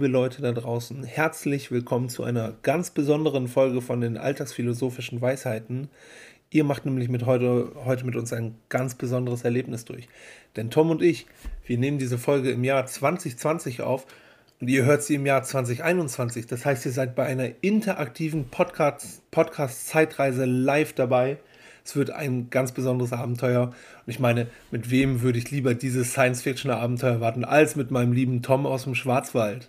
liebe Leute da draußen. Herzlich willkommen zu einer ganz besonderen Folge von den alltagsphilosophischen Weisheiten. Ihr macht nämlich mit heute, heute mit uns ein ganz besonderes Erlebnis durch. Denn Tom und ich, wir nehmen diese Folge im Jahr 2020 auf und ihr hört sie im Jahr 2021. Das heißt, ihr seid bei einer interaktiven Podcast-Zeitreise live dabei. Es wird ein ganz besonderes Abenteuer. Und ich meine, mit wem würde ich lieber dieses Science-Fiction-Abenteuer warten, als mit meinem lieben Tom aus dem Schwarzwald?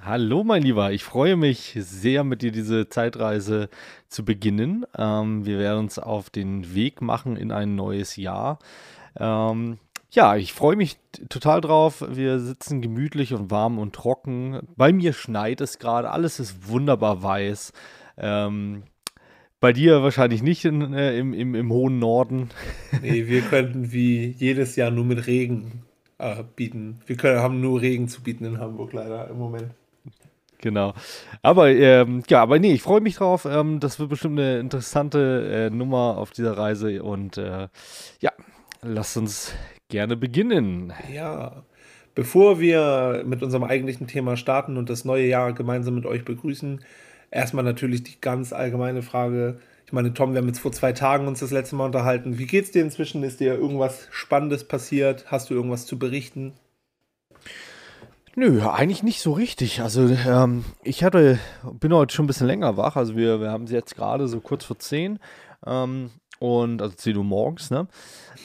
Hallo, mein Lieber. Ich freue mich sehr, mit dir diese Zeitreise zu beginnen. Ähm, wir werden uns auf den Weg machen in ein neues Jahr. Ähm, ja, ich freue mich total drauf. Wir sitzen gemütlich und warm und trocken. Bei mir schneit es gerade. Alles ist wunderbar weiß. Ähm, bei dir wahrscheinlich nicht in, äh, im, im, im hohen Norden. Nee, wir könnten wie jedes Jahr nur mit Regen äh, bieten. Wir können, haben nur Regen zu bieten in Hamburg leider im Moment. Genau. Aber ähm, ja, aber nee, ich freue mich drauf. Ähm, das wird bestimmt eine interessante äh, Nummer auf dieser Reise. Und äh, ja, lasst uns gerne beginnen. Ja. Bevor wir mit unserem eigentlichen Thema starten und das neue Jahr gemeinsam mit euch begrüßen, erstmal natürlich die ganz allgemeine Frage. Ich meine, Tom, wir haben jetzt vor zwei Tagen uns das letzte Mal unterhalten. Wie geht's dir inzwischen? Ist dir irgendwas Spannendes passiert? Hast du irgendwas zu berichten? Nö, eigentlich nicht so richtig. Also ähm, ich hatte, bin heute schon ein bisschen länger wach. Also wir, wir haben sie jetzt gerade so kurz vor zehn. Ähm, und also 10 Uhr morgens, ne?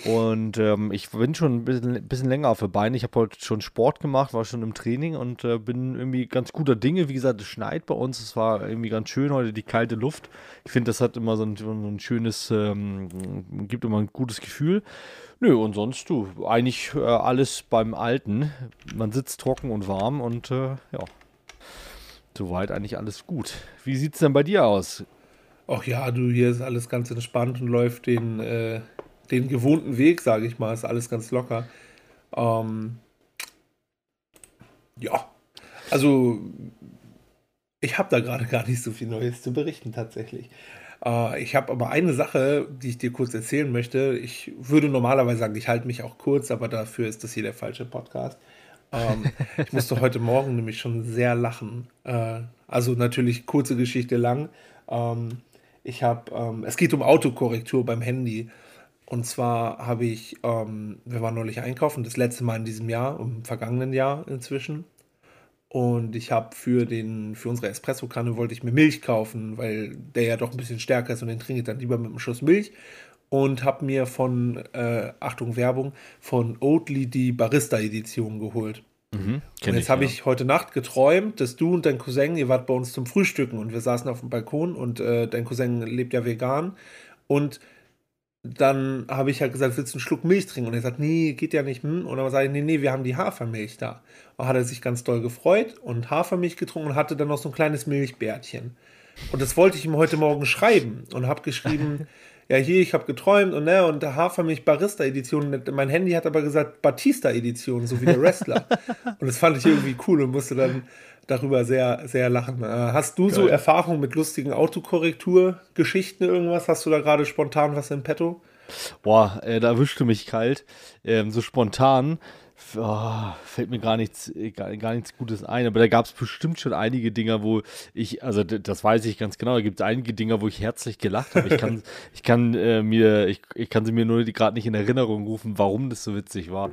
Und ähm, ich bin schon ein bisschen, bisschen, länger auf der Beine. Ich habe heute schon Sport gemacht, war schon im Training und äh, bin irgendwie ganz guter Dinge. Wie gesagt, es schneit bei uns. Es war irgendwie ganz schön heute, die kalte Luft. Ich finde, das hat immer so ein, so ein schönes, ähm, gibt immer ein gutes Gefühl. Nö, und sonst du, eigentlich äh, alles beim Alten. Man sitzt trocken und warm und äh, ja, soweit eigentlich alles gut. Wie sieht es denn bei dir aus? Ach ja, du, hier ist alles ganz entspannt und läuft den, äh, den gewohnten Weg, sage ich mal. Ist alles ganz locker. Ähm, ja, also ich habe da gerade gar nicht so viel Neues zu berichten tatsächlich. Äh, ich habe aber eine Sache, die ich dir kurz erzählen möchte. Ich würde normalerweise sagen, ich halte mich auch kurz, aber dafür ist das hier der falsche Podcast. Ähm, ich musste heute Morgen nämlich schon sehr lachen. Äh, also natürlich kurze Geschichte lang. Ähm, ich habe, ähm, es geht um Autokorrektur beim Handy. Und zwar habe ich, ähm, wir waren neulich einkaufen, das letzte Mal in diesem Jahr, im vergangenen Jahr inzwischen. Und ich habe für für unsere Espresso-Kanne wollte ich mir Milch kaufen, weil der ja doch ein bisschen stärker ist und den trinke ich dann lieber mit einem Schuss Milch. Und habe mir von, äh, Achtung Werbung, von Oatly die Barista-Edition geholt. Mhm, und jetzt habe ja. ich heute Nacht geträumt, dass du und dein Cousin, ihr wart bei uns zum Frühstücken und wir saßen auf dem Balkon und äh, dein Cousin lebt ja vegan. Und dann habe ich halt gesagt, willst du einen Schluck Milch trinken? Und er sagt, nee, geht ja nicht. Hm? Und dann sage ich, nee, nee, wir haben die Hafermilch da. Und hat er sich ganz doll gefreut und Hafermilch getrunken und hatte dann noch so ein kleines Milchbärtchen. Und das wollte ich ihm heute Morgen schreiben und habe geschrieben, ja, hier, ich habe geträumt und ne, und Hafermilch Barista Edition. Mein Handy hat aber gesagt Batista Edition, so wie der Wrestler. und das fand ich irgendwie cool und musste dann darüber sehr, sehr lachen. Äh, hast du Geil. so Erfahrungen mit lustigen Autokorrekturgeschichten irgendwas? Hast du da gerade spontan was im Petto? Boah, äh, da erwischte mich kalt. Ähm, so spontan oh, fällt mir gar nichts, äh, gar, gar nichts Gutes ein, aber da gab es bestimmt schon einige Dinger, wo ich, also das weiß ich ganz genau, da gibt es einige Dinger, wo ich herzlich gelacht habe. Ich kann, ich kann äh, mir, ich, ich kann sie mir nur gerade nicht in Erinnerung rufen, warum das so witzig war.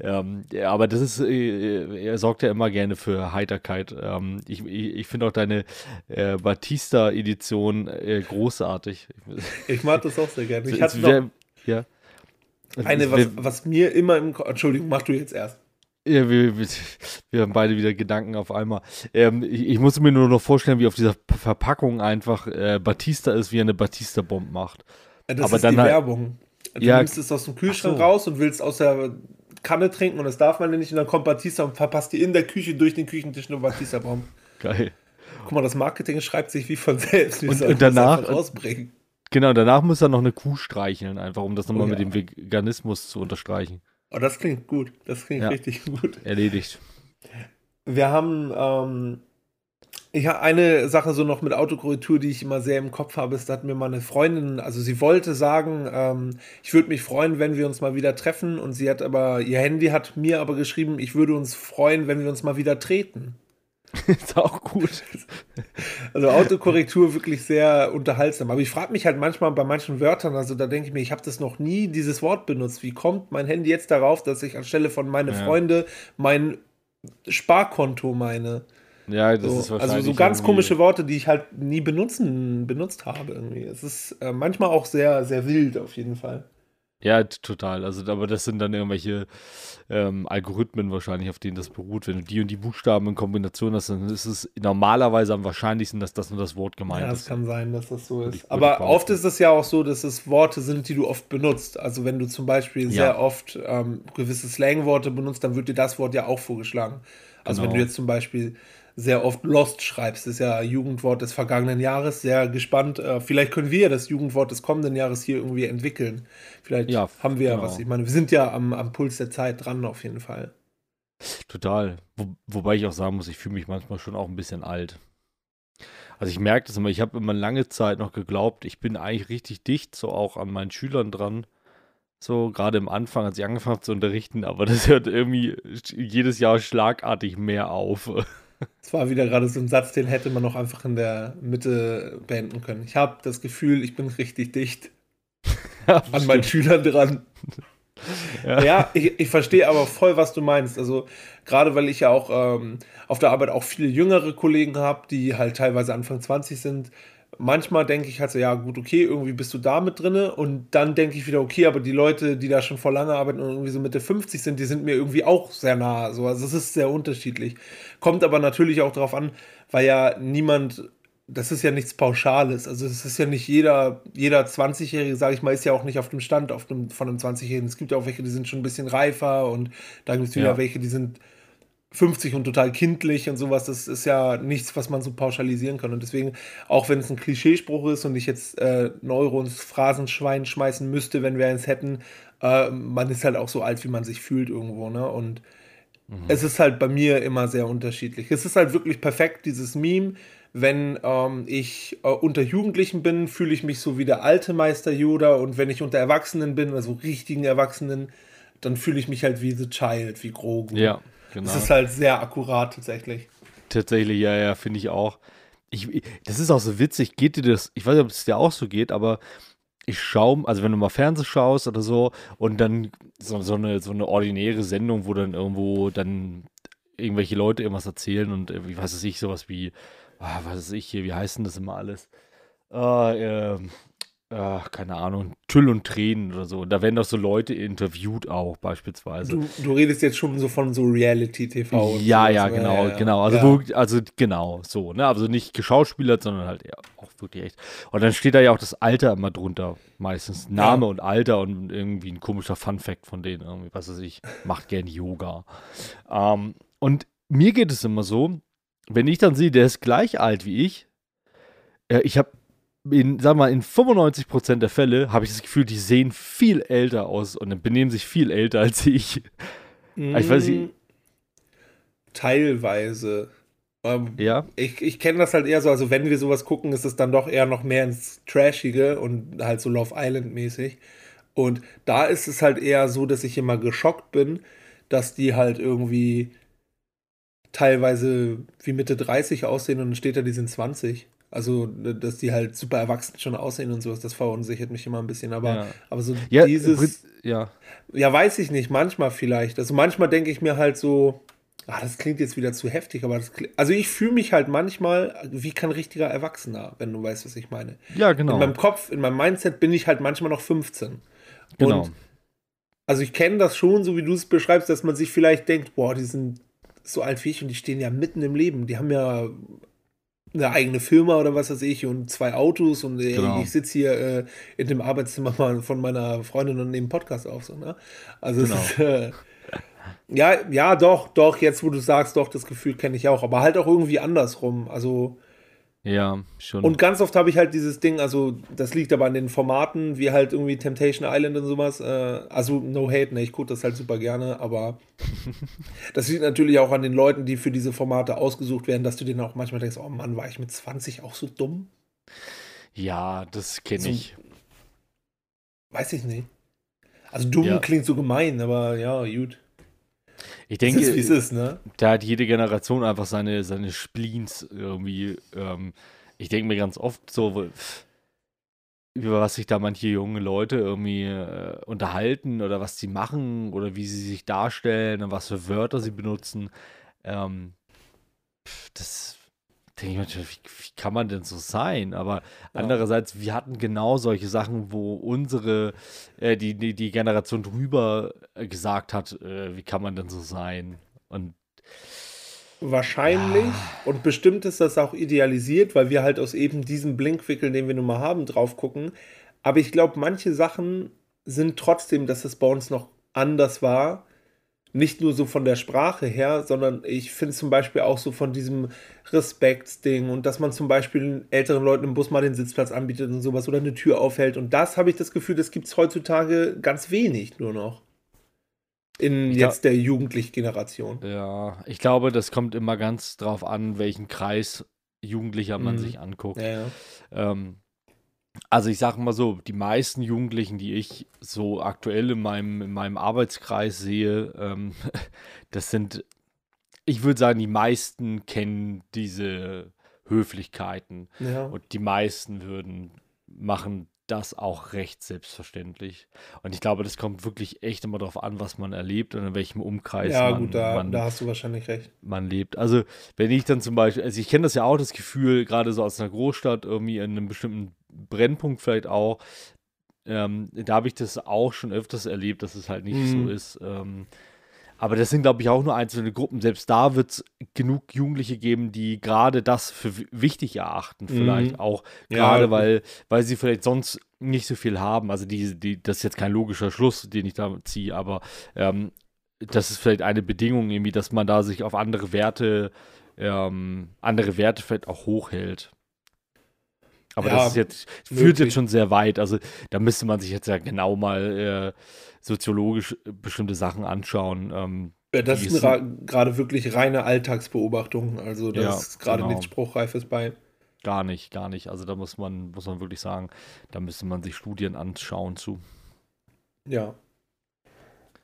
Ähm, ja, aber das ist, äh, er sorgt ja immer gerne für Heiterkeit. Ähm, ich ich, ich finde auch deine äh, Batista-Edition äh, großartig. Ich mag das auch sehr gerne. Ich hatte noch, ja. Also Eine, was, was mir immer im Kopf. Entschuldigung, mach du jetzt erst. Ja, wir, wir, haben beide wieder Gedanken auf einmal. Ähm, ich, ich muss mir nur noch vorstellen, wie auf dieser Verpackung einfach äh, Batista ist, wie er eine Batista-Bomb macht. Das Aber ist dann die halt, Werbung. Du ja, nimmst es aus dem Kühlschrank so. raus und willst aus der Kanne trinken und das darf man nicht und dann kommt Batista und verpasst dir in der Küche durch den Küchentisch eine Batista-Bomb. Geil. Guck mal, das Marketing schreibt sich wie von selbst. Und, und danach, rausbringen. Genau, danach muss er noch eine Kuh streicheln, einfach um das nochmal oh, ja. mit dem Veganismus zu unterstreichen. Oh, das klingt gut. Das klingt ja. richtig gut. Erledigt. Wir haben, ähm, ich habe eine Sache so noch mit Autokorrektur, die ich immer sehr im Kopf habe, ist, da hat mir mal eine Freundin, also sie wollte sagen, ähm, ich würde mich freuen, wenn wir uns mal wieder treffen und sie hat aber, ihr Handy hat mir aber geschrieben, ich würde uns freuen, wenn wir uns mal wieder treten. ist auch gut. Also Autokorrektur wirklich sehr unterhaltsam. Aber ich frage mich halt manchmal bei manchen Wörtern, also da denke ich mir, ich habe das noch nie dieses Wort benutzt. Wie kommt mein Handy jetzt darauf, dass ich anstelle von meine ja. Freunde mein Sparkonto meine? Ja, das so, ist wahrscheinlich. Also so ganz komische Worte, die ich halt nie benutzen, benutzt habe irgendwie. Es ist äh, manchmal auch sehr, sehr wild auf jeden Fall. Ja, total. Also, aber das sind dann irgendwelche ähm, Algorithmen wahrscheinlich, auf denen das beruht. Wenn du die und die Buchstaben in Kombination hast, dann ist es normalerweise am wahrscheinlichsten, dass das nur das Wort gemeint ja, ist. Ja, es kann sein, dass das so ist. Aber oft ist es ja auch so, dass es Worte sind, die du oft benutzt. Also wenn du zum Beispiel ja. sehr oft ähm, gewisse Slangworte benutzt, dann wird dir das Wort ja auch vorgeschlagen. Also genau. wenn du jetzt zum Beispiel sehr oft Lost schreibst. Das ist ja Jugendwort des vergangenen Jahres. Sehr gespannt. Äh, vielleicht können wir das Jugendwort des kommenden Jahres hier irgendwie entwickeln. Vielleicht ja, haben wir genau. was. Ich meine, wir sind ja am, am Puls der Zeit dran auf jeden Fall. Total. Wo, wobei ich auch sagen muss, ich fühle mich manchmal schon auch ein bisschen alt. Also ich merke das immer, ich habe immer lange Zeit noch geglaubt, ich bin eigentlich richtig dicht, so auch an meinen Schülern dran. So, gerade im Anfang, als ich angefangen habe zu unterrichten, aber das hört irgendwie jedes Jahr schlagartig mehr auf. Das war wieder gerade so ein Satz, den hätte man noch einfach in der Mitte beenden können. Ich habe das Gefühl, ich bin richtig dicht ja, an meinen Schülern dran. Ja, ja ich, ich verstehe aber voll, was du meinst. Also, gerade weil ich ja auch ähm, auf der Arbeit auch viele jüngere Kollegen habe, die halt teilweise Anfang 20 sind, manchmal denke ich halt so, ja, gut, okay, irgendwie bist du da mit drinne und dann denke ich wieder, okay, aber die Leute, die da schon vor lange arbeiten und irgendwie so Mitte 50 sind, die sind mir irgendwie auch sehr nah. So. Also es ist sehr unterschiedlich. Kommt aber natürlich auch darauf an, weil ja niemand, das ist ja nichts Pauschales. Also es ist ja nicht jeder, jeder 20-Jährige, sage ich mal, ist ja auch nicht auf dem Stand auf dem, von einem 20-Jährigen. Es gibt ja auch welche, die sind schon ein bisschen reifer und da gibt es wieder ja. welche, die sind 50 und total kindlich und sowas, das ist ja nichts, was man so pauschalisieren kann. Und deswegen, auch wenn es ein Klischeespruch ist und ich jetzt äh, einen Euro ins Phrasenschwein schmeißen müsste, wenn wir eins hätten, äh, man ist halt auch so alt, wie man sich fühlt irgendwo, ne? Und mhm. es ist halt bei mir immer sehr unterschiedlich. Es ist halt wirklich perfekt, dieses Meme. Wenn ähm, ich äh, unter Jugendlichen bin, fühle ich mich so wie der alte Meister Yoda und wenn ich unter Erwachsenen bin, also richtigen Erwachsenen, dann fühle ich mich halt wie The Child, wie Grogu. Ja. Genau. Das ist halt sehr akkurat tatsächlich. Tatsächlich, ja, ja, finde ich auch. Ich, das ist auch so witzig. Geht dir das, ich weiß nicht, ob es dir auch so geht, aber ich schaue, also wenn du mal Fernsehen schaust oder so und dann so, so, eine, so eine ordinäre Sendung, wo dann irgendwo dann irgendwelche Leute irgendwas erzählen und wie weiß es ich, sowas wie, ah, was weiß ich hier, wie heißt denn das immer alles? Äh, äh, ach, keine Ahnung, Tüll und Tränen oder so. Da werden doch so Leute interviewt auch beispielsweise. Du, du redest jetzt schon so von so Reality-TV. Ja, ja, so. genau, ja, genau. Also, ja. Wo, also genau, so, ne? Also nicht geschauspielert, sondern halt ja, auch wirklich echt. Und dann steht da ja auch das Alter immer drunter, meistens. Name ja. und Alter und irgendwie ein komischer Fun-Fact von denen, irgendwie, was weiß ich, macht gern Yoga. Ähm, und mir geht es immer so, wenn ich dann sehe, der ist gleich alt wie ich, äh, ich habe in, sag mal, in 95% der Fälle habe ich das Gefühl, die sehen viel älter aus und benehmen sich viel älter als ich. Mm, ich weiß nicht. Teilweise. Ähm, ja. Ich, ich kenne das halt eher so, also wenn wir sowas gucken, ist es dann doch eher noch mehr ins Trashige und halt so Love Island-mäßig. Und da ist es halt eher so, dass ich immer geschockt bin, dass die halt irgendwie teilweise wie Mitte 30 aussehen und dann steht da, die sind 20. Also, dass die halt super erwachsen schon aussehen und sowas, das verunsichert mich immer ein bisschen. Aber, ja. aber so ja, dieses. Ja. ja, weiß ich nicht, manchmal vielleicht. Also, manchmal denke ich mir halt so, ah, das klingt jetzt wieder zu heftig, aber das klingt, Also, ich fühle mich halt manchmal wie kein richtiger Erwachsener, wenn du weißt, was ich meine. Ja, genau. In meinem Kopf, in meinem Mindset bin ich halt manchmal noch 15. Genau. Und also, ich kenne das schon, so wie du es beschreibst, dass man sich vielleicht denkt, boah, die sind so alt wie ich und die stehen ja mitten im Leben. Die haben ja eine eigene Firma oder was weiß ich und zwei Autos und äh, genau. ich sitze hier äh, in dem Arbeitszimmer mal von meiner Freundin und nehme Podcast auf. So, ne? Also genau. es ist, äh, ja, ja, doch, doch, jetzt wo du sagst, doch, das Gefühl kenne ich auch, aber halt auch irgendwie andersrum. Also ja, schon. Und ganz oft habe ich halt dieses Ding, also das liegt aber an den Formaten, wie halt irgendwie Temptation Island und sowas. Äh, also no hate, ne, ich gucke das halt super gerne, aber das liegt natürlich auch an den Leuten, die für diese Formate ausgesucht werden, dass du denen auch manchmal denkst, oh Mann, war ich mit 20 auch so dumm? Ja, das kenne so, ich. Weiß ich nicht. Also dumm ja. klingt so gemein, aber ja, gut. Ich denke, ist, ist, ne? da hat jede Generation einfach seine, seine Spleens irgendwie. Ähm, ich denke mir ganz oft so, über was sich da manche junge Leute irgendwie äh, unterhalten oder was sie machen oder wie sie sich darstellen und was für Wörter sie benutzen. Ähm, das denke ich mir wie, wie, kann man denn so sein? Aber ja. andererseits, wir hatten genau solche Sachen, wo unsere, äh, die, die, die, Generation drüber äh, gesagt hat, äh, wie kann man denn so sein? Und Wahrscheinlich. Ja. Und bestimmt ist das auch idealisiert, weil wir halt aus eben diesem Blinkwickel, den wir nun mal haben, drauf gucken. Aber ich glaube, manche Sachen sind trotzdem, dass es bei uns noch anders war. Nicht nur so von der Sprache her, sondern ich finde zum Beispiel auch so von diesem Respektsding und dass man zum Beispiel älteren Leuten im Bus mal den Sitzplatz anbietet und sowas oder eine Tür aufhält. Und das habe ich das Gefühl, das gibt es heutzutage ganz wenig nur noch in jetzt der jugendlichen Generation. Ja, ich glaube, das kommt immer ganz drauf an, welchen Kreis Jugendlicher man mhm. sich anguckt. Ja, ja. Ähm, also ich sage mal so, die meisten Jugendlichen, die ich so aktuell in meinem, in meinem Arbeitskreis sehe, ähm, das sind, ich würde sagen, die meisten kennen diese Höflichkeiten. Ja. Und die meisten würden machen das auch recht selbstverständlich. Und ich glaube, das kommt wirklich echt immer darauf an, was man erlebt und in welchem Umkreis ja, man, gut, da, man, da hast du wahrscheinlich recht. man lebt. Also, wenn ich dann zum Beispiel, also ich kenne das ja auch, das Gefühl, gerade so aus einer Großstadt, irgendwie in einem bestimmten Brennpunkt vielleicht auch, ähm, da habe ich das auch schon öfters erlebt, dass es halt nicht mhm. so ist. Ähm, aber das sind, glaube ich, auch nur einzelne Gruppen. Selbst da wird es genug Jugendliche geben, die gerade das für wichtig erachten. Vielleicht mhm. auch gerade, ja, weil, weil sie vielleicht sonst nicht so viel haben. Also die, die, das ist jetzt kein logischer Schluss, den ich da ziehe, aber ähm, das ist vielleicht eine Bedingung, irgendwie, dass man da sich auf andere Werte, ähm, andere Werte vielleicht auch hochhält. Aber ja, das ist jetzt, führt jetzt schon sehr weit. Also da müsste man sich jetzt ja genau mal äh, soziologisch äh, bestimmte Sachen anschauen. Ähm, ja, das ist gerade wirklich reine Alltagsbeobachtung. Also da ja, ist gerade genau. nichts Spruchreifes bei. Gar nicht, gar nicht. Also da muss man, muss man wirklich sagen, da müsste man sich Studien anschauen zu. Ja.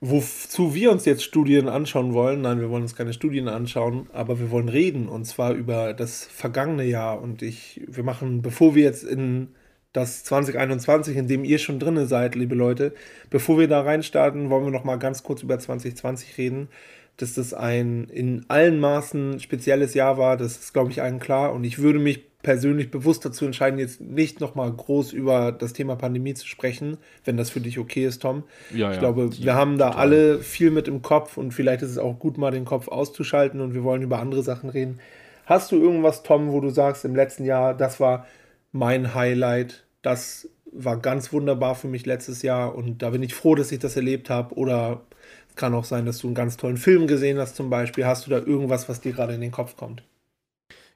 Wozu wir uns jetzt Studien anschauen wollen, nein, wir wollen uns keine Studien anschauen, aber wir wollen reden und zwar über das vergangene Jahr. Und ich, wir machen, bevor wir jetzt in das 2021, in dem ihr schon drinne seid, liebe Leute. Bevor wir da reinstarten, wollen wir noch mal ganz kurz über 2020 reden. Dass das ein in allen Maßen spezielles Jahr war, das ist, glaube ich, allen klar. Und ich würde mich persönlich bewusst dazu entscheiden, jetzt nicht noch mal groß über das Thema Pandemie zu sprechen, wenn das für dich okay ist, Tom. Ja, ich ja, glaube, wir haben da total. alle viel mit im Kopf und vielleicht ist es auch gut, mal den Kopf auszuschalten und wir wollen über andere Sachen reden. Hast du irgendwas, Tom, wo du sagst, im letzten Jahr, das war mein Highlight das war ganz wunderbar für mich letztes Jahr und da bin ich froh, dass ich das erlebt habe. Oder es kann auch sein, dass du einen ganz tollen Film gesehen hast zum Beispiel. Hast du da irgendwas, was dir gerade in den Kopf kommt?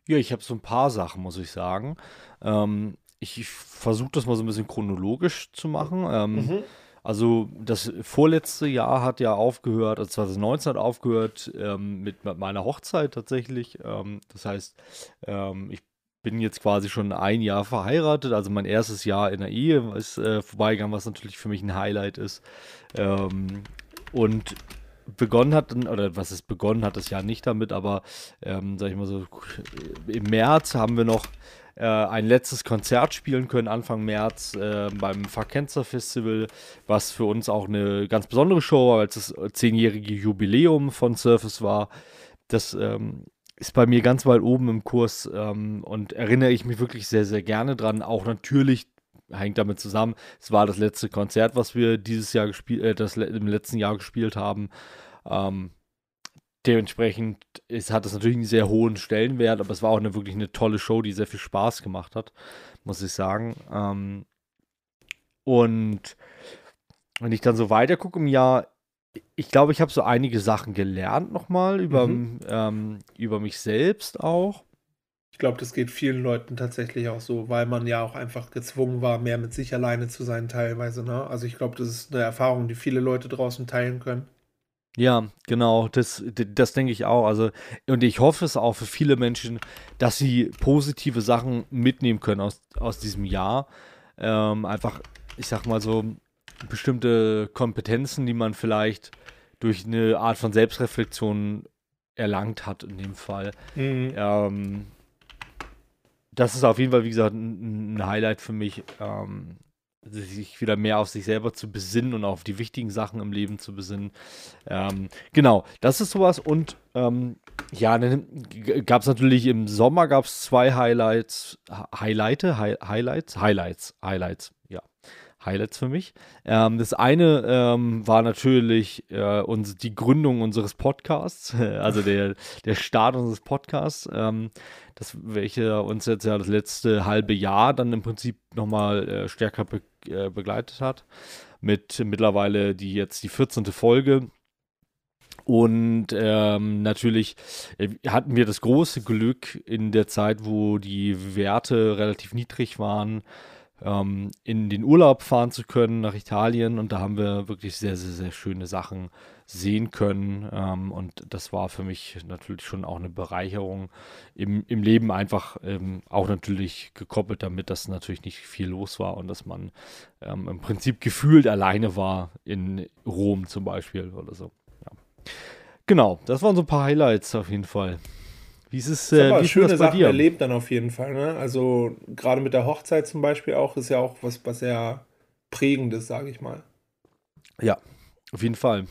Ja, ich habe so ein paar Sachen, muss ich sagen. Ähm, ich, ich versuche das mal so ein bisschen chronologisch zu machen. Ähm, mhm. Also das vorletzte Jahr hat ja aufgehört, also 2019 hat aufgehört ähm, mit meiner Hochzeit tatsächlich. Ähm, das heißt, ähm, ich bin jetzt quasi schon ein Jahr verheiratet, also mein erstes Jahr in der Ehe ist äh, vorbeigegangen, was natürlich für mich ein Highlight ist. Ähm, und begonnen hat, oder was es begonnen hat, das Jahr nicht damit, aber ähm, sag ich mal so, im März haben wir noch äh, ein letztes Konzert spielen können, Anfang März äh, beim Fakenzer Festival, was für uns auch eine ganz besondere Show, weil es das zehnjährige Jubiläum von Surface war. Das ähm, ist bei mir ganz weit oben im Kurs ähm, und erinnere ich mich wirklich sehr, sehr gerne dran. Auch natürlich hängt damit zusammen, es war das letzte Konzert, was wir dieses Jahr gespielt, äh, das im letzten Jahr gespielt haben. Ähm, dementsprechend ist, hat es natürlich einen sehr hohen Stellenwert, aber es war auch eine wirklich eine tolle Show, die sehr viel Spaß gemacht hat, muss ich sagen. Ähm, und wenn ich dann so weiter gucke im Jahr, ich glaube, ich habe so einige Sachen gelernt nochmal über, mhm. ähm, über mich selbst auch. Ich glaube, das geht vielen Leuten tatsächlich auch so, weil man ja auch einfach gezwungen war, mehr mit sich alleine zu sein teilweise. Ne? Also ich glaube, das ist eine Erfahrung, die viele Leute draußen teilen können. Ja, genau, das, das denke ich auch. Also, und ich hoffe es auch für viele Menschen, dass sie positive Sachen mitnehmen können aus, aus diesem Jahr. Ähm, einfach, ich sag mal so, bestimmte Kompetenzen, die man vielleicht durch eine Art von Selbstreflexion erlangt hat in dem Fall. Mhm. Ähm, das ist auf jeden Fall, wie gesagt, ein, ein Highlight für mich, ähm, sich wieder mehr auf sich selber zu besinnen und auf die wichtigen Sachen im Leben zu besinnen. Ähm, genau, das ist sowas. Und ähm, ja, dann gab es natürlich im Sommer gab zwei Highlights, Highlights, Highlights, Highlights, Highlights, ja. Highlights für mich. Ähm, das eine ähm, war natürlich äh, uns, die Gründung unseres Podcasts, also der, der Start unseres Podcasts, ähm, das, welche uns jetzt ja das letzte halbe Jahr dann im Prinzip nochmal äh, stärker be äh, begleitet hat. Mit mittlerweile die jetzt die 14. Folge. Und ähm, natürlich äh, hatten wir das große Glück in der Zeit, wo die Werte relativ niedrig waren, ähm, in den Urlaub fahren zu können nach Italien. Und da haben wir wirklich sehr, sehr, sehr schöne Sachen sehen können. Ähm, und das war für mich natürlich schon auch eine Bereicherung im, im Leben, einfach ähm, auch natürlich gekoppelt damit, dass natürlich nicht viel los war und dass man ähm, im Prinzip gefühlt alleine war in Rom zum Beispiel oder so. Ja. Genau, das waren so ein paar Highlights auf jeden Fall. Wie ist es, äh, wie schöne Sachen dir? erlebt dann auf jeden Fall. Ne? Also gerade mit der Hochzeit zum Beispiel auch, ist ja auch was, was sehr prägendes, sage ich mal. Ja, auf jeden Fall.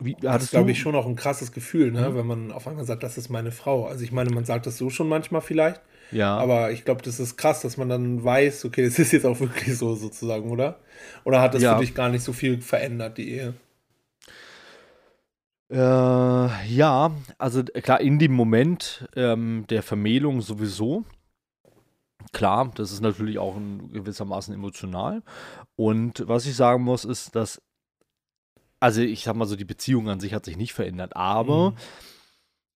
Wie, das ist, glaube ich, schon auch ein krasses Gefühl, ne? Mhm. wenn man auf einmal sagt, das ist meine Frau. Also ich meine, man sagt das so schon manchmal vielleicht. Ja. Aber ich glaube, das ist krass, dass man dann weiß, okay, das ist jetzt auch wirklich so sozusagen, oder? Oder hat das ja. für dich gar nicht so viel verändert, die Ehe? Äh, ja, also äh, klar, in dem Moment ähm, der Vermählung sowieso. Klar, das ist natürlich auch ein gewissermaßen emotional. Und was ich sagen muss, ist, dass, also ich sag mal so, die Beziehung an sich hat sich nicht verändert, aber mhm.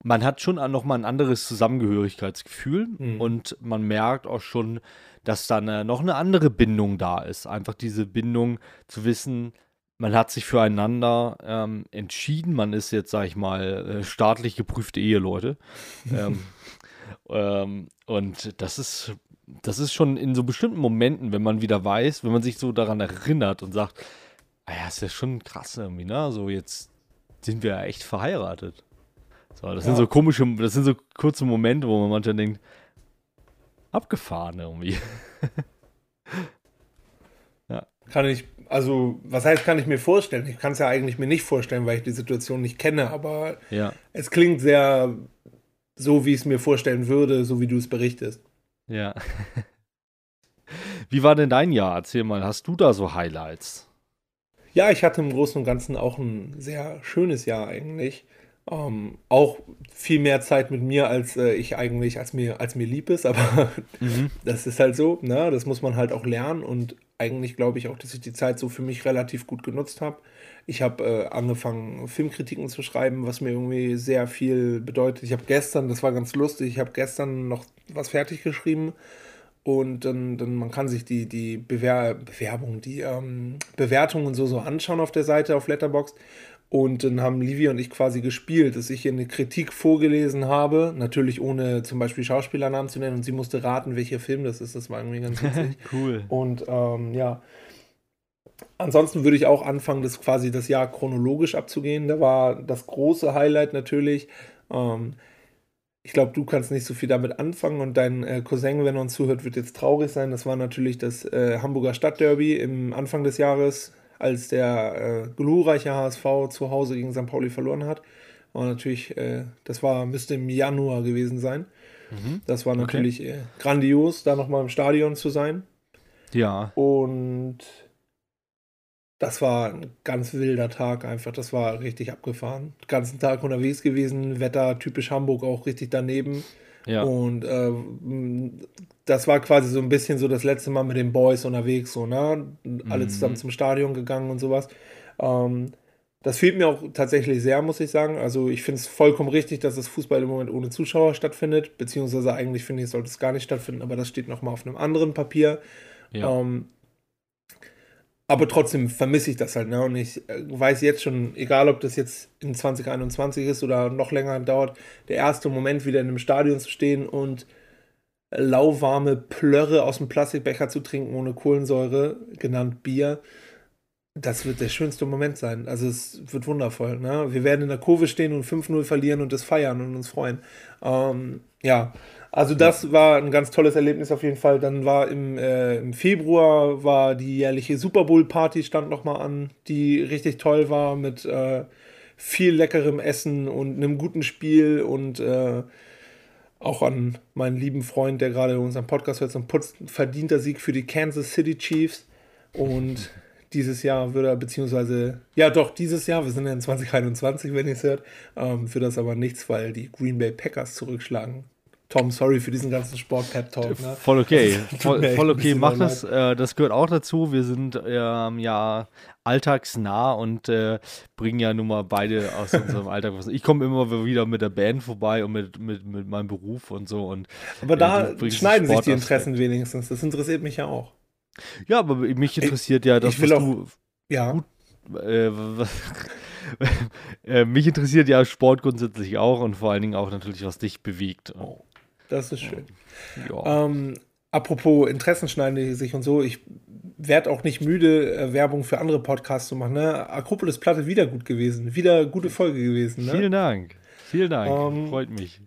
man hat schon nochmal ein anderes Zusammengehörigkeitsgefühl mhm. und man merkt auch schon, dass da eine, noch eine andere Bindung da ist. Einfach diese Bindung zu wissen, man hat sich füreinander ähm, entschieden. Man ist jetzt, sag ich mal, äh, staatlich geprüfte Eheleute. ähm, ähm, und das ist, das ist schon in so bestimmten Momenten, wenn man wieder weiß, wenn man sich so daran erinnert und sagt, ah ja, ist ja schon krass irgendwie, ne? So jetzt sind wir ja echt verheiratet. So, das ja. sind so komische, das sind so kurze Momente, wo man manchmal denkt, abgefahren irgendwie. ja. Kann ich also, was heißt, kann ich mir vorstellen? Ich kann es ja eigentlich mir nicht vorstellen, weil ich die Situation nicht kenne, aber ja. es klingt sehr so, wie ich es mir vorstellen würde, so wie du es berichtest. Ja. Wie war denn dein Jahr? Erzähl mal, hast du da so Highlights? Ja, ich hatte im Großen und Ganzen auch ein sehr schönes Jahr eigentlich. Ähm, auch viel mehr Zeit mit mir, als äh, ich eigentlich, als mir, als mir lieb ist, aber mhm. das ist halt so, ne? Das muss man halt auch lernen und eigentlich glaube ich auch, dass ich die Zeit so für mich relativ gut genutzt habe. Ich habe äh, angefangen, Filmkritiken zu schreiben, was mir irgendwie sehr viel bedeutet. Ich habe gestern, das war ganz lustig, ich habe gestern noch was fertig geschrieben und dann, dann man kann sich die, die Bewer Bewerbung, die ähm, Bewertungen so, so anschauen auf der Seite auf Letterboxd. Und dann haben Livia und ich quasi gespielt, dass ich ihr eine Kritik vorgelesen habe, natürlich ohne zum Beispiel Schauspielernamen zu nennen und sie musste raten, welcher Film das ist. Das war irgendwie ganz witzig. cool. Und ähm, ja, ansonsten würde ich auch anfangen, das quasi das Jahr chronologisch abzugehen. Da war das große Highlight natürlich. Ähm, ich glaube, du kannst nicht so viel damit anfangen und dein äh, Cousin, wenn er uns zuhört, wird jetzt traurig sein. Das war natürlich das äh, Hamburger Stadtderby im Anfang des Jahres als der äh, glorreiche HSV zu Hause gegen St. Pauli verloren hat. Und natürlich, äh, das war, müsste im Januar gewesen sein. Mhm. Das war natürlich okay. äh, grandios, da nochmal im Stadion zu sein. Ja. Und das war ein ganz wilder Tag einfach. Das war richtig abgefahren. Den ganzen Tag unterwegs gewesen, Wetter typisch Hamburg auch richtig daneben. Ja. Und äh, das war quasi so ein bisschen so das letzte Mal mit den Boys unterwegs, so, ne? Alle mhm. zusammen zum Stadion gegangen und sowas. Ähm, das fehlt mir auch tatsächlich sehr, muss ich sagen. Also ich finde es vollkommen richtig, dass das Fußball im Moment ohne Zuschauer stattfindet, beziehungsweise eigentlich finde ich, sollte es gar nicht stattfinden, aber das steht nochmal auf einem anderen Papier. Ja. Ähm, aber trotzdem vermisse ich das halt. Ne? Und ich äh, weiß jetzt schon, egal ob das jetzt in 2021 ist oder noch länger dauert, der erste Moment wieder in einem Stadion zu stehen und lauwarme Plörre aus dem Plastikbecher zu trinken ohne Kohlensäure, genannt Bier, Das wird der schönste Moment sein. Also es wird wundervoll. Ne? Wir werden in der Kurve stehen und 5-0 verlieren und das feiern und uns freuen. Ähm, ja, also das war ein ganz tolles Erlebnis auf jeden Fall. Dann war im, äh, im Februar war die jährliche Super Bowl Party stand noch mal an, die richtig toll war mit äh, viel leckerem Essen und einem guten Spiel und äh, auch an meinen lieben Freund, der gerade unseren Podcast hört, so ein verdienter Sieg für die Kansas City Chiefs und dieses Jahr würde er, beziehungsweise, ja doch, dieses Jahr, wir sind ja in 2021, wenn ihr es hört, ähm, wird das aber nichts, weil die Green Bay Packers zurückschlagen. Tom, sorry für diesen ganzen Sport-Pep-Talk. Ne? Voll okay, voll, voll okay, mach das. Äh, das gehört auch dazu. Wir sind ähm, ja alltagsnah und äh, bringen ja nun mal beide aus unserem Alltag was. Ich komme immer wieder mit der Band vorbei und mit, mit, mit meinem Beruf und so. Und, aber da äh, schneiden sich die Interessen wenigstens. Das interessiert mich ja auch. Ja, aber mich interessiert ich, ja das, was auch, du ja. gut. Äh, äh, mich interessiert ja Sport grundsätzlich auch und vor allen Dingen auch natürlich, was dich bewegt. Oh, das ist schön. Ja. Ähm, apropos Interessen schneiden die sich und so, ich werde auch nicht müde, äh, Werbung für andere Podcasts zu machen. Ne? Akropolis Platte wieder gut gewesen, wieder gute Folge gewesen. Ne? Vielen Dank. Vielen Dank. Ähm, Freut mich.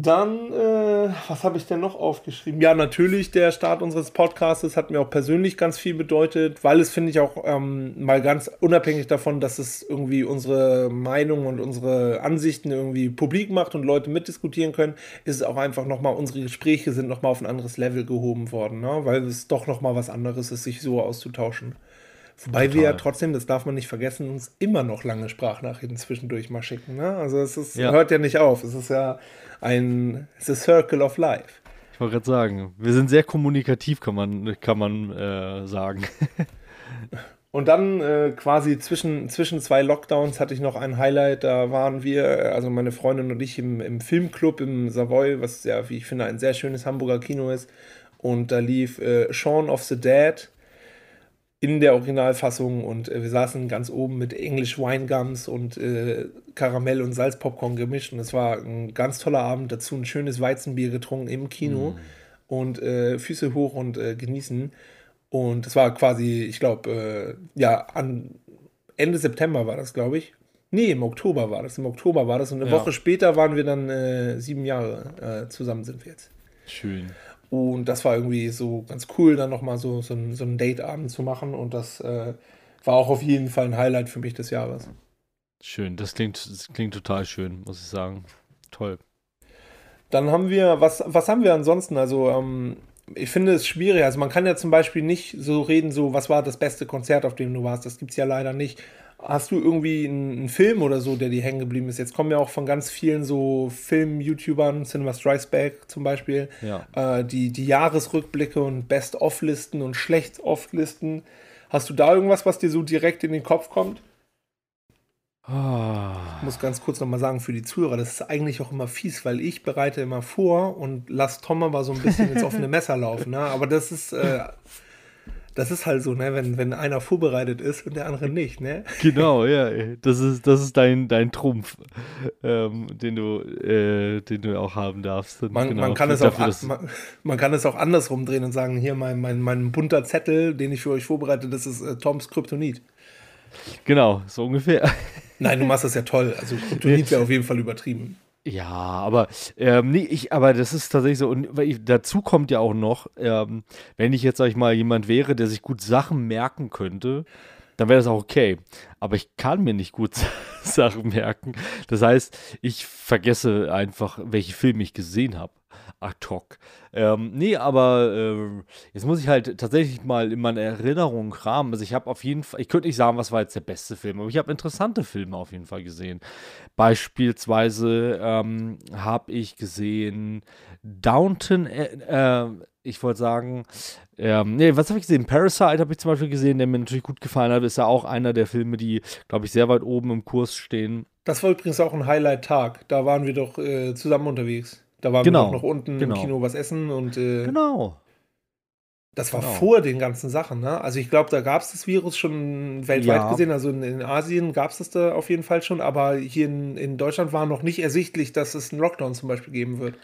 Dann, äh, was habe ich denn noch aufgeschrieben? Ja, natürlich, der Start unseres Podcasts hat mir auch persönlich ganz viel bedeutet, weil es, finde ich, auch ähm, mal ganz unabhängig davon, dass es irgendwie unsere Meinung und unsere Ansichten irgendwie publik macht und Leute mitdiskutieren können, ist es auch einfach nochmal, unsere Gespräche sind nochmal auf ein anderes Level gehoben worden, ne? weil es doch nochmal was anderes ist, sich so auszutauschen. Wobei Total. wir ja trotzdem, das darf man nicht vergessen, uns immer noch lange Sprachnachrichten zwischendurch mal schicken. Ne? Also es ist, ja. hört ja nicht auf. Es ist ja ein The Circle of Life. Ich wollte gerade sagen, wir sind sehr kommunikativ, kann man, kann man äh, sagen. Und dann äh, quasi zwischen, zwischen zwei Lockdowns hatte ich noch ein Highlight. Da waren wir, also meine Freundin und ich, im, im Filmclub im Savoy, was ja, wie ich finde, ein sehr schönes Hamburger Kino ist. Und da lief äh, Shaun of the Dead in der Originalfassung und äh, wir saßen ganz oben mit English Wine Gums und äh, Karamell und Salzpopcorn gemischt und es war ein ganz toller Abend. Dazu ein schönes Weizenbier getrunken im Kino mm. und äh, Füße hoch und äh, genießen. Und es war quasi, ich glaube, äh, ja, an Ende September war das, glaube ich. Nee, im Oktober war das. Im Oktober war das und eine ja. Woche später waren wir dann äh, sieben Jahre zusammen sind wir jetzt. Schön. Und das war irgendwie so ganz cool, dann nochmal so, so, ein, so einen Dateabend zu machen. Und das äh, war auch auf jeden Fall ein Highlight für mich des Jahres. Schön, das klingt, das klingt total schön, muss ich sagen. Toll. Dann haben wir, was, was haben wir ansonsten? Also, ähm, ich finde es schwierig. Also, man kann ja zum Beispiel nicht so reden, so, was war das beste Konzert, auf dem du warst. Das gibt es ja leider nicht. Hast du irgendwie einen, Film oder so, der dir hängen geblieben ist? Jetzt kommen ja auch von ganz vielen so Film-YouTubern, Cinema Strikes Back zum Beispiel, ja. äh, die, die Jahresrückblicke und Best-of-Listen und Schlecht-of-Listen. Hast du da irgendwas, was dir so direkt in den Kopf kommt? Ich muss ganz kurz nochmal sagen, für die Zuhörer, das ist eigentlich auch immer fies, weil ich bereite immer vor und lasse Tom aber so ein bisschen ins offene Messer laufen. Ne? Aber das ist, äh, das ist halt so, ne, wenn, wenn einer vorbereitet ist und der andere nicht, ne? Genau, ja. Das ist, das ist dein, dein Trumpf, ähm, den, du, äh, den du auch haben darfst. Man, genau, man, kann es dafür, auch, man, man, kann es auch andersrum drehen und sagen, hier mein, mein, mein bunter Zettel, den ich für euch vorbereite, das ist äh, Toms Kryptonit. Genau, so ungefähr. Nein, du machst das ja toll. Also Kryptonit wäre auf jeden Fall übertrieben. Ja, aber ähm, nee, ich, aber das ist tatsächlich so. Und ich, dazu kommt ja auch noch, ähm, wenn ich jetzt, sag ich mal, jemand wäre, der sich gut Sachen merken könnte, dann wäre das auch okay. Aber ich kann mir nicht gut Sachen merken. Das heißt, ich vergesse einfach, welche Filme ich gesehen habe ad hoc. Ähm, nee, aber äh, jetzt muss ich halt tatsächlich mal in meine Erinnerung kramen. Also ich habe auf jeden Fall, ich könnte nicht sagen, was war jetzt der beste Film, aber ich habe interessante Filme auf jeden Fall gesehen. Beispielsweise ähm, habe ich gesehen Downton, äh, äh, ich wollte sagen, ähm, nee, was habe ich gesehen? Parasite habe ich zum Beispiel gesehen, der mir natürlich gut gefallen hat. Ist ja auch einer der Filme, die, glaube ich, sehr weit oben im Kurs stehen. Das war übrigens auch ein Highlight-Tag. Da waren wir doch äh, zusammen unterwegs. Da waren genau, wir noch unten genau. im Kino was essen und. Äh, genau. Das war genau. vor den ganzen Sachen, ne? Also ich glaube, da gab es das Virus schon weltweit ja. gesehen. Also in, in Asien gab es das da auf jeden Fall schon, aber hier in, in Deutschland war noch nicht ersichtlich, dass es einen Lockdown zum Beispiel geben wird.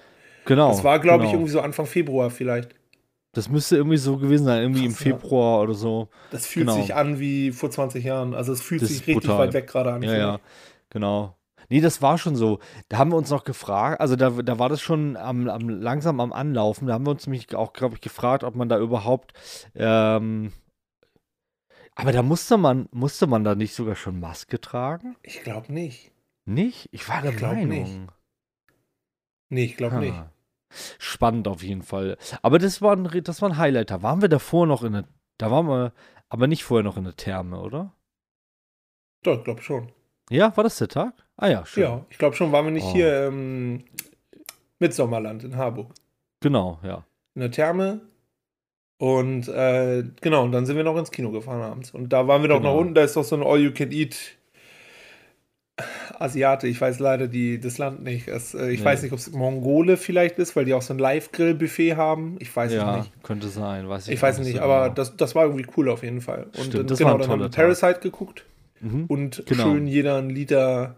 Genau. Das war, glaube genau. ich, irgendwie so Anfang Februar vielleicht. Das müsste irgendwie so gewesen sein, irgendwie Krass, im ja. Februar oder so. Das fühlt Genau. sich an wie vor 20 Jahren. Also es fühlt Das sich richtig brutal. weit weg gerade an. Ja, ja, genau. Nee, das war schon so. Da haben wir uns noch gefragt, also da, da war das schon am, am, langsam am Anlaufen. Da haben wir uns nämlich auch, glaube ich, gefragt, ob man da überhaupt. Ähm, aber da musste man, musste man da nicht sogar schon Maske tragen? Ich glaube nicht. Nicht? Ich war der Ich Meinung. nicht. Nee, ich glaube nicht. Spannend auf jeden Fall. Aber das war ein, das war ein Highlight. Da waren wir davor noch in der, da waren wir, aber nicht vorher noch in der Therme, oder? Doch, ich glaube schon. Ja, war das der Tag? Ah ja, schön. Ja, ich glaube schon, waren wir nicht Oh. hier ähm, Mitsommerland in Harburg. Genau, ja. In der Therme. Und äh, genau, und dann sind wir noch ins Kino gefahren abends. Und da waren wir doch Genau. noch unten, da ist doch so ein All-You-Can-Eat Asiate. Ich weiß leider die, das Land nicht. Es, äh, ich Nee. weiß nicht, ob es Mongole vielleicht ist, weil die auch so ein Live-Grill-Buffet haben. Ich weiß es ja, nicht. könnte sein, weiß ich Ich weiß nicht, so aber genau. das, das war irgendwie cool auf jeden Fall. Und Stimmt, dann- das genau, dann haben wir. Parasite geguckt Mhm. und Genau. schön jeder einen Liter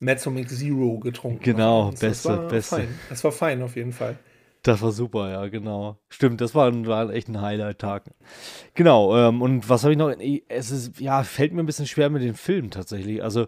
Mezzomix Zero getrunken. Genau, abends. beste, das war beste. Fein. Das war fein auf jeden Fall. Das war super, ja, genau. Stimmt, das war, ein, war echt ein Highlight-Tag. Genau, ähm, und was habe ich noch? Es ist, ja, fällt mir ein bisschen schwer mit den Filmen tatsächlich. Also,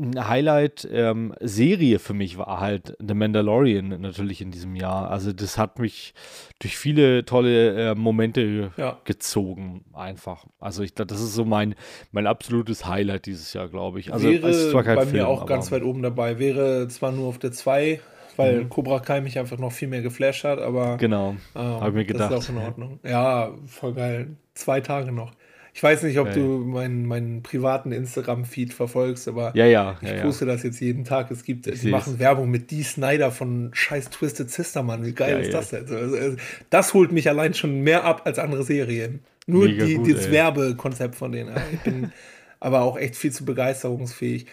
eine Highlight-Serie für mich war halt The Mandalorian natürlich in diesem Jahr. Also, das hat mich durch viele tolle äh, Momente Ja. gezogen, einfach. Also, ich glaube, das ist so mein, mein absolutes Highlight dieses Jahr, glaube ich. Also, wäre es ist zwar kein bei Film, mir auch ganz weit oben dabei. Wäre zwar nur auf der 2, weil Mhm. Cobra Kai mich einfach noch viel mehr geflasht hat, aber Genau. ähm, hab ich mir gedacht. das ist auch in Ordnung. Ja, voll geil. Zwei Tage noch. Ich weiß nicht, ob Geil. du meinen, meinen privaten Instagram-Feed verfolgst, aber Ja, ja. ich ja, ja. poste das jetzt jeden Tag. Es gibt, Ich die machen Werbung mit Dee Snyder von scheiß Twisted Sister, Mann. Wie geil Ja, ist ja. das denn? Also, also, das holt mich allein schon mehr ab als andere Serien. Nur Mega die, gut, das. Werbekonzept von denen. Ja, Ich bin aber auch echt viel zu begeisterungsfähig.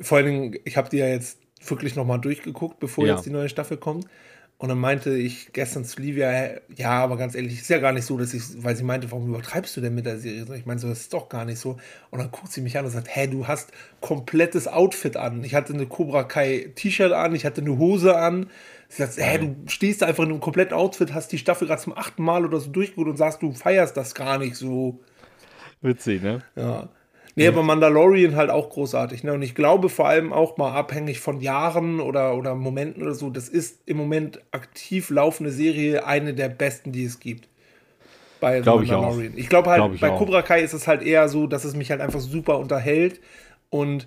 Vor allen Dingen, ich habe die ja jetzt wirklich nochmal durchgeguckt, bevor Ja. jetzt die neue Staffel kommt. Und dann meinte ich gestern zu Livia, ja, aber ganz ehrlich, ist ja gar nicht so, dass ich, weil sie meinte, warum übertreibst du denn mit der Serie? Ich meine, so, das ist doch gar nicht so. Und dann guckt sie mich an und sagt, hä, du hast komplettes Outfit an. Ich hatte eine Cobra Kai T-Shirt an, ich hatte eine Hose an. Sie sagt, hä, du stehst da einfach in einem kompletten Outfit, hast die Staffel gerade zum achten Mal oder so durchgeguckt und sagst, du feierst das gar nicht so. Witzig, ne? Ja. Nee, aber Mandalorian halt auch großartig. Ne? Und ich glaube vor allem auch mal abhängig von Jahren oder, oder Momenten oder so, das ist im Moment aktiv laufende Serie eine der besten, die es gibt. Bei Glaub ich. Mandalorian. Ich glaube halt, Glaub ich bei auch. Cobra Kai ist es halt eher so, dass es mich halt einfach super unterhält und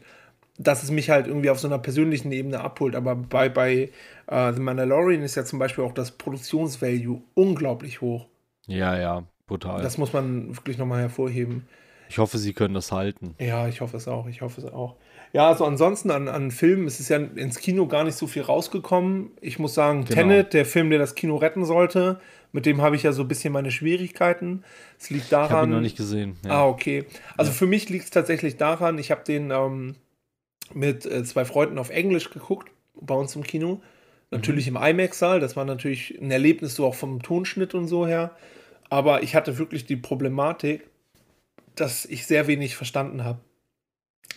dass es mich halt irgendwie auf so einer persönlichen Ebene abholt. Aber bei, bei äh, The Mandalorian ist ja zum Beispiel auch das Produktionsvalue unglaublich hoch. Ja, ja, brutal. Das muss man wirklich nochmal hervorheben. Ich hoffe, sie können das halten. Ja, ich hoffe es auch. Ich hoffe es auch. Ja, also ansonsten an, an Filmen ist es ja ins Kino gar nicht so viel rausgekommen. Ich muss sagen, Genau. Tenet, der Film, der das Kino retten sollte, mit dem habe ich ja so ein bisschen meine Schwierigkeiten. Es liegt Ich habe daran. ihn noch nicht gesehen. Ah, Ja. okay. Also für mich liegt es tatsächlich daran, ich habe den ähm, mit äh, zwei Freunden auf Englisch geguckt, bei uns im Kino. Natürlich im IMAX-Saal, das war natürlich ein Erlebnis so auch vom Tonschnitt und so her. Aber ich hatte wirklich die Problematik, dass ich sehr wenig verstanden habe.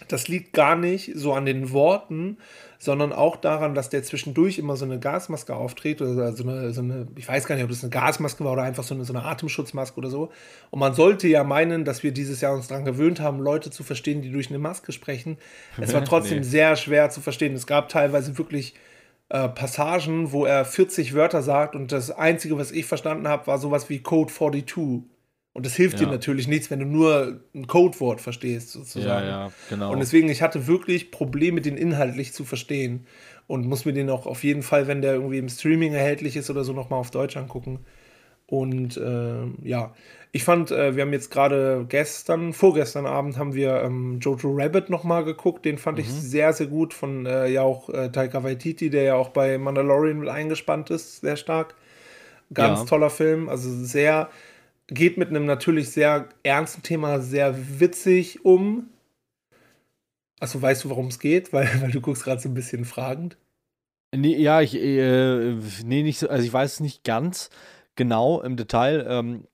Das liegt gar nicht so an den Worten, sondern auch daran, dass der zwischendurch immer so eine Gasmaske auftritt oder so eine, so eine ich weiß gar nicht, ob das eine Gasmaske war oder einfach so eine, so eine Atemschutzmaske oder so. Und man sollte ja meinen, dass wir dieses Jahr uns daran gewöhnt haben, Leute zu verstehen, die durch eine Maske sprechen. Es war trotzdem Nee. sehr schwer zu verstehen. Es gab teilweise wirklich äh, Passagen, wo er 40 Wörter sagt und das Einzige, was ich verstanden habe, war sowas wie Code 42. Und das hilft dir Ja. natürlich nichts, wenn du nur ein Codewort verstehst, sozusagen. ja, ja, genau. Und deswegen, ich hatte wirklich Probleme, den inhaltlich zu verstehen. Und muss mir den auch auf jeden Fall, wenn der irgendwie im Streaming erhältlich ist oder so, nochmal auf Deutsch angucken. Und äh, ja, ich fand, äh, wir haben jetzt gerade gestern, vorgestern Abend haben wir ähm, Jojo Rabbit nochmal geguckt. Den fand Mhm. ich sehr, sehr gut von äh, ja auch äh, Taika Waititi, der ja auch bei Mandalorian mit eingespannt ist, sehr stark. Ganz Ja. toller Film, also sehr, geht mit einem natürlich sehr ernsten Thema sehr witzig um. Achso, weißt du, worum es geht? Weil, weil du guckst gerade so ein bisschen fragend. Nee, ja, ich, äh, nee, nicht so, also ich weiß es nicht ganz genau im Detail, ähm,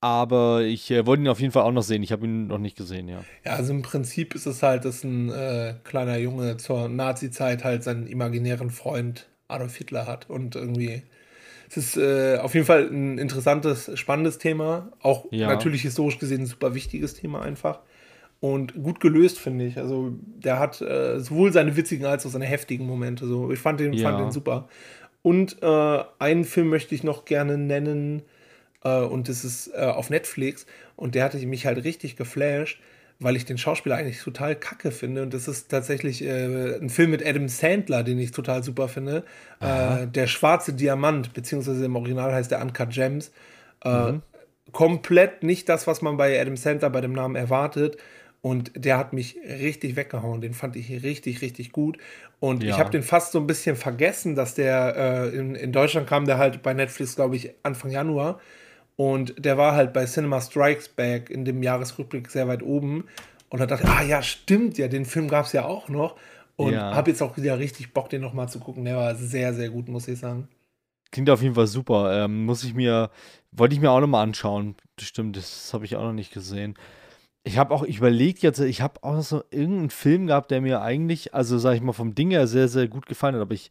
aber ich äh, wollte ihn auf jeden Fall auch noch sehen. Ich habe ihn noch nicht gesehen, ja. Ja, also im Prinzip ist es halt, dass ein äh, kleiner Junge zur Nazi-Zeit halt seinen imaginären Freund Adolf Hitler hat und irgendwie Es ist äh, auf jeden Fall ein interessantes, spannendes Thema. Auch Ja. natürlich historisch gesehen ein super wichtiges Thema einfach. Und gut gelöst, finde ich. Also, der hat äh, sowohl seine witzigen als auch seine heftigen Momente. So. Ich fand den, fand Ja. den super. Und äh, einen Film möchte ich noch gerne nennen. Äh, und das ist äh, auf Netflix. Und der hatte mich halt richtig geflasht, weil ich den Schauspieler eigentlich total kacke finde. Und das ist tatsächlich äh, ein Film mit Adam Sandler, den ich total super finde. Äh, der schwarze Diamant, beziehungsweise im Original heißt der Uncut Gems. Äh, Komplett nicht das, was man bei Adam Sandler bei dem Namen erwartet. Und der hat mich richtig weggehauen. Den fand ich richtig, richtig gut. Und ich Ja. habe den fast so ein bisschen vergessen, dass der äh, in, in Deutschland kam, der halt bei Netflix, glaube ich, Anfang Januar. Und der war halt bei Cinema Strikes Back in dem Jahresrückblick sehr weit oben. Und da dachte ich, ah ja, stimmt ja, den Film gab es ja auch noch. Und Ja. habe jetzt auch wieder richtig Bock, den nochmal zu gucken. Der war sehr, sehr gut, muss ich sagen. Klingt auf jeden Fall super. Ähm, muss ich mir, wollte ich mir auch nochmal anschauen. Das Stimmt, das habe ich auch noch nicht gesehen. Ich habe auch überlegt jetzt, ich habe auch so irgendeinen Film gehabt, der mir eigentlich, also sag ich mal, vom Ding her sehr, sehr gut gefallen hat, aber ich,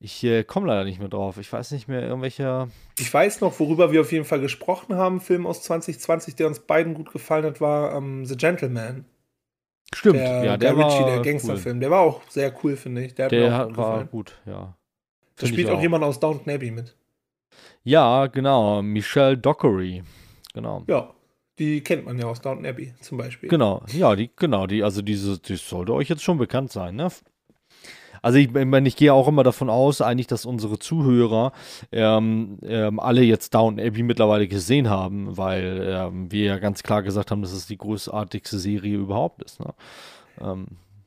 ich äh, komme leider nicht mehr drauf. Ich weiß nicht mehr, irgendwelcher. Ich weiß noch, worüber wir auf jeden Fall gesprochen haben. Film aus 2020, der uns beiden gut gefallen hat, war ähm, The Gentleman. Stimmt, Der ja, der Guy Ritchie, war der cool. Gangsterfilm. Der war auch sehr cool, finde ich. Der hat mir Der auch hat, gut war gefallen. gut, ja. Da Find spielt ich auch jemand aus Downton Abbey mit. Ja, genau, Michelle Dockery. Genau. Ja, die kennt man ja aus Downton Abbey zum Beispiel. Genau, ja, die, genau, die, also diese, die sollte euch jetzt schon bekannt sein, ne? Also ich, ich meine, ich gehe auch immer davon aus, eigentlich, dass unsere Zuhörer ähm, ähm, alle jetzt Downton Abbey mittlerweile gesehen haben, weil ähm, wir ja ganz klar gesagt haben, dass es die großartigste Serie überhaupt ist. Ne? Ähm,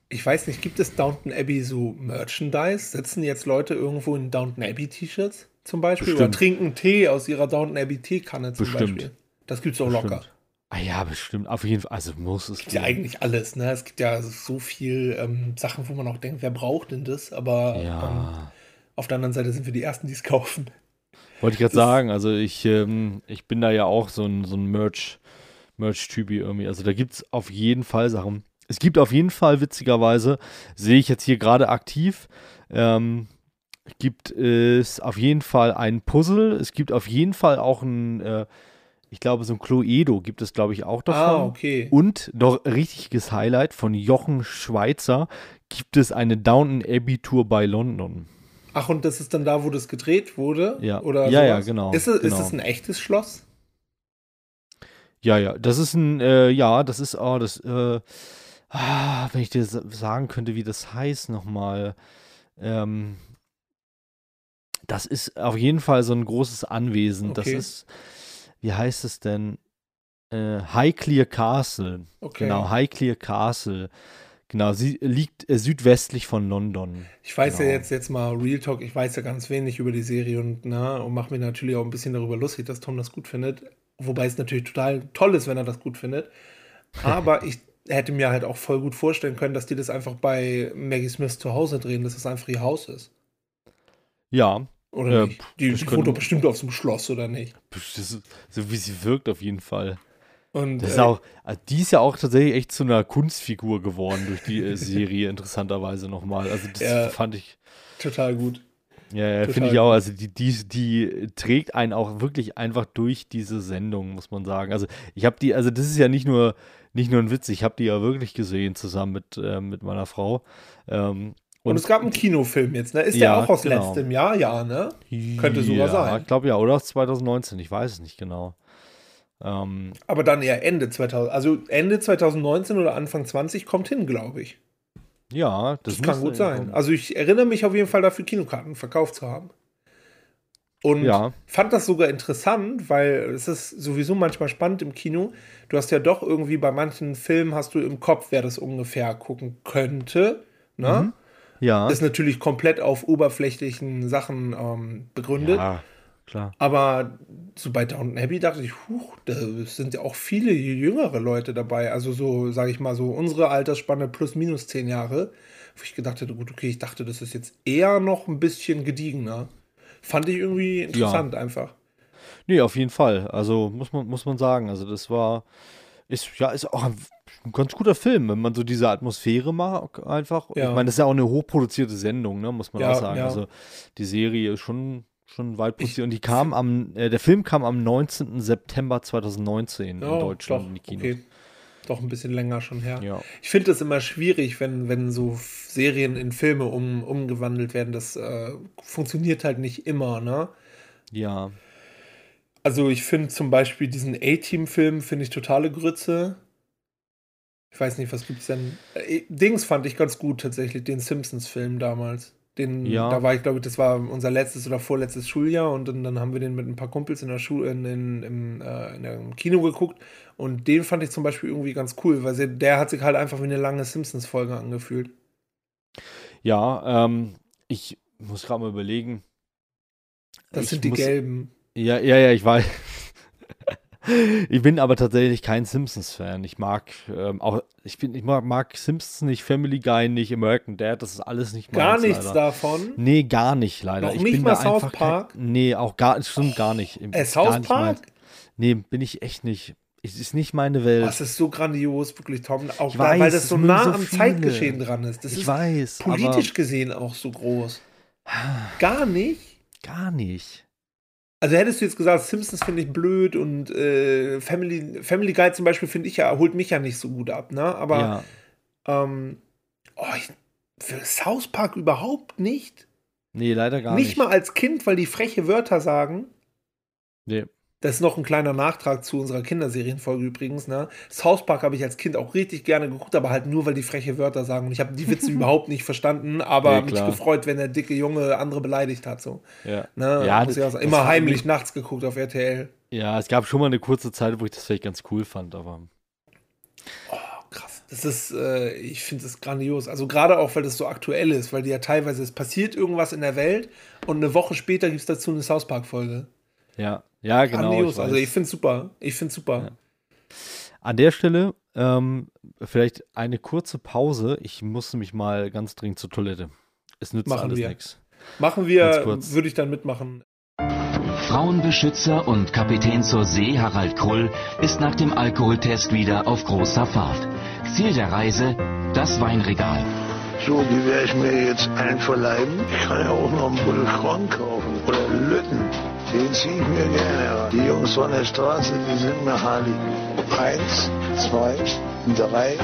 Ich weiß nicht, gibt es Downton Abbey so Merchandise? Sitzen jetzt Leute irgendwo in Downton Abbey T-Shirts zum Beispiel? Oder Bestimmt. trinken Tee aus ihrer Downton Abbey Teekanne zum Bestimmt. Beispiel? Das gibt's auch locker. Ah ja, bestimmt. Auf jeden Fall. Also muss es. Gibt ja eigentlich alles, ne? Es gibt ja so viel ähm, Sachen, wo man auch denkt, wer braucht denn das? Aber ähm, Ja. auf der anderen Seite sind wir die Ersten, die es kaufen. Wollte ich gerade sagen, also ich, ähm, ich bin da ja auch so ein, so ein Merch, Merch-Typi irgendwie. Also da gibt es auf jeden Fall Sachen. Es gibt auf jeden Fall, witzigerweise, sehe ich jetzt hier gerade aktiv, ähm, gibt es auf jeden Fall ein Puzzle. Es gibt auf jeden Fall auch ein, äh, ich glaube, so ein Cluedo gibt es, glaube ich, auch davon. Ah, okay. Und noch richtiges Highlight von Jochen Schweizer gibt es eine Downton Abbey Tour bei London. Ach, und das ist dann da, wo das gedreht wurde? Ja. Oder Ja, ja, genau, Ist es, ist genau. es ein echtes Schloss? Ja, ja, das ist ein, äh, ja, das ist, oh, das, äh, ah, wenn ich dir sa- sagen könnte, wie das heißt nochmal, ähm, das ist auf jeden Fall so ein großes Anwesen. Das Okay. ist, wie heißt es denn? Äh, Highclere Castle. Okay. Genau, Highclere Castle. Genau, sie liegt äh, südwestlich von London. Ich weiß ja Genau. jetzt, jetzt mal Real Talk, ich weiß ja ganz wenig über die Serie und, na, und mache mir natürlich auch ein bisschen darüber lustig, dass Tom das gut findet. Wobei es natürlich total toll ist, wenn er das gut findet. Aber ich hätte mir halt auch voll gut vorstellen können, dass die das einfach bei Maggie Smith zu Hause drehen, dass es einfach ihr Haus ist. Ja, Oder Ja, nicht? Die, die doch bestimmt auf so einem Schloss, oder nicht? ist, so wie sie wirkt auf jeden Fall. Und Das ist äh, auch, also die ist ja auch tatsächlich echt zu einer Kunstfigur geworden durch die äh, Serie, interessanterweise nochmal. Also das Ja. fand ich, total gut. ja, ja finde ich auch, also die, die, die trägt einen auch wirklich einfach durch diese Sendung, muss man sagen. Also ich habe die, also das ist ja nicht nur, nicht nur ein Witz, ich habe die ja wirklich gesehen zusammen mit, äh, mit meiner Frau. Ähm, Und, es gab einen Kinofilm jetzt, ne? Ist Ja, der auch aus genau. letztem Jahr? Ja, ne? könnte sogar ja, sein. Ich glaube ja, oder aus 2019, ich weiß es nicht genau. Ähm, Aber dann eher Ende 2000, also Ende 2019 oder Anfang 20 kommt hin, glaube ich. ja, das, Das kann gut sein. hinkommen. Also ich erinnere mich auf jeden Fall dafür, Kinokarten verkauft zu haben. Und Ja. fand das sogar interessant, weil es ist sowieso manchmal spannend im Kino. Du hast ja doch irgendwie bei manchen Filmen hast du im Kopf, wer das ungefähr gucken könnte. Ne? Mhm. Ja, Ist natürlich komplett auf oberflächlichen Sachen ähm, begründet. ja, klar. Aber so bei Downton Abbey dachte ich, huch, da sind ja auch viele jüngere Leute dabei. Also so, sage ich mal, so unsere Altersspanne plus minus zehn Jahre. Wo ich gedacht hätte, gut, okay, ich dachte, das ist jetzt eher noch ein bisschen gediegener. Fand ich irgendwie interessant einfach. Nee, auf jeden Fall. Also muss man, muss man sagen. Also das war, ist, ja, ist auch ein, ein ganz guter Film, wenn man so diese Atmosphäre mag, einfach. Ja. Ich meine, das ist ja auch eine hochproduzierte Sendung, ne, muss man Ja, auch sagen. ja. Also die Serie ist schon, schon weit produziert. Und die kam am, äh, der Film kam am 19. September 2019 Ja, in Deutschland doch, in die Kinos. okay. Doch ein bisschen länger schon her. Ja. Ich finde das immer schwierig, wenn, wenn so Serien in Filme um, umgewandelt werden. Das äh, funktioniert halt nicht immer, ne? Ja. Also ich finde zum Beispiel diesen A-Team-Film finde ich totale Grütze. Ich weiß nicht, was gibt's denn? Äh, Dings fand ich ganz gut tatsächlich, den Simpsons-Film damals. Den, Ja. Da war ich, glaube ich, das war unser letztes oder vorletztes Schuljahr und dann, dann haben wir den mit ein paar Kumpels in der Schule, in, in, im, äh, in im Kino geguckt und den fand ich zum Beispiel irgendwie ganz cool, weil sie, der hat sich halt einfach wie eine lange Simpsons-Folge angefühlt. Ja, ähm, ich muss gerade mal überlegen. Das Ich sind die muss- gelben. Ja, ja, ja, ich weiß. Ich bin aber tatsächlich kein Simpsons-Fan. Ich mag ähm, auch, ich bin, ich mag, mag Simpsons nicht, Family Guy nicht, American Dad, das ist alles nicht Gar meins, nichts leider. davon. Nee, gar nicht, leider. Noch ich nicht bin mal South Park? Kein, nee, auch gar, stimmt gar nicht. Äh, Gar South nicht Park? meins. Nee, bin ich echt nicht. Es ist nicht meine Welt. Das ist so grandios, wirklich, Tom. Auch da, weiß, weil das so nah so am viele. Zeitgeschehen dran ist. Das ich ist weiß, politisch gesehen auch so groß. Gar nicht. gar nicht. Also hättest du jetzt gesagt, Simpsons finde ich blöd und äh, Family, Family Guy zum Beispiel finde ich ja, holt mich ja nicht so gut ab, ne? Aber ja, ähm, oh, ich, für South Park überhaupt nicht. nee, leider gar nicht, nicht. mal als Kind, weil die freche Wörter sagen. Nee. Das ist noch ein kleiner Nachtrag zu unserer Kinderserienfolge übrigens. Ne? South Park habe ich als Kind auch richtig gerne geguckt, aber halt nur, weil die freche Wörter sagen. Und ich habe die Witze überhaupt nicht verstanden, aber Nee, mich gefreut, wenn der dicke Junge andere beleidigt hat. So. Ja. Ne? Ja, sagen. das Immer heimlich nachts geguckt auf RTL. ja, es gab schon mal eine kurze Zeit, wo ich das vielleicht ganz cool fand, aber Oh, krass. Das ist, äh, ich finde das grandios. Also gerade auch, weil das so aktuell ist, weil die ja teilweise, es passiert irgendwas in der Welt und eine Woche später gibt es dazu eine South Park-Folge. ja, ja, genau. Grandios. Ich also ich finde super. Ich finde super. Ja. An der Stelle ähm, vielleicht eine kurze Pause. Ich muss nämlich mal ganz dringend zur Toilette. Es nützt Machen alles wir. nichts. Machen wir, kurz. würde ich dann mitmachen. Frauenbeschützer und Kapitän zur See Harald Krull ist nach dem Alkoholtest wieder auf großer Fahrt. Ziel der Reise, das Weinregal. So, die werde ich mir jetzt einverleiben. Ich kann ja auch noch einen Korn kaufen. Oder Lütten. Den ziehe ich mir gerne. Die Jungs von der Straße, die sind mir heilig. Eins, zwei, drei.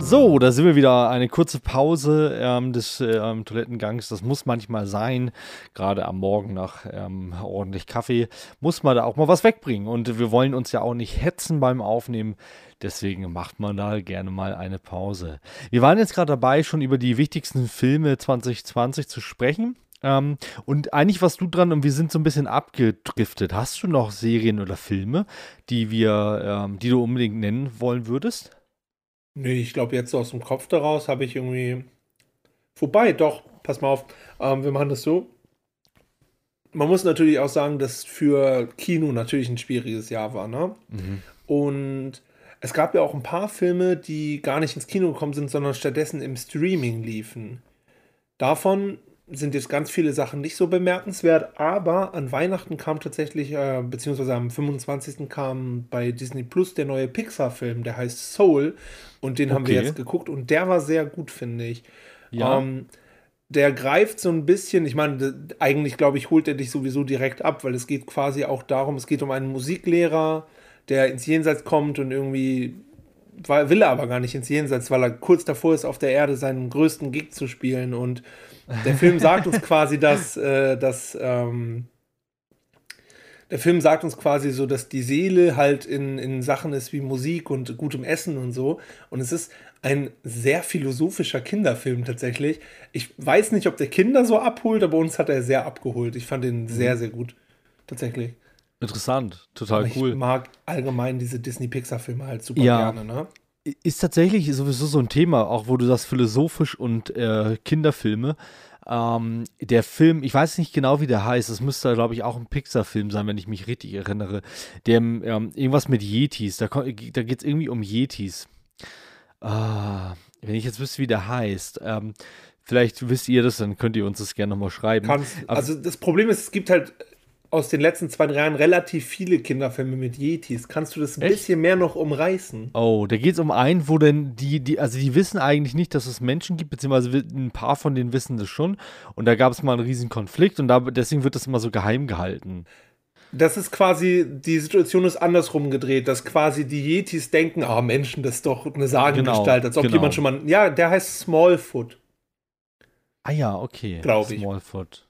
So, da sind wir wieder. Eine kurze Pause ähm, des ähm, Toilettengangs. Das muss manchmal sein. Gerade am Morgen nach ähm, ordentlich Kaffee muss man da auch mal was wegbringen. Und wir wollen uns ja auch nicht hetzen beim Aufnehmen. Deswegen macht man da gerne mal eine Pause. Wir waren jetzt gerade dabei, schon über die wichtigsten Filme 2020 zu sprechen. Ähm, und eigentlich warst du dran und wir sind so ein bisschen abgedriftet. Hast du noch Serien oder Filme, die wir, ähm, die du unbedingt nennen wollen würdest? Nee, ich glaube, jetzt so aus dem Kopf daraus habe ich irgendwie. Vorbei, doch, pass mal auf. Ähm, wir machen das so. Man muss natürlich auch sagen, dass für Kino natürlich ein schwieriges Jahr war, ne? Und es gab ja auch ein paar Filme, die gar nicht ins Kino gekommen sind, sondern stattdessen im Streaming liefen. Davon sind jetzt ganz viele Sachen nicht so bemerkenswert, aber an Weihnachten kam tatsächlich, äh, beziehungsweise am 25. kam bei Disney Plus der neue Pixar-Film, der heißt Soul und den haben wir Okay. jetzt geguckt und der war sehr gut, finde ich. Ja. Ähm, der greift so ein bisschen, ich meine, eigentlich glaube ich, holt er dich sowieso direkt ab, weil es geht quasi auch darum, es geht um einen Musiklehrer, der ins Jenseits kommt und irgendwie weil- will er aber gar nicht ins Jenseits, weil er kurz davor ist, auf der Erde seinen größten Gig zu spielen. Und der Film sagt uns quasi, dass, äh, dass ähm, der Film sagt uns quasi so, dass die Seele halt in, in Sachen ist wie Musik und gutem Essen und so. Und es ist ein sehr philosophischer Kinderfilm tatsächlich. Ich weiß nicht, ob der Kinder so abholt, aber uns hat er sehr abgeholt. Ich fand ihn sehr, sehr gut. Tatsächlich. Interessant, total Ich cool. mag allgemein diese Disney-Pixar-Filme halt super Ja. gerne, ne? Ist tatsächlich sowieso so ein Thema, auch wo du sagst, philosophisch und äh, Kinderfilme. Ähm, der Film, ich weiß nicht genau, wie der heißt, es müsste, glaube ich, auch ein Pixar-Film sein, wenn ich mich richtig erinnere. Der ähm, irgendwas mit Yetis, da, da geht es irgendwie um Yetis. Ah, wenn ich jetzt wüsste, wie der heißt. Ähm, vielleicht wisst ihr das, dann könnt ihr uns das gerne nochmal schreiben. Kannst, also das Problem ist, es gibt halt aus den letzten zwei, drei Jahren relativ viele Kinderfilme mit Yetis. Kannst du das ein Echt? bisschen mehr noch umreißen? Oh, da geht es um einen, wo denn die, die, also die wissen eigentlich nicht, dass es Menschen gibt, beziehungsweise ein paar von denen wissen das schon. Und da gab es mal einen riesen Konflikt und da, deswegen wird das immer so geheim gehalten. Das ist quasi, die Situation ist andersrum gedreht, dass quasi die Yetis denken, ah Menschen, das ist doch eine Sagengestalt, als ob genau. jemand schon mal, ja, der heißt Smallfoot. Ah ja, okay. Glaub ich. Smallfoot.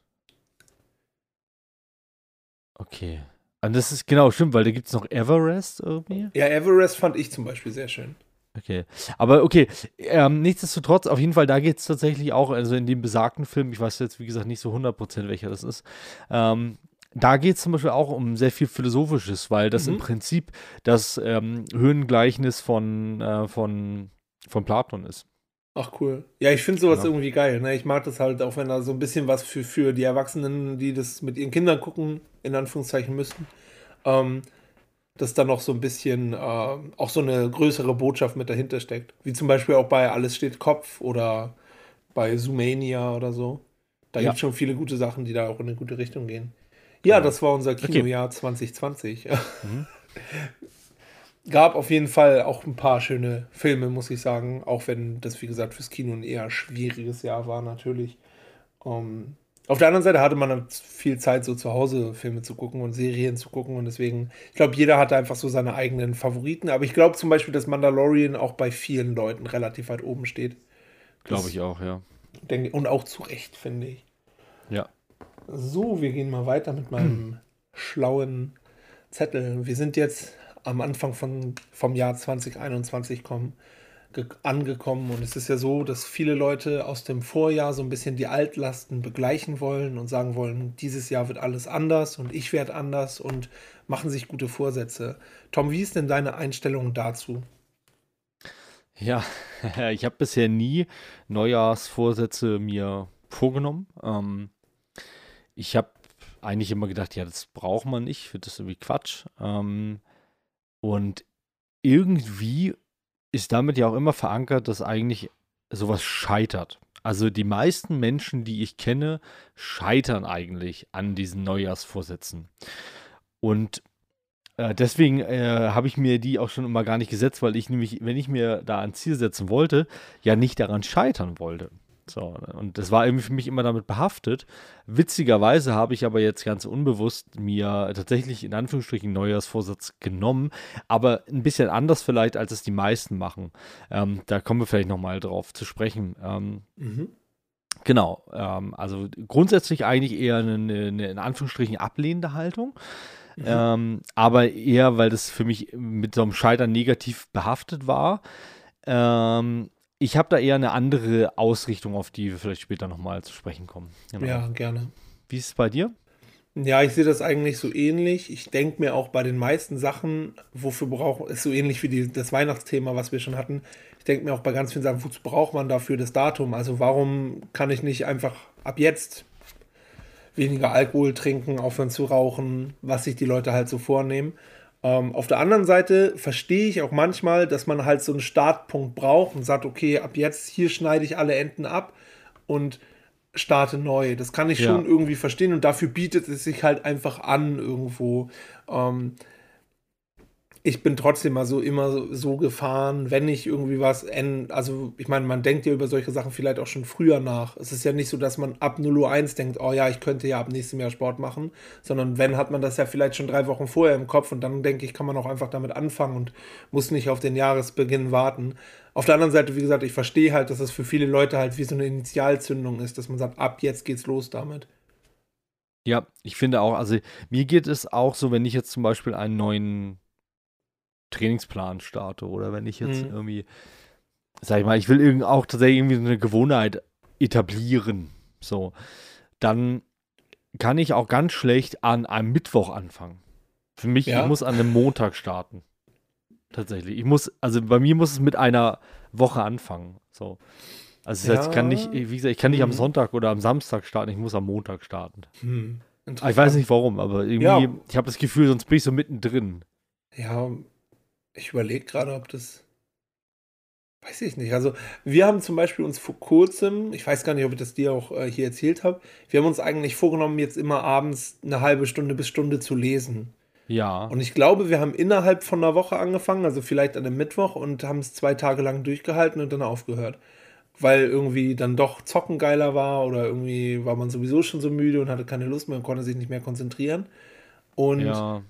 Okay. Und das ist genau, stimmt, weil da gibt es noch Everest irgendwie. Ja, Everest fand ich zum Beispiel sehr schön. Okay. Aber okay, ähm, nichtsdestotrotz, auf jeden Fall, da geht es tatsächlich auch, also in dem besagten Film, ich weiß jetzt, wie gesagt, nicht so 100% welcher das ist, ähm, da geht es zum Beispiel auch um sehr viel Philosophisches, weil das Mhm. im Prinzip das ähm, Höhengleichnis von, äh, von, von Platon ist. Ach cool. Ja, ich finde sowas Ja. irgendwie geil. Ne? Ich mag das halt, auch wenn da so ein bisschen was für, für die Erwachsenen, die das mit ihren Kindern gucken, in Anführungszeichen müssen, ähm, dass da noch so ein bisschen äh, auch so eine größere Botschaft mit dahinter steckt. Wie zum Beispiel auch bei Alles steht Kopf oder bei Zoomania oder so. Da Ja. gibt es schon viele gute Sachen, die da auch in eine gute Richtung gehen. Ja, Genau. das war unser Kinojahr 2020. Gab auf jeden Fall auch ein paar schöne Filme, muss ich sagen. Auch wenn das, wie gesagt, fürs Kino ein eher schwieriges Jahr war, natürlich. Ähm, auf der anderen Seite hatte man viel Zeit, so zu Hause Filme zu gucken und Serien zu gucken. Und deswegen, ich glaube, jeder hatte einfach so seine eigenen Favoriten. Aber ich glaube zum Beispiel, dass Mandalorian auch bei vielen Leuten relativ weit oben steht. Glaube ich auch, ja. Denke, und auch zu Recht, finde ich. Ja. So, wir gehen mal weiter mit meinem schlauen Zettel. Wir sind jetzt am Anfang von, vom Jahr 2021 kommen, ge- angekommen und es ist ja so, dass viele Leute aus dem Vorjahr so ein bisschen die Altlasten begleichen wollen und sagen wollen, dieses Jahr wird alles anders und ich werde anders und machen sich gute Vorsätze. Tom, wie ist denn deine Einstellung dazu? Ja, ich habe bisher nie Neujahrsvorsätze mir vorgenommen. Ähm, ich habe eigentlich immer gedacht, ja, das braucht man nicht, das irgendwie Quatsch. Ähm, und irgendwie ist damit ja auch immer verankert, dass eigentlich sowas scheitert. Also die meisten Menschen, die ich kenne, scheitern eigentlich an diesen Neujahrsvorsätzen. Und äh, deswegen äh, habe ich mir die auch schon immer gar nicht gesetzt, weil ich nämlich, wenn ich mir da ein Ziel setzen wollte, ja nicht daran scheitern wollte. So, und das war irgendwie für mich immer damit behaftet. Witzigerweise habe ich aber jetzt ganz unbewusst mir tatsächlich in Anführungsstrichen Neujahrsvorsatz genommen, aber ein bisschen anders vielleicht, als es die meisten machen. Ähm, da kommen wir vielleicht nochmal drauf zu sprechen. Ähm, Mhm. Genau, ähm, also grundsätzlich eigentlich eher eine, eine in Anführungsstrichen ablehnende Haltung. Ähm, aber eher, weil das für mich mit so einem Scheitern negativ behaftet war. Ähm, ich habe da eher eine andere Ausrichtung, auf die wir vielleicht später nochmal zu sprechen kommen. Genau. Ja, gerne. Wie ist es bei dir? Ja, ich sehe das eigentlich so ähnlich. Ich denke mir auch bei den meisten Sachen, wofür braucht ist so ähnlich wie die, das Weihnachtsthema, was wir schon hatten. Ich denke mir auch bei ganz vielen Sachen, wozu braucht man dafür das Datum? Also warum kann ich nicht einfach ab jetzt weniger Alkohol trinken, aufhören zu rauchen, was sich die Leute halt so vornehmen? Ähm, auf der anderen Seite verstehe ich auch manchmal, dass man halt so einen Startpunkt braucht und sagt, okay, ab jetzt hier schneide ich alle Enden ab und starte neu. Das kann ich Ja. schon irgendwie verstehen und dafür bietet es sich halt einfach an irgendwo. Ähm, ich bin trotzdem mal so immer so, so gefahren, wenn ich irgendwie was, also ich meine, man denkt ja über solche Sachen vielleicht auch schon früher nach. Es ist ja nicht so, dass man ab 0.01 denkt, oh ja, ich könnte ja ab nächstem Jahr Sport machen, sondern wenn, hat man das ja vielleicht schon drei Wochen vorher im Kopf und dann denke ich, kann man auch einfach damit anfangen und muss nicht auf den Jahresbeginn warten. Auf der anderen Seite, wie gesagt, ich verstehe halt, dass es für viele Leute halt wie so eine Initialzündung ist, dass man sagt, ab jetzt geht's los damit. Ja, ich finde auch, also mir geht es auch so, wenn ich jetzt zum Beispiel einen neuen Trainingsplan starte oder wenn ich jetzt Mhm. irgendwie, sag ich mal, ich will irgend auch tatsächlich irgendwie so eine Gewohnheit etablieren, so, dann kann ich auch ganz schlecht an einem Mittwoch anfangen. Für mich, Ja. ich muss an einem Montag starten. Tatsächlich. Ich muss, also bei mir muss es mit einer Woche anfangen. So. Also das heißt, ich kann Ja. nicht, wie gesagt, ich kann nicht am Mhm. Sonntag oder am Samstag starten, ich muss am Montag starten. Hm. Ah, Ich weiß nicht warum, aber irgendwie, Ja. ich habe das Gefühl, sonst bin ich so mittendrin. Ja, ich überlege gerade, ob das. Weiß ich nicht. Also, wir haben zum Beispiel uns vor kurzem, ich weiß gar nicht, ob ich das dir auch äh, hier erzählt habe, wir haben uns eigentlich vorgenommen, jetzt immer abends eine halbe Stunde bis Stunde zu lesen. Ja. Und ich glaube, wir haben innerhalb von einer Woche angefangen, also vielleicht an einem Mittwoch und haben es zwei Tage lang durchgehalten und dann aufgehört. Weil irgendwie dann doch Zocken geiler war oder irgendwie war man sowieso schon so müde und hatte keine Lust mehr und konnte sich nicht mehr konzentrieren. Und ja.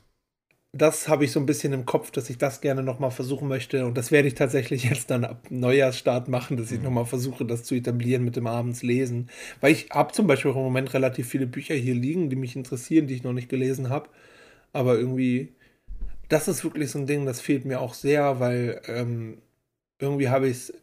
Das habe ich so ein bisschen im Kopf, dass ich das gerne nochmal versuchen möchte. Und das werde ich tatsächlich jetzt dann ab Neujahrsstart machen, dass ich Mhm. nochmal versuche, das zu etablieren mit dem Abends lesen. Weil ich habe zum Beispiel auch im Moment relativ viele Bücher hier liegen, die mich interessieren, die ich noch nicht gelesen habe. Aber irgendwie, das ist wirklich so ein Ding, das fehlt mir auch sehr, weil ähm, irgendwie habe ich es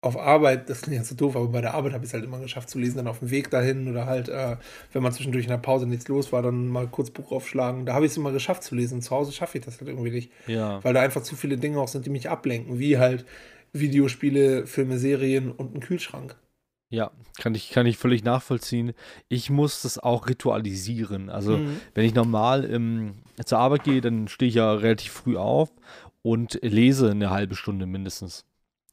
auf Arbeit, das klingt jetzt so doof, aber bei der Arbeit habe ich es halt immer geschafft zu lesen, dann auf dem Weg dahin oder halt, äh, wenn man zwischendurch in der Pause nichts los war, dann mal kurz Buch aufschlagen. Da habe ich es immer geschafft zu lesen. Zu Hause schaffe ich das halt irgendwie nicht, Ja. weil da einfach zu viele Dinge auch sind, die mich ablenken, wie halt Videospiele, Filme, Serien und ein Kühlschrank. Ja, kann ich, kann ich völlig nachvollziehen. Ich muss das auch ritualisieren. Also, Mhm. wenn ich normal ähm, zur Arbeit gehe, dann stehe ich ja relativ früh auf und lese eine halbe Stunde mindestens.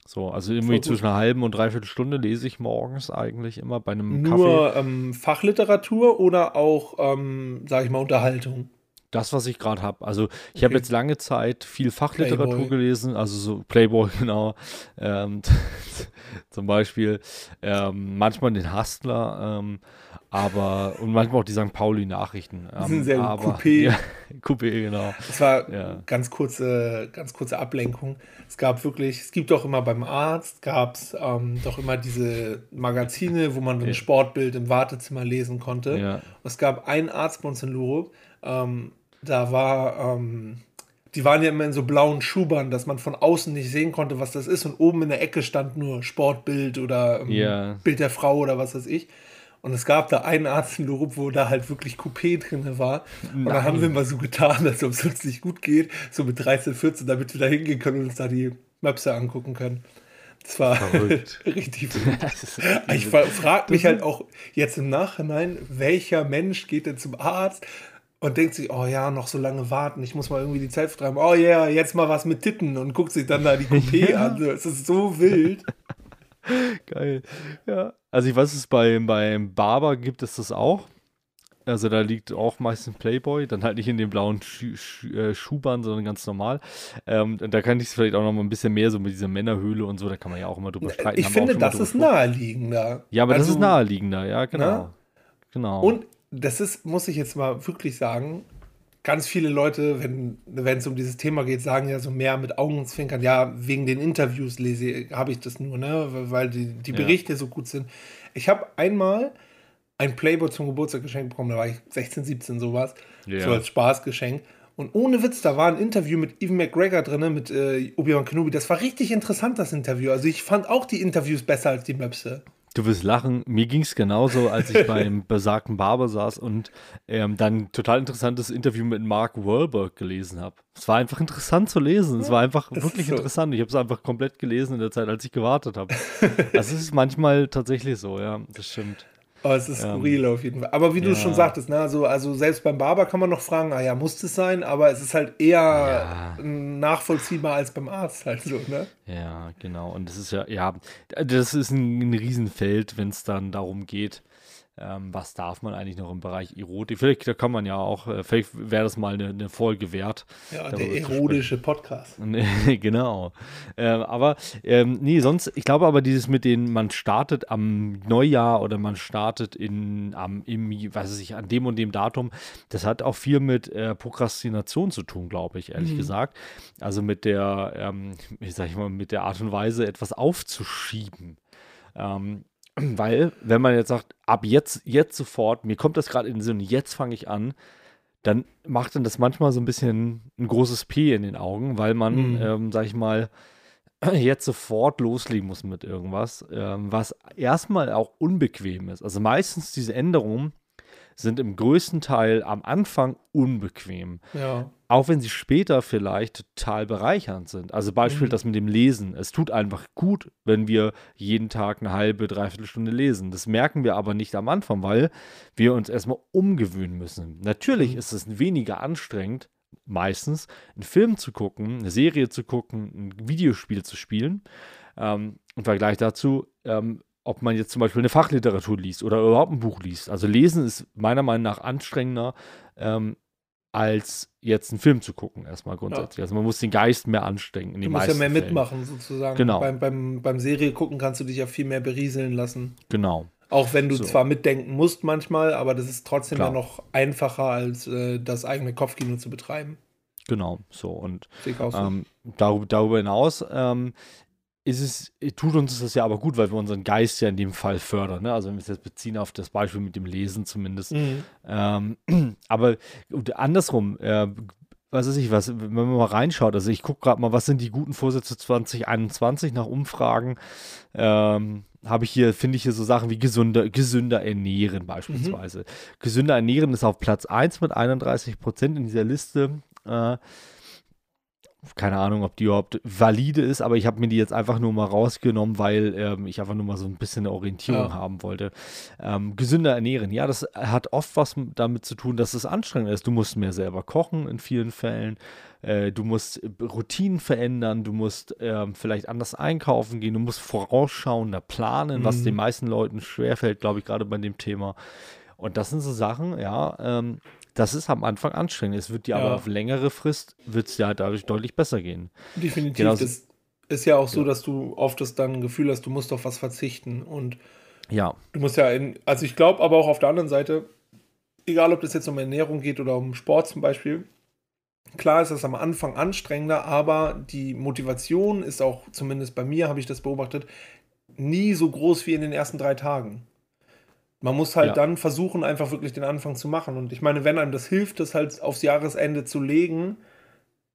So, also irgendwie zwischen einer halben und dreiviertel Stunde lese ich morgens eigentlich immer bei einem Kaffee. Nur ähm, Fachliteratur oder auch, ähm, sage ich mal, Unterhaltung? Das, was ich gerade habe. Also ich habe Okay. jetzt lange Zeit viel Fachliteratur Playboy. gelesen, also so Playboy, genau. Ähm, zum Beispiel ähm, manchmal den Hustler, ähm, aber und manchmal auch die St. Pauli-Nachrichten. Ähm, Die sind sehr aber, coupé. Ja, Coupé, genau. Das war Ja. ganz kurze, ganz kurze Ablenkung. Es gab wirklich, es gibt doch immer beim Arzt, gab es ähm, doch immer diese Magazine, wo man ein Ja. Sportbild im Wartezimmer lesen konnte. Ja. Und es gab einen Arzt bei uns in Lurup, ähm, da war, ähm, die waren ja immer in so blauen Schubern, dass man von außen nicht sehen konnte, was das ist. Und oben in der Ecke stand nur Sportbild oder ähm, Ja. Bild der Frau oder was weiß ich. Und es gab da einen Arzt in Lurup, wo da halt wirklich Coupé drin war. Und dann haben wir immer so getan, als ob es uns nicht gut geht, so mit 13, 14, damit wir da hingehen können und uns da die Möpse angucken können. Das war richtig Ich frage mich halt auch jetzt im Nachhinein, welcher Mensch geht denn zum Arzt und denkt sich, oh ja, noch so lange warten, ich muss mal irgendwie die Zeit vertreiben. Oh ja, jetzt mal was mit Titten und guckt sich dann da die Coupé an. So, Es ist so wild. Geil. Ja. Also ich weiß es beim, beim Barber gibt es das auch. Also da liegt auch meistens Playboy, dann halt nicht in den blauen Schu Schu äh, Schuhbahn, sondern ganz normal. Ähm, und da kann ich es vielleicht auch noch mal ein bisschen mehr so mit dieser Männerhöhle und so, da kann man ja auch immer drüber streiten. Ich haben finde, das ist naheliegender. Ja, aber das Also, ist naheliegender, ja, genau. Ne? Genau. Und das ist, muss ich jetzt mal wirklich sagen, ganz viele Leute, wenn es um dieses Thema geht, sagen ja so mehr mit Augenzwinkern, ja, wegen den Interviews lese habe ich das nur, ne, weil die, die Ja. Berichte so gut sind. Ich habe einmal ein Playboy zum Geburtstag geschenkt bekommen, da war ich 16, 17 sowas, Ja. so als Spaßgeschenk. Und ohne Witz, da war ein Interview mit Evan McGregor drin, mit äh, Obi-Wan Kenobi. Das war richtig interessant, das Interview. Also ich fand auch die Interviews besser als die Möpse. Du wirst lachen. Mir ging es genauso, als ich beim besagten Barber saß und ähm, dann ein total interessantes Interview mit Mark Wahlberg gelesen habe. Es war einfach interessant zu lesen. Es war einfach es wirklich so. interessant. Ich habe es einfach komplett gelesen in der Zeit, als ich gewartet habe. Das ist manchmal tatsächlich so, ja, das stimmt. Aber es ist Ähm, skurril auf jeden Fall. Aber wie du ja. schon sagtest, ne, also, also selbst beim Barber kann man noch fragen, ah ja, muss es sein, aber es ist halt eher Ja. nachvollziehbar als beim Arzt halt so, ne? Ja, genau. Und das ist ja, ja, das ist ein, ein Riesenfeld, wenn es dann darum geht, ähm, was darf man eigentlich noch im Bereich Erotik. Vielleicht da kann man ja auch, äh, vielleicht wäre das mal eine, eine Folge wert. Ja, der erotische Podcast. genau. Ähm, aber ähm, nee, sonst, ich glaube aber dieses mit den, man startet am Neujahr oder man startet in, am, im, weiß ich, an dem und dem Datum, das hat auch viel mit äh, Prokrastination zu tun, glaube ich, ehrlich gesagt. Also mit der, ähm, wie sag ich mal, mit der Art und Weise, etwas aufzuschieben. Ähm, weil, wenn man jetzt sagt, ab jetzt, jetzt sofort, mir kommt das gerade in den Sinn, jetzt fange ich an, dann macht dann das manchmal so ein bisschen ein großes P in den Augen, weil man, Mhm. ähm, sag ich mal, jetzt sofort loslegen muss mit irgendwas, ähm, was erstmal auch unbequem ist. Also meistens diese Änderungen sind im größten Teil am Anfang unbequem. Ja. Auch wenn sie später vielleicht total bereichernd sind. Also Beispiel Mhm. das mit dem Lesen. Es tut einfach gut, wenn wir jeden Tag eine halbe, dreiviertel Stunde lesen. Das merken wir aber nicht am Anfang, weil wir uns erstmal umgewöhnen müssen. Natürlich Mhm. ist es weniger anstrengend, meistens, einen Film zu gucken, eine Serie zu gucken, ein Videospiel zu spielen. Ähm, Im Vergleich dazu, ähm, ob man jetzt zum Beispiel eine Fachliteratur liest oder überhaupt ein Buch liest. Also lesen ist meiner Meinung nach anstrengender, ähm, als jetzt einen Film zu gucken, erstmal grundsätzlich. Ja. Also man muss den Geist mehr anstrengen. du musst ja mehr Fällen. mitmachen, sozusagen. Genau. Beim, beim, beim Serie gucken kannst du dich ja viel mehr berieseln lassen. Genau. Auch wenn du so. zwar mitdenken musst manchmal, aber das ist trotzdem Klar. ja noch einfacher, als äh, das eigene Kopfkino zu betreiben. Genau, so. Und ähm, darüber, darüber, hinaus ähm, ist es, tut uns das ja aber gut, weil wir unseren Geist ja in dem Fall fördern. Ne? Also wenn wir es jetzt beziehen auf das Beispiel mit dem Lesen zumindest. Mhm. Ähm, aber andersrum, äh, was weiß ich, was, wenn man mal reinschaut, also ich gucke gerade mal, was sind die guten Vorsätze 2021 nach Umfragen, ähm, habe ich hier, finde ich hier so Sachen wie gesünder, gesünder ernähren beispielsweise. Mhm. Gesünder ernähren ist auf Platz 1 mit 31 Prozent in dieser Liste. Äh, keine Ahnung, ob die überhaupt valide ist, aber ich habe mir die jetzt einfach nur mal rausgenommen, weil ähm, ich einfach nur mal so ein bisschen eine Orientierung ja. haben wollte. Ähm, gesünder ernähren, ja, das hat oft was damit zu tun, dass es anstrengend ist. Du musst mehr selber kochen in vielen Fällen. Äh, du musst Routinen verändern, du musst äh, vielleicht anders einkaufen gehen, du musst vorausschauender planen, mhm. was den meisten Leuten schwerfällt, glaube ich, gerade bei dem Thema. Und das sind so Sachen, ja, ähm, das ist am Anfang anstrengend. Es wird dir ja. aber auf längere Frist, wird es ja dadurch deutlich besser gehen. Definitiv. Genau. Das ist ja auch so, ja. dass du oft das dann Gefühl hast, du musst auf was verzichten. Und ja. du musst ja in, also ich glaube aber auch auf der anderen Seite, egal ob das jetzt um Ernährung geht oder um Sport zum Beispiel, klar ist das am Anfang anstrengender, aber die Motivation ist auch, zumindest bei mir habe ich das beobachtet, nie so groß wie in den ersten drei Tagen. Man muss halt ja. dann versuchen, einfach wirklich den Anfang zu machen. Und ich meine, wenn einem das hilft, das halt aufs Jahresende zu legen,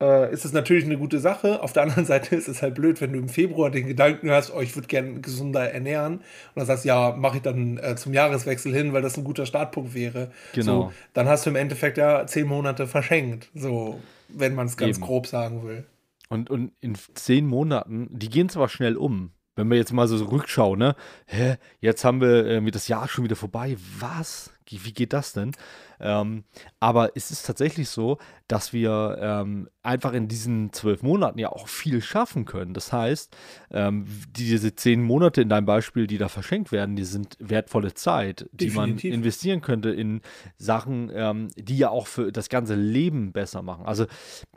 äh, ist es natürlich eine gute Sache. Auf der anderen Seite ist es halt blöd, wenn du im Februar den Gedanken hast, oh, ich würde gerne gesunder ernähren. Und dann sagst, ja, mache ich dann äh, zum Jahreswechsel hin, weil das ein guter Startpunkt wäre. Genau. So, dann hast du im Endeffekt ja zehn Monate verschenkt. So, wenn man es ganz Eben. grob sagen will. Und, und in zehn Monaten, die gehen zwar schnell um, wenn wir jetzt mal so rückschauen, ne? Hä, jetzt haben wir äh, das Jahr schon wieder vorbei. Was? Wie geht das denn? Ähm, aber es ist tatsächlich so, dass wir ähm, einfach in diesen zwölf Monaten ja auch viel schaffen können. Das heißt, ähm, diese zehn Monate in deinem Beispiel, die da verschenkt werden, die sind wertvolle Zeit, die Definitiv. man investieren könnte in Sachen, ähm, die ja auch für das ganze Leben besser machen. Also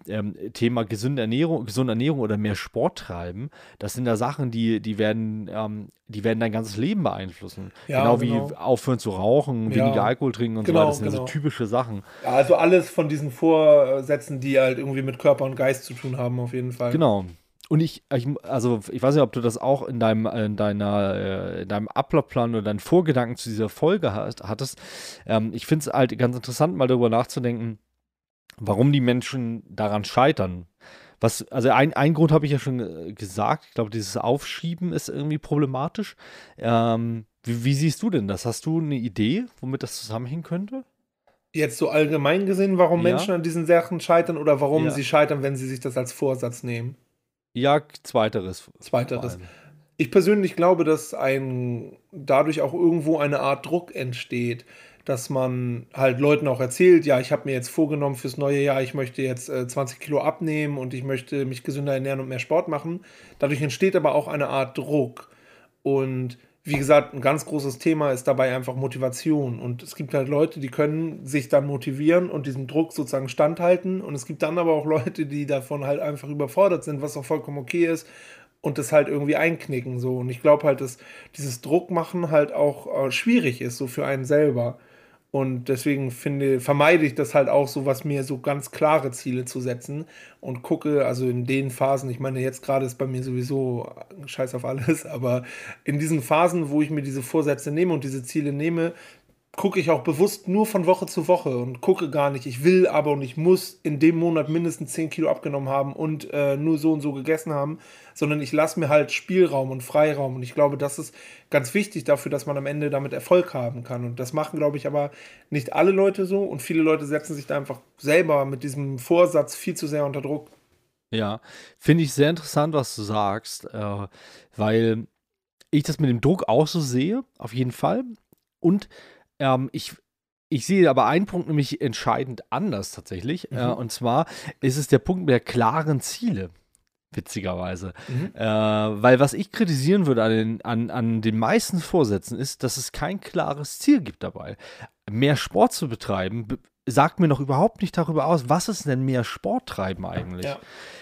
ähm, Thema gesunde Ernährung, gesunde Ernährung oder mehr Sport treiben, das sind ja Sachen, die, die werden, ähm, die werden dein ganzes Leben beeinflussen. Ja, genau, genau, wie aufhören zu rauchen, ja. weniger Alkohol trinken und genau, so weiter. Das sind genau. Typische Sachen. Ja, also alles von diesen Vorsätzen, die halt irgendwie mit Körper und Geist zu tun haben, auf jeden Fall. Genau. Und ich, ich, also ich weiß nicht, ob du das auch in deinem, in deiner, äh, in deinem Ablaufplan oder deinen Vorgedanken zu dieser Folge hast, hattest. Ähm, ich finde es halt ganz interessant, mal darüber nachzudenken, warum die Menschen daran scheitern. Was, also ein, ein Grund habe ich ja schon äh, gesagt. Ich glaube, dieses Aufschieben ist irgendwie problematisch. Ähm, wie, wie, siehst du denn das? Hast du eine Idee, womit das zusammenhängen könnte? Jetzt so allgemein gesehen, warum ja. Menschen an diesen Sachen scheitern oder warum ja. sie scheitern, wenn sie sich das als Vorsatz nehmen? Ja, zweiteres. Zweiteres. Ich persönlich glaube, dass ein dadurch auch irgendwo eine Art Druck entsteht dass man halt Leuten auch erzählt, ja, ich habe mir jetzt vorgenommen fürs neue Jahr, ich möchte jetzt äh, 20 Kilo abnehmen und ich möchte mich gesünder ernähren und mehr Sport machen. Dadurch entsteht aber auch eine Art Druck. Und wie gesagt, ein ganz großes Thema ist dabei einfach Motivation. Und es gibt halt Leute, die können sich dann motivieren und diesem Druck sozusagen standhalten. Und es gibt dann aber auch Leute, die davon halt einfach überfordert sind, was auch vollkommen okay ist und das halt irgendwie einknicken so und ich glaube halt dass dieses Druckmachen halt auch äh, schwierig ist so für einen selber und deswegen finde, vermeide ich das halt auch so, was mir so ganz klare Ziele zu setzen und gucke, also in den Phasen, ich meine, jetzt gerade ist bei mir sowieso scheiß auf alles, aber in diesen Phasen, wo ich mir diese Vorsätze nehme und diese Ziele nehme, gucke ich auch bewusst nur von Woche zu Woche und gucke gar nicht, ich will aber und ich muss in dem Monat mindestens 10 Kilo abgenommen haben und äh, nur so und so gegessen haben, sondern ich lasse mir halt Spielraum und Freiraum. Und ich glaube, das ist ganz wichtig dafür, dass man am Ende damit Erfolg haben kann. Und das machen, glaube ich, aber nicht alle Leute so. Und viele Leute setzen sich da einfach selber mit diesem Vorsatz viel zu sehr unter Druck. Ja, finde ich sehr interessant, was du sagst, äh, weil ich das mit dem Druck auch so sehe, auf jeden Fall. Und ähm, ich, ich sehe aber einen Punkt nämlich entscheidend anders tatsächlich. Mhm. Äh, und zwar ist es der Punkt der klaren Ziele witzigerweise. Mhm. Äh, weil was ich kritisieren würde an den, an, an den meisten Vorsätzen ist, dass es kein klares Ziel gibt dabei. Mehr Sport zu betreiben, sagt mir noch überhaupt nicht darüber aus, was ist denn mehr Sport treiben eigentlich? Ja.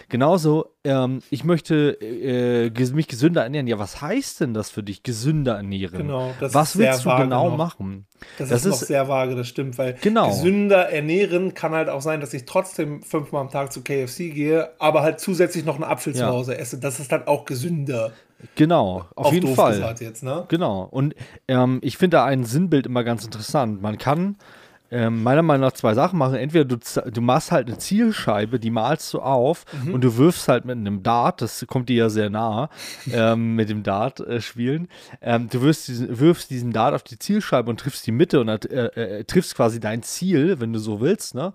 Genauso, ähm, ich möchte äh, mich gesünder ernähren. Ja, was heißt denn das für dich, gesünder ernähren? Genau, was willst du genau noch. machen? Das, das ist, ist noch sehr vage, das stimmt, weil genau. gesünder ernähren kann halt auch sein, dass ich trotzdem fünfmal am Tag zu KFC gehe, aber halt zusätzlich noch einen Apfel ja. zu Hause esse. Das ist dann auch gesünder. Genau, auf, auf jeden Fall. Jetzt, ne? Genau. Und ähm, ich finde da ein Sinnbild immer ganz interessant. Man kann ähm, meiner Meinung nach zwei Sachen machen. Entweder du, du machst halt eine Zielscheibe, die malst du auf mhm. und du wirfst halt mit einem Dart, das kommt dir ja sehr nah, ähm, mit dem Dart äh, spielen. Ähm, du wirfst diesen, wirfst diesen Dart auf die Zielscheibe und triffst die Mitte und äh, äh, triffst quasi dein Ziel, wenn du so willst, ne?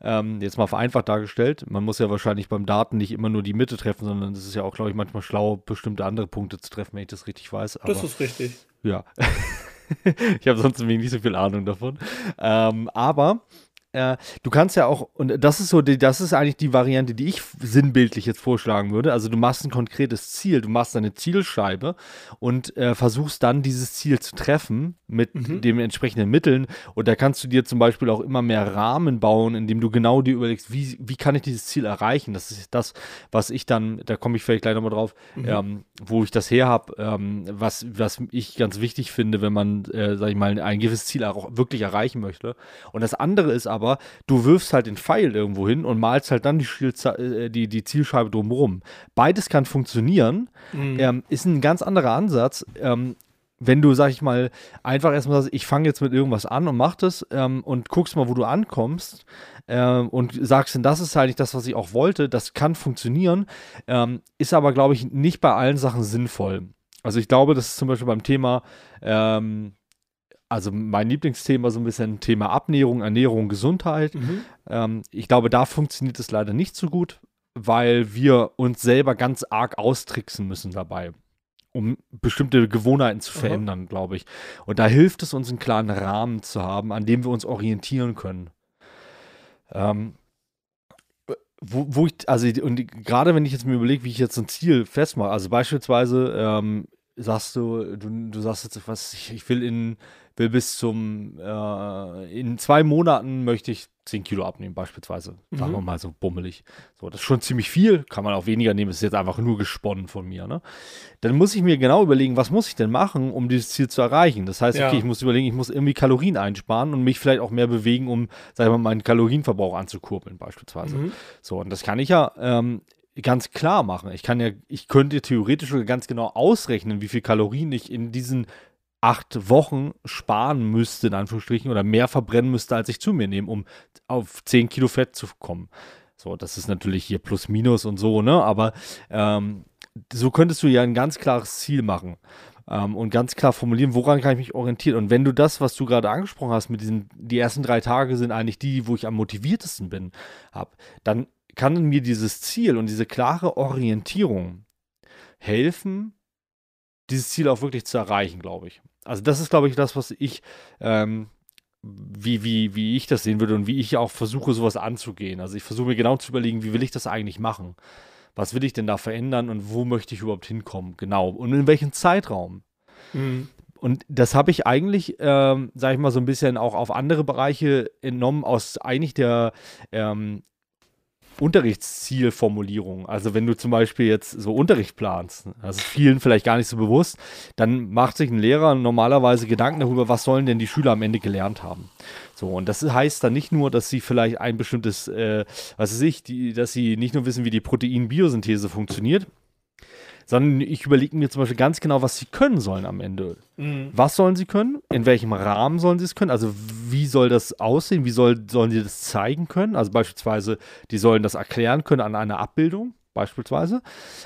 Ähm, jetzt mal vereinfacht dargestellt. Man muss ja wahrscheinlich beim Daten nicht immer nur die Mitte treffen, sondern es ist ja auch, glaube ich, manchmal schlau, bestimmte andere Punkte zu treffen, wenn ich das richtig weiß. Aber, das ist richtig. Ja. ich habe sonst nicht so viel Ahnung davon. Ähm, aber äh, du kannst ja auch, und das ist so, die, das ist eigentlich die Variante, die ich sinnbildlich jetzt vorschlagen würde. Also du machst ein konkretes Ziel, du machst eine Zielscheibe und äh, versuchst dann dieses Ziel zu treffen mit mhm. den entsprechenden Mitteln. Und da kannst du dir zum Beispiel auch immer mehr Rahmen bauen, indem du genau dir überlegst, wie, wie kann ich dieses Ziel erreichen? Das ist das, was ich dann, da komme ich vielleicht gleich nochmal drauf, mhm. ähm, wo ich das her habe, ähm, was, was ich ganz wichtig finde, wenn man, äh, sag ich mal, ein gewisses Ziel auch wirklich erreichen möchte. Und das andere ist aber, aber du wirfst halt den Pfeil irgendwo hin und malst halt dann die, äh, die, die Zielscheibe drumherum. Beides kann funktionieren, mhm. ähm, ist ein ganz anderer Ansatz. Ähm, wenn du, sag ich mal, einfach erstmal sagst, ich fange jetzt mit irgendwas an und mach das ähm, und guckst mal, wo du ankommst ähm, und sagst, denn das ist eigentlich das, was ich auch wollte, das kann funktionieren, ähm, ist aber, glaube ich, nicht bei allen Sachen sinnvoll. Also ich glaube, das ist zum Beispiel beim Thema ähm, also mein Lieblingsthema so ein bisschen Thema Abnährung, Ernährung, Gesundheit. Mhm. Ähm, ich glaube, da funktioniert es leider nicht so gut, weil wir uns selber ganz arg austricksen müssen dabei, um bestimmte Gewohnheiten zu verändern, glaube ich. Und da hilft es uns, einen klaren Rahmen zu haben, an dem wir uns orientieren können. Ähm, wo, wo ich, also und gerade wenn ich jetzt mir überlege, wie ich jetzt ein Ziel festmache, also beispielsweise ähm, sagst du, du, du sagst jetzt was, ich, ich will in will bis zum, äh, in zwei Monaten möchte ich 10 Kilo abnehmen, beispielsweise. Sagen mhm. wir mal so bummelig. So, das ist schon ziemlich viel, kann man auch weniger nehmen, das ist jetzt einfach nur gesponnen von mir. Ne? Dann muss ich mir genau überlegen, was muss ich denn machen, um dieses Ziel zu erreichen. Das heißt, okay, ja. ich muss überlegen, ich muss irgendwie Kalorien einsparen und mich vielleicht auch mehr bewegen, um, sagen wir mal, meinen Kalorienverbrauch anzukurbeln, beispielsweise. Mhm. So, und das kann ich ja ähm, ganz klar machen. Ich kann ja, ich könnte theoretisch ganz genau ausrechnen, wie viel Kalorien ich in diesen acht Wochen sparen müsste, in Anführungsstrichen, oder mehr verbrennen müsste, als ich zu mir nehme, um auf 10 Kilo Fett zu kommen. So, das ist natürlich hier plus minus und so, ne? Aber ähm, so könntest du ja ein ganz klares Ziel machen ähm, und ganz klar formulieren, woran kann ich mich orientieren. Und wenn du das, was du gerade angesprochen hast, mit diesen, die ersten drei Tage sind eigentlich die, wo ich am motiviertesten bin, habe, dann kann mir dieses Ziel und diese klare Orientierung helfen, dieses Ziel auch wirklich zu erreichen, glaube ich. Also das ist, glaube ich, das, was ich, ähm, wie, wie, wie ich das sehen würde und wie ich auch versuche, sowas anzugehen. Also ich versuche mir genau zu überlegen, wie will ich das eigentlich machen? Was will ich denn da verändern und wo möchte ich überhaupt hinkommen? Genau. Und in welchem Zeitraum? Mhm. Und das habe ich eigentlich, ähm, sage ich mal, so ein bisschen auch auf andere Bereiche entnommen aus eigentlich der ähm, Unterrichtszielformulierung. Also wenn du zum Beispiel jetzt so Unterricht planst, ist vielen vielleicht gar nicht so bewusst, dann macht sich ein Lehrer normalerweise Gedanken darüber, was sollen denn die Schüler am Ende gelernt haben. So, und das heißt dann nicht nur, dass sie vielleicht ein bestimmtes, äh, was weiß ich, die, dass sie nicht nur wissen, wie die Proteinbiosynthese funktioniert, sondern ich überlege mir zum Beispiel ganz genau, was sie können sollen am Ende. Mhm. Was sollen sie können? In welchem Rahmen sollen sie es können? Also wie soll das aussehen? Wie soll, sollen sie das zeigen können? Also beispielsweise, die sollen das erklären können an einer Abbildung, beispielsweise.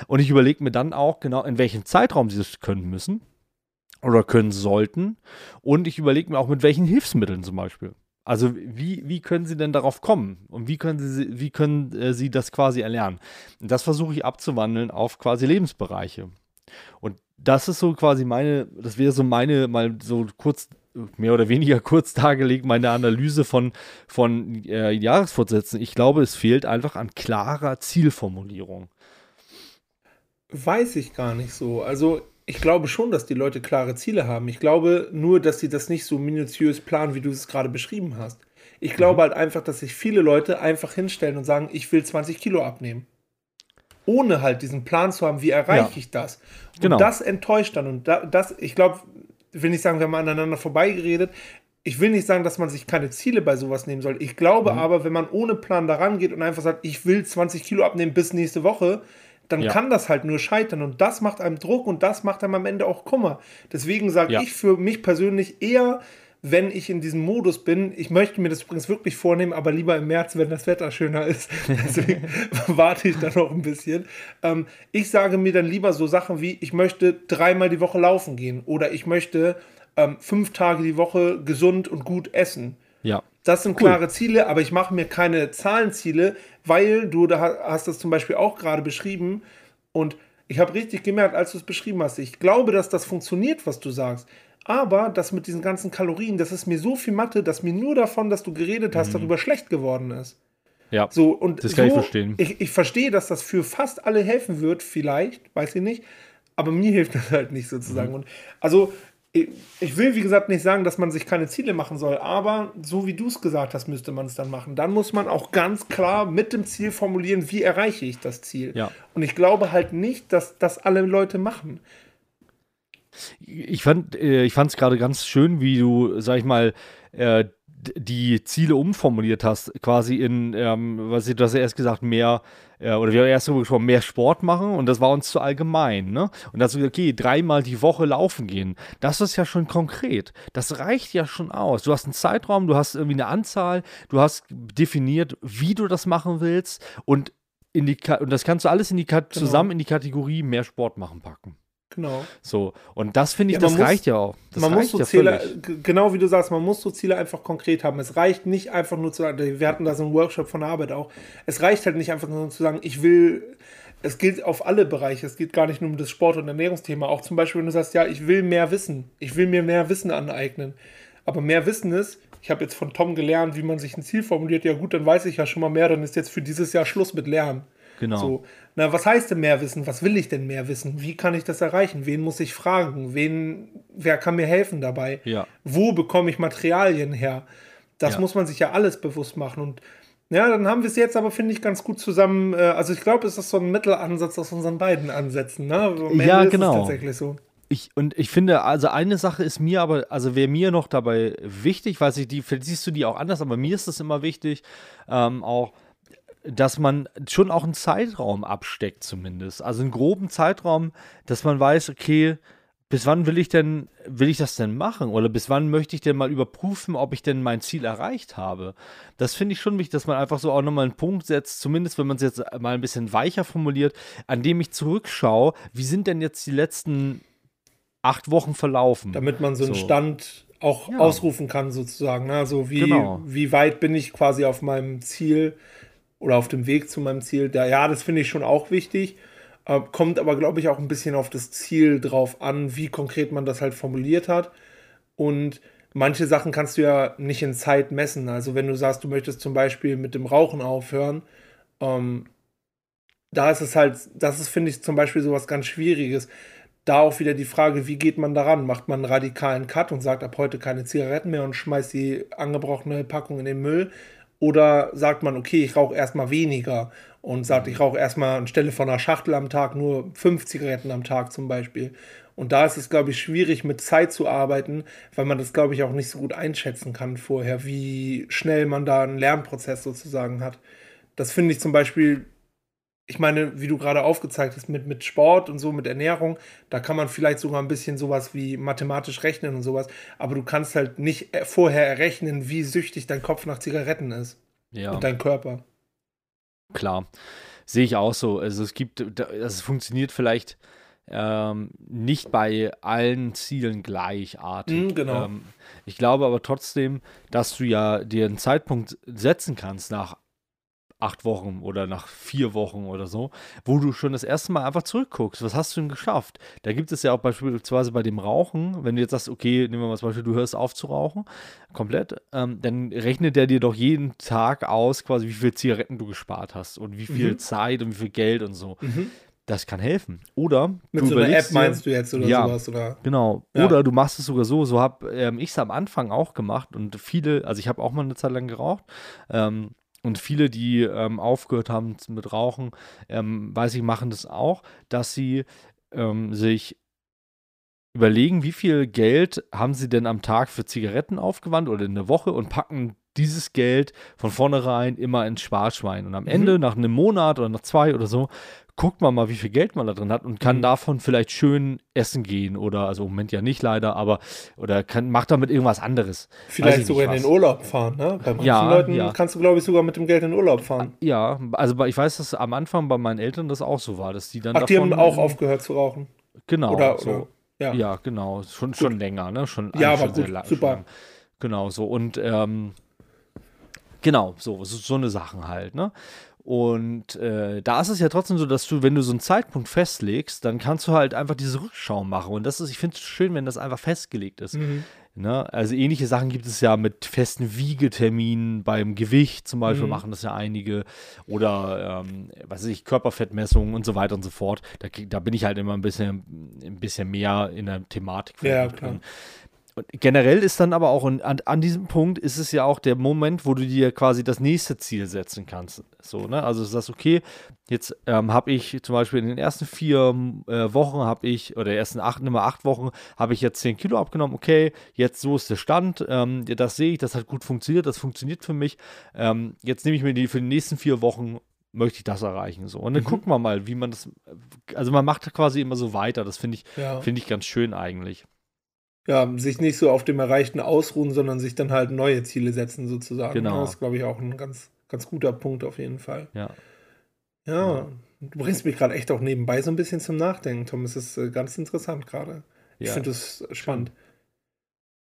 Und ich überlege mir dann auch genau, in welchem Zeitraum sie das können müssen oder können sollten. Und ich überlege mir auch, mit welchen Hilfsmitteln zum Beispiel. Also wie, wie können sie denn darauf kommen und wie können sie, wie können äh, sie das quasi erlernen? Und das versuche ich abzuwandeln auf quasi Lebensbereiche. Und das ist so quasi meine, das wäre so meine, mal so kurz mehr oder weniger kurz dargelegt meine Analyse von, von äh, Jahresfortsätzen. Ich glaube, es fehlt einfach an klarer Zielformulierung. Weiß ich gar nicht so. Also ich glaube schon, dass die Leute klare Ziele haben. Ich glaube nur, dass sie das nicht so minutiös planen, wie du es gerade beschrieben hast. Ich glaube mhm. halt einfach, dass sich viele Leute einfach hinstellen und sagen, ich will 20 Kilo abnehmen. Ohne halt diesen Plan zu haben, wie erreiche ja. ich das. Und genau. das enttäuscht dann. Und das, ich glaube, will nicht sagen, wir haben aneinander vorbeigeredet. Ich will nicht sagen, dass man sich keine Ziele bei sowas nehmen soll. Ich glaube mhm. aber, wenn man ohne Plan daran geht und einfach sagt, ich will 20 Kilo abnehmen bis nächste Woche, dann ja. kann das halt nur scheitern. Und das macht einem Druck und das macht einem am Ende auch Kummer. Deswegen sage ja. ich für mich persönlich eher, wenn ich in diesem Modus bin, ich möchte mir das übrigens wirklich vornehmen, aber lieber im März, wenn das Wetter schöner ist. Deswegen warte ich da noch ein bisschen. Ähm, ich sage mir dann lieber so Sachen wie, ich möchte dreimal die Woche laufen gehen oder ich möchte ähm, fünf Tage die Woche gesund und gut essen. Ja. Das sind cool. klare Ziele, aber ich mache mir keine Zahlenziele, weil du da hast das zum Beispiel auch gerade beschrieben und ich habe richtig gemerkt, als du es beschrieben hast, ich glaube, dass das funktioniert, was du sagst. Aber das mit diesen ganzen Kalorien, das ist mir so viel Mathe, dass mir nur davon, dass du geredet hast, mhm. darüber schlecht geworden ist. Ja, so, und das kann so, ich verstehen. Ich, ich verstehe, dass das für fast alle helfen wird, vielleicht, weiß ich nicht. Aber mir hilft das halt nicht sozusagen. Mhm. Und also, ich, ich will, wie gesagt, nicht sagen, dass man sich keine Ziele machen soll, aber so wie du es gesagt hast, müsste man es dann machen. Dann muss man auch ganz klar mit dem Ziel formulieren, wie erreiche ich das Ziel. Ja. Und ich glaube halt nicht, dass das alle Leute machen. Ich fand äh, ich es gerade ganz schön, wie du, sag ich mal, äh, die Ziele umformuliert hast, quasi in, ähm, was du hast ja erst gesagt, mehr, äh, oder wir haben erst darüber gesprochen, mehr Sport machen und das war uns zu allgemein, ne? Und da hast du gesagt, okay, dreimal die Woche laufen gehen. Das ist ja schon konkret. Das reicht ja schon aus. Du hast einen Zeitraum, du hast irgendwie eine Anzahl, du hast definiert, wie du das machen willst und in die, und das kannst du alles in die, genau. zusammen in die Kategorie mehr Sport machen packen. Genau. So, und das finde ich, ja, das muss, reicht ja auch. Das man muss so ja Ziele, völlig. genau wie du sagst, man muss so Ziele einfach konkret haben. Es reicht nicht einfach nur zu sagen, wir hatten da so einen Workshop von der Arbeit auch. Es reicht halt nicht einfach nur zu sagen, ich will, es gilt auf alle Bereiche, es geht gar nicht nur um das Sport- und Ernährungsthema. Auch zum Beispiel, wenn du sagst, ja, ich will mehr wissen, ich will mir mehr Wissen aneignen. Aber mehr Wissen ist, ich habe jetzt von Tom gelernt, wie man sich ein Ziel formuliert. Ja, gut, dann weiß ich ja schon mal mehr, dann ist jetzt für dieses Jahr Schluss mit Lernen. Genau. So. Na, was heißt denn mehr wissen? Was will ich denn mehr wissen? Wie kann ich das erreichen? Wen muss ich fragen? Wen, wer kann mir helfen dabei? Ja. Wo bekomme ich Materialien her? Das ja. muss man sich ja alles bewusst machen. Und ja, dann haben wir es jetzt aber, finde ich, ganz gut zusammen. Äh, also ich glaube, es ist so ein Mittelansatz aus unseren beiden Ansätzen. Ne? ja, genau. tatsächlich so. Ich, und ich finde, also eine Sache ist mir aber, also wäre mir noch dabei wichtig, weiß ich, die, vielleicht siehst du die auch anders, aber mir ist das immer wichtig, ähm, auch dass man schon auch einen Zeitraum absteckt, zumindest. Also einen groben Zeitraum, dass man weiß, okay, bis wann will ich denn, will ich das denn machen? Oder bis wann möchte ich denn mal überprüfen, ob ich denn mein Ziel erreicht habe? Das finde ich schon wichtig, dass man einfach so auch nochmal einen Punkt setzt, zumindest wenn man es jetzt mal ein bisschen weicher formuliert, an dem ich zurückschaue, wie sind denn jetzt die letzten acht Wochen verlaufen? Damit man so einen so. Stand auch ja. ausrufen kann, sozusagen. Also wie, genau. wie weit bin ich quasi auf meinem Ziel? Oder auf dem Weg zu meinem Ziel. Da, ja, das finde ich schon auch wichtig. Äh, kommt aber, glaube ich, auch ein bisschen auf das Ziel drauf an, wie konkret man das halt formuliert hat. Und manche Sachen kannst du ja nicht in Zeit messen. Also wenn du sagst, du möchtest zum Beispiel mit dem Rauchen aufhören, ähm, da ist es halt, das ist, finde ich, zum Beispiel so was ganz Schwieriges. Da auch wieder die Frage, wie geht man daran? Macht man einen radikalen Cut und sagt ab heute keine Zigaretten mehr und schmeißt die angebrochene Packung in den Müll? Oder sagt man, okay, ich rauche erstmal weniger und sagt, ich rauche erstmal anstelle von einer Schachtel am Tag nur fünf Zigaretten am Tag zum Beispiel. Und da ist es, glaube ich, schwierig mit Zeit zu arbeiten, weil man das, glaube ich, auch nicht so gut einschätzen kann vorher, wie schnell man da einen Lernprozess sozusagen hat. Das finde ich zum Beispiel ich meine, wie du gerade aufgezeigt hast, mit, mit Sport und so, mit Ernährung, da kann man vielleicht sogar ein bisschen sowas wie mathematisch rechnen und sowas, aber du kannst halt nicht vorher errechnen, wie süchtig dein Kopf nach Zigaretten ist. Ja. Und dein Körper. Klar. Sehe ich auch so. Also es gibt, es funktioniert vielleicht ähm, nicht bei allen Zielen gleichartig. Mm, genau. Ähm, ich glaube aber trotzdem, dass du ja dir einen Zeitpunkt setzen kannst nach acht Wochen oder nach vier Wochen oder so, wo du schon das erste Mal einfach zurückguckst. Was hast du denn geschafft? Da gibt es ja auch beispielsweise bei dem Rauchen, wenn du jetzt sagst, okay, nehmen wir mal zum Beispiel, du hörst auf zu rauchen, komplett, ähm, dann rechnet der dir doch jeden Tag aus, quasi, wie viele Zigaretten du gespart hast und wie viel Mhm. Zeit und wie viel Geld und so. Das kann helfen. Oder Mit du so einer App meinst du jetzt oder Ja. sowas? Oder? Genau. Ja. Oder du machst es sogar so, so habe ähm, ich es am Anfang auch gemacht und viele, also ich habe auch mal eine Zeit lang geraucht ähm, und viele, die ähm, aufgehört haben mit Rauchen, ähm, weiß ich, machen das auch, dass sie ähm, sich überlegen, wie viel Geld haben sie denn am Tag für Zigaretten aufgewandt oder in der Woche und packen dieses Geld von vornherein immer ins Sparschwein. Und am Ende, nach einem Monat oder nach zwei oder so, guckt man mal, wie viel Geld man da drin hat und kann Mhm. davon vielleicht schön essen gehen oder, also im Moment ja nicht leider, aber, oder kann, macht damit irgendwas anderes. Vielleicht sogar in den Urlaub fahren, ne? Bei manchen Ja, Leuten ja. kannst du, glaube ich, sogar mit dem Geld in den Urlaub fahren. Ja, also ich weiß, dass am Anfang bei meinen Eltern das auch so war, dass die dann Ach, die haben auch aufgehört zu rauchen. Genau, Oder, so. oder ja. Ja, genau. Schon, schon länger, ne? Schon, Ja, aber schon sehr gut, super. schon. Genau, so. Und ähm, genau, so, so, so eine Sachen halt, ne? Und äh, da ist es ja trotzdem so, dass du, wenn du so einen Zeitpunkt festlegst, dann kannst du halt einfach diese Rückschau machen. Und das ist, ich finde es schön, wenn das einfach festgelegt ist. Mhm. Ne? Also ähnliche Sachen gibt es ja mit festen Wiegeterminen beim Gewicht zum Beispiel, Mhm. machen das ja einige. Oder, ähm, was weiß ich, Körperfettmessungen und so weiter und so fort. Da, da bin ich halt immer ein bisschen, ein bisschen mehr in der Thematik. Ja, klar. drin. Und generell ist dann aber auch an, an diesem Punkt ist es ja auch der Moment, wo du dir quasi das nächste Ziel setzen kannst. So, ne? Also du sagst, okay, jetzt ähm, habe ich zum Beispiel in den ersten vier äh, Wochen habe ich, oder ersten acht, Nummer acht Wochen, habe ich jetzt 10 Kilo abgenommen, okay, jetzt so ist der Stand, ähm, das sehe ich, das hat gut funktioniert, das funktioniert für mich. Ähm, jetzt nehme ich mir die für die nächsten vier Wochen möchte ich das erreichen so und dann Mhm. gucken wir mal, wie man das also man macht quasi immer so weiter, das finde ich Ja. finde ich ganz schön eigentlich. Ja, sich nicht so auf dem Erreichten ausruhen, sondern sich dann halt neue Ziele setzen, sozusagen. Genau. Das ist, glaube ich, auch ein ganz, ganz guter Punkt auf jeden Fall. Ja. Ja, du bringst mich gerade echt auch nebenbei so ein bisschen zum Nachdenken, Tom. Es ist äh, ganz interessant gerade. Ich Ja. finde das spannend.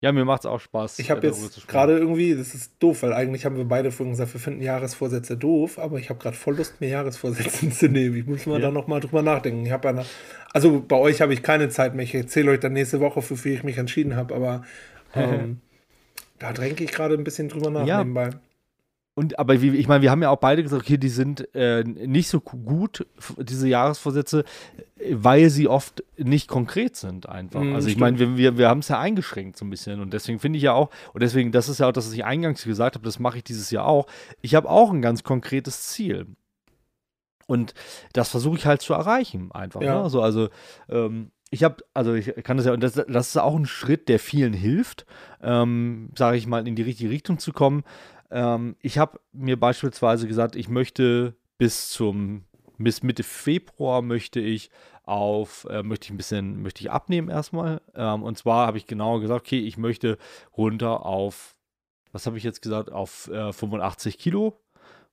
Ja, mir macht's auch Spaß. Ich habe jetzt gerade irgendwie, das ist doof, weil eigentlich haben wir beide vorhin gesagt, wir finden Jahresvorsätze doof, aber ich habe gerade voll Lust, mir Jahresvorsätze zu nehmen. Ich muss mal Ja. da nochmal drüber nachdenken. Ich habe eine, also bei euch habe ich keine Zeit mehr. Ich erzähle euch dann nächste Woche, für wie ich mich entschieden habe, aber ähm, da denke ich gerade ein bisschen drüber nach Ja. nebenbei. Und aber wie, ich meine, wir haben ja auch beide gesagt, okay, die sind äh, nicht so gut, diese Jahresvorsätze, weil sie oft nicht konkret sind einfach. Mhm, also ich meine, wir, wir, wir haben es ja eingeschränkt so ein bisschen und deswegen finde ich ja auch, und deswegen, das ist ja auch das, was ich eingangs gesagt habe, das mache ich dieses Jahr auch. Ich habe auch ein ganz konkretes Ziel. Und das versuche ich halt zu erreichen, einfach. Ja. Ne? Also, also ähm, ich habe, also ich kann das ja, und das, das ist auch ein Schritt, der vielen hilft, ähm, sage ich mal, in die richtige Richtung zu kommen. Ähm, ich habe mir beispielsweise gesagt, ich möchte bis zum bis Mitte Februar möchte ich auf äh, möchte ich ein bisschen möchte ich abnehmen erstmal ähm, und zwar habe ich genau gesagt, okay, ich möchte runter auf was habe ich jetzt gesagt auf äh, 85 Kilo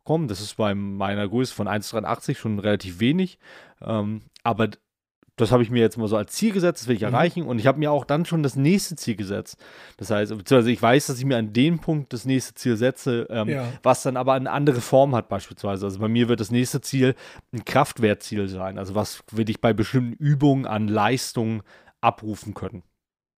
kommen. Das ist bei meiner Größe von 1,83 schon relativ wenig, ähm, aber das habe ich mir jetzt mal so als Ziel gesetzt, das will ich Mhm. erreichen. Und ich habe mir auch dann schon das nächste Ziel gesetzt. Das heißt, beziehungsweise ich weiß, dass ich mir an dem Punkt das nächste Ziel setze, ähm, Ja. was dann aber eine andere Form hat, beispielsweise. Also bei mir wird das nächste Ziel ein Kraftwertziel sein. Also was will ich bei bestimmten Übungen an Leistung abrufen können,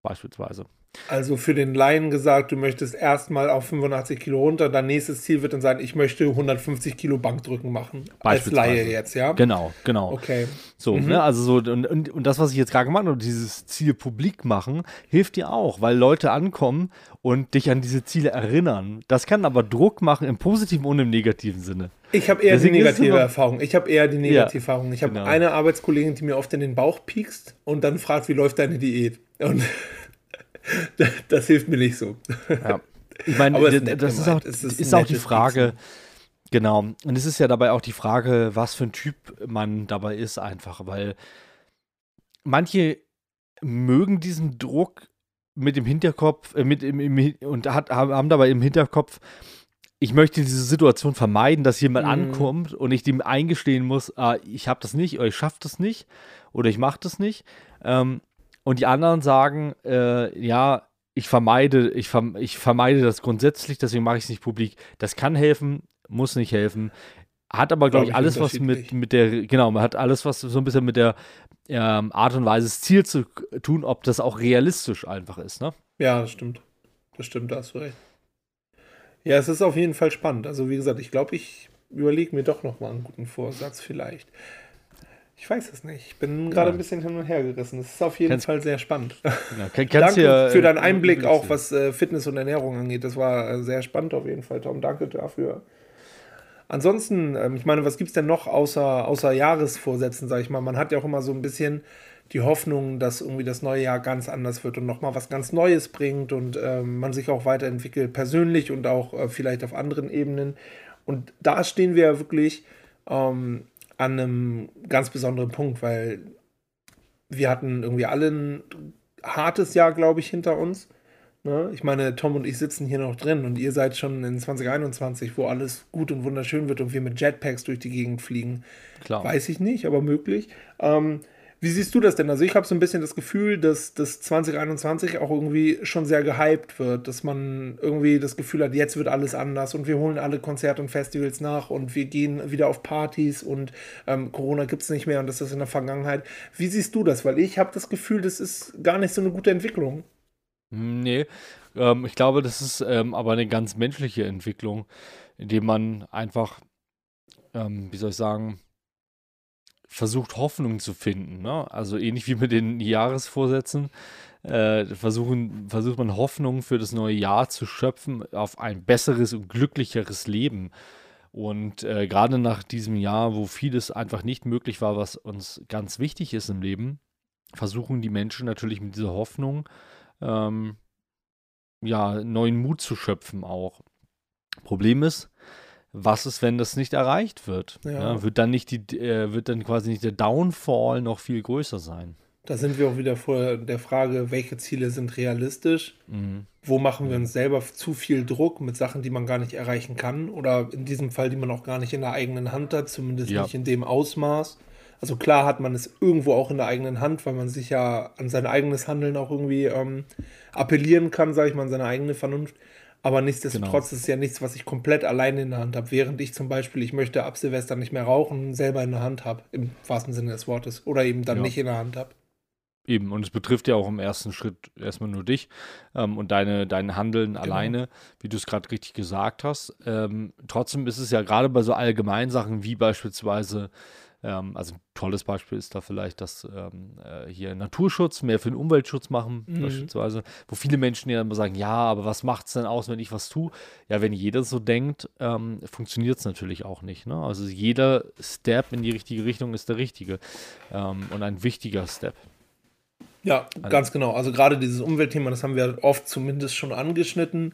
beispielsweise. Also für den Laien gesagt, du möchtest erstmal auf 85 Kilo runter, dein nächstes Ziel wird dann sein, ich möchte 150 Kilo Bankdrücken machen. Als. Laie jetzt, ja? Genau, genau. Okay. So, Mhm. ne, also so, und, und, und das, was ich jetzt gerade gemacht habe, dieses Ziel publik machen, hilft dir auch, weil Leute ankommen und dich an diese Ziele erinnern. Das kann aber Druck machen im positiven und im negativen Sinne. Ich habe eher Deswegen die ist es negative Erfahrung. Ich habe eher die negative Erfahrung. Ich habe genau. eine Arbeitskollegin, die mir oft in den Bauch piekst und dann fragt, wie läuft deine Diät? Und das hilft mir nicht so. Ja. Ich meine, Aber es ist d- nett das ist auch, ist ist auch die Frage, genau, und es ist ja dabei auch die Frage, was für ein Typ man dabei ist, einfach, weil manche mögen diesen Druck mit dem Hinterkopf, äh, mit im, im, und hat, haben haben dabei im Hinterkopf, ich möchte diese Situation vermeiden, dass jemand Mhm. ankommt und ich dem eingestehen muss, ah, ich habe das nicht oder ich schaffe das nicht oder ich mache das nicht. Ähm, und die anderen sagen, äh, ja, ich vermeide, ich, verm ich vermeide das grundsätzlich, deswegen mache ich es nicht publik. Das kann helfen, muss nicht helfen. hat aber, glaube ich, alles, was mit, mit der, genau, man hat alles, was so ein bisschen mit der ähm, Art und Weise, das Ziel zu tun, ob das auch realistisch einfach ist, ne? Ja, das stimmt. Das stimmt, da hast du recht. Ja, es ist auf jeden Fall spannend. Also, wie gesagt, ich glaube, ich überlege mir doch nochmal einen guten Vorsatz vielleicht. Ich weiß es nicht. Ich bin gerade ja. ein bisschen hin und her gerissen. Es ist auf jeden kannst, Fall sehr spannend. Ja, kann, Danke ja, für deinen äh, Einblick auch, was äh, Fitness und Ernährung angeht. Das war äh, sehr spannend auf jeden Fall, Tom. Danke dafür. Ansonsten, ähm, ich meine, was gibt es denn noch außer, außer Jahresvorsätzen, sag ich mal? Man hat ja auch immer so ein bisschen die Hoffnung, dass irgendwie das neue Jahr ganz anders wird und nochmal was ganz Neues bringt und ähm, man sich auch weiterentwickelt, persönlich und auch äh, vielleicht auf anderen Ebenen. Und da stehen wir ja wirklich ähm, an einem ganz besonderen Punkt, weil wir hatten irgendwie alle ein hartes Jahr, glaube ich, hinter uns. Ne? Ich meine, Tom und ich sitzen hier noch drin und ihr seid schon in 2021, wo alles gut und wunderschön wird und wir mit Jetpacks durch die Gegend fliegen. Klar. Weiß ich nicht, aber möglich. Ähm, wie siehst du das denn? Also ich habe so ein bisschen das Gefühl, dass das 2021 auch irgendwie schon sehr gehypt wird, dass man irgendwie das Gefühl hat, jetzt wird alles anders und wir holen alle Konzerte und Festivals nach und wir gehen wieder auf Partys und ähm, Corona gibt es nicht mehr und das ist in der Vergangenheit. Wie siehst du das? Weil ich habe das Gefühl, das ist gar nicht so eine gute Entwicklung. Nee, ähm, ich glaube, das ist ähm, aber eine ganz menschliche Entwicklung, indem man einfach, ähm, wie soll ich sagen, versucht Hoffnung zu finden. Ne? Also ähnlich wie mit den Jahresvorsätzen äh, versuchen, versucht man Hoffnung für das neue Jahr zu schöpfen auf ein besseres und glücklicheres Leben. Und äh, gerade nach diesem Jahr, wo vieles einfach nicht möglich war, was uns ganz wichtig ist im Leben, versuchen die Menschen natürlich mit dieser Hoffnung ähm, ja neuen Mut zu schöpfen auch. Problem ist, was ist, wenn das nicht erreicht wird? Ja. Ja, wird dann nicht die, äh, wird dann quasi nicht der Downfall noch viel größer sein? Da sind wir auch wieder vor der Frage, welche Ziele sind realistisch? Mhm. Wo machen wir uns selber zu viel Druck mit Sachen, die man gar nicht erreichen kann? Oder in diesem Fall, die man auch gar nicht in der eigenen Hand hat, zumindest ja. nicht in dem Ausmaß. Also klar hat man es irgendwo auch in der eigenen Hand, weil man sich ja an sein eigenes Handeln auch irgendwie ähm, appellieren kann, sage ich mal, an seine eigene Vernunft. Aber nichtsdestotrotz genau. ist es ja nichts, was ich komplett alleine in der Hand habe. Während ich zum Beispiel, ich möchte ab Silvester nicht mehr rauchen, selber in der Hand habe, im wahrsten Sinne des Wortes. Oder eben dann ja. nicht in der Hand habe. Eben, und es betrifft ja auch im ersten Schritt erstmal nur dich ähm, und deine, dein Handeln genau. alleine, wie du es gerade richtig gesagt hast. Ähm, trotzdem ist es ja gerade bei so allgemeinen Sachen wie beispielsweise ähm, also ein tolles Beispiel ist da vielleicht, dass ähm, äh, hier Naturschutz mehr für den Umweltschutz machen, mhm. beispielsweise, wo viele Menschen ja immer sagen, ja, aber was macht es denn aus, wenn ich was tue? Ja, wenn jeder so denkt, ähm, funktioniert es natürlich auch nicht. Ne? Also jeder Step in die richtige Richtung ist der richtige ähm, und ein wichtiger Step. Ja, also, ganz genau. Also gerade dieses Umweltthema, das haben wir oft zumindest schon angeschnitten.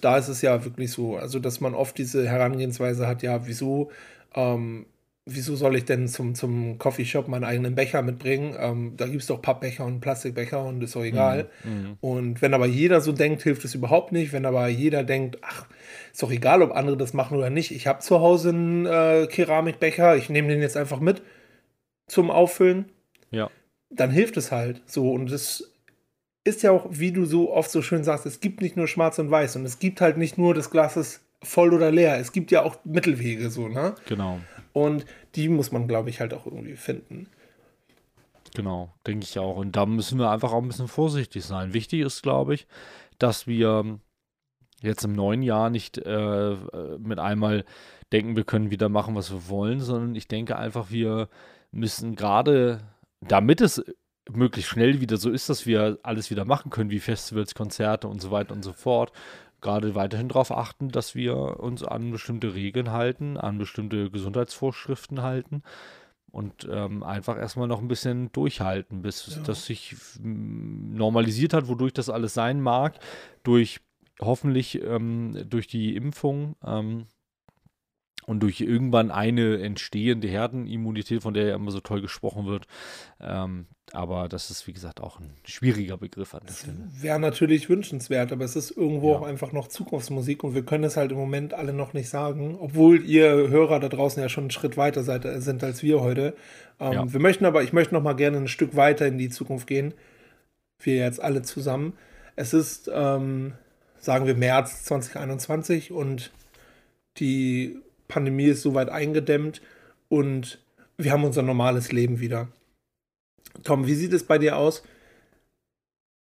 Da ist es ja wirklich so, also dass man oft diese Herangehensweise hat, ja, wieso ähm, wieso soll ich denn zum, zum Coffeeshop meinen eigenen Becher mitbringen? Ähm, da gibt es doch Pappbecher und Plastikbecher und ist doch egal. Mhm, mhm. Und wenn aber jeder so denkt, hilft es überhaupt nicht. Wenn aber jeder denkt, ach, ist doch egal, ob andere das machen oder nicht. Ich habe zu Hause einen äh, Keramikbecher, ich nehme den jetzt einfach mit zum Auffüllen. Ja. Dann hilft es halt so. Und es ist ja auch, wie du so oft so schön sagst, es gibt nicht nur schwarz und weiß und es gibt halt nicht nur das Glas ist voll oder leer. Es gibt ja auch Mittelwege so, ne? Genau. Und die muss man, glaube ich, halt auch irgendwie finden. Genau, denke ich auch. Und da müssen wir einfach auch ein bisschen vorsichtig sein. Wichtig ist, glaube ich, dass wir jetzt im neuen Jahr nicht äh, mit einmal denken, wir können wieder machen, was wir wollen, sondern ich denke einfach, wir müssen gerade, damit es möglichst schnell wieder so ist, dass wir alles wieder machen können, wie Festivals, Konzerte und so weiter und so fort, gerade weiterhin darauf achten, dass wir uns an bestimmte Regeln halten, an bestimmte Gesundheitsvorschriften halten und ähm, einfach erstmal noch ein bisschen durchhalten, bis ja. das sich normalisiert hat, wodurch das alles sein mag, durch hoffentlich ähm, durch die Impfung. Ähm, und durch irgendwann eine entstehende Herdenimmunität, von der ja immer so toll gesprochen wird. Ähm, aber das ist, wie gesagt, auch ein schwieriger Begriff an der Stelle. Wäre natürlich wünschenswert, aber es ist irgendwo ja. auch einfach noch Zukunftsmusik und wir können es halt im Moment alle noch nicht sagen, obwohl ihr Hörer da draußen ja schon einen Schritt weiter seid, äh, sind als wir heute. Ähm, ja. Wir möchten aber, ich möchte noch mal gerne ein Stück weiter in die Zukunft gehen. Wir jetzt alle zusammen. Es ist, ähm, sagen wir, März 2021 und die Pandemie ist soweit eingedämmt und wir haben unser normales Leben wieder. Tom, wie sieht es bei dir aus?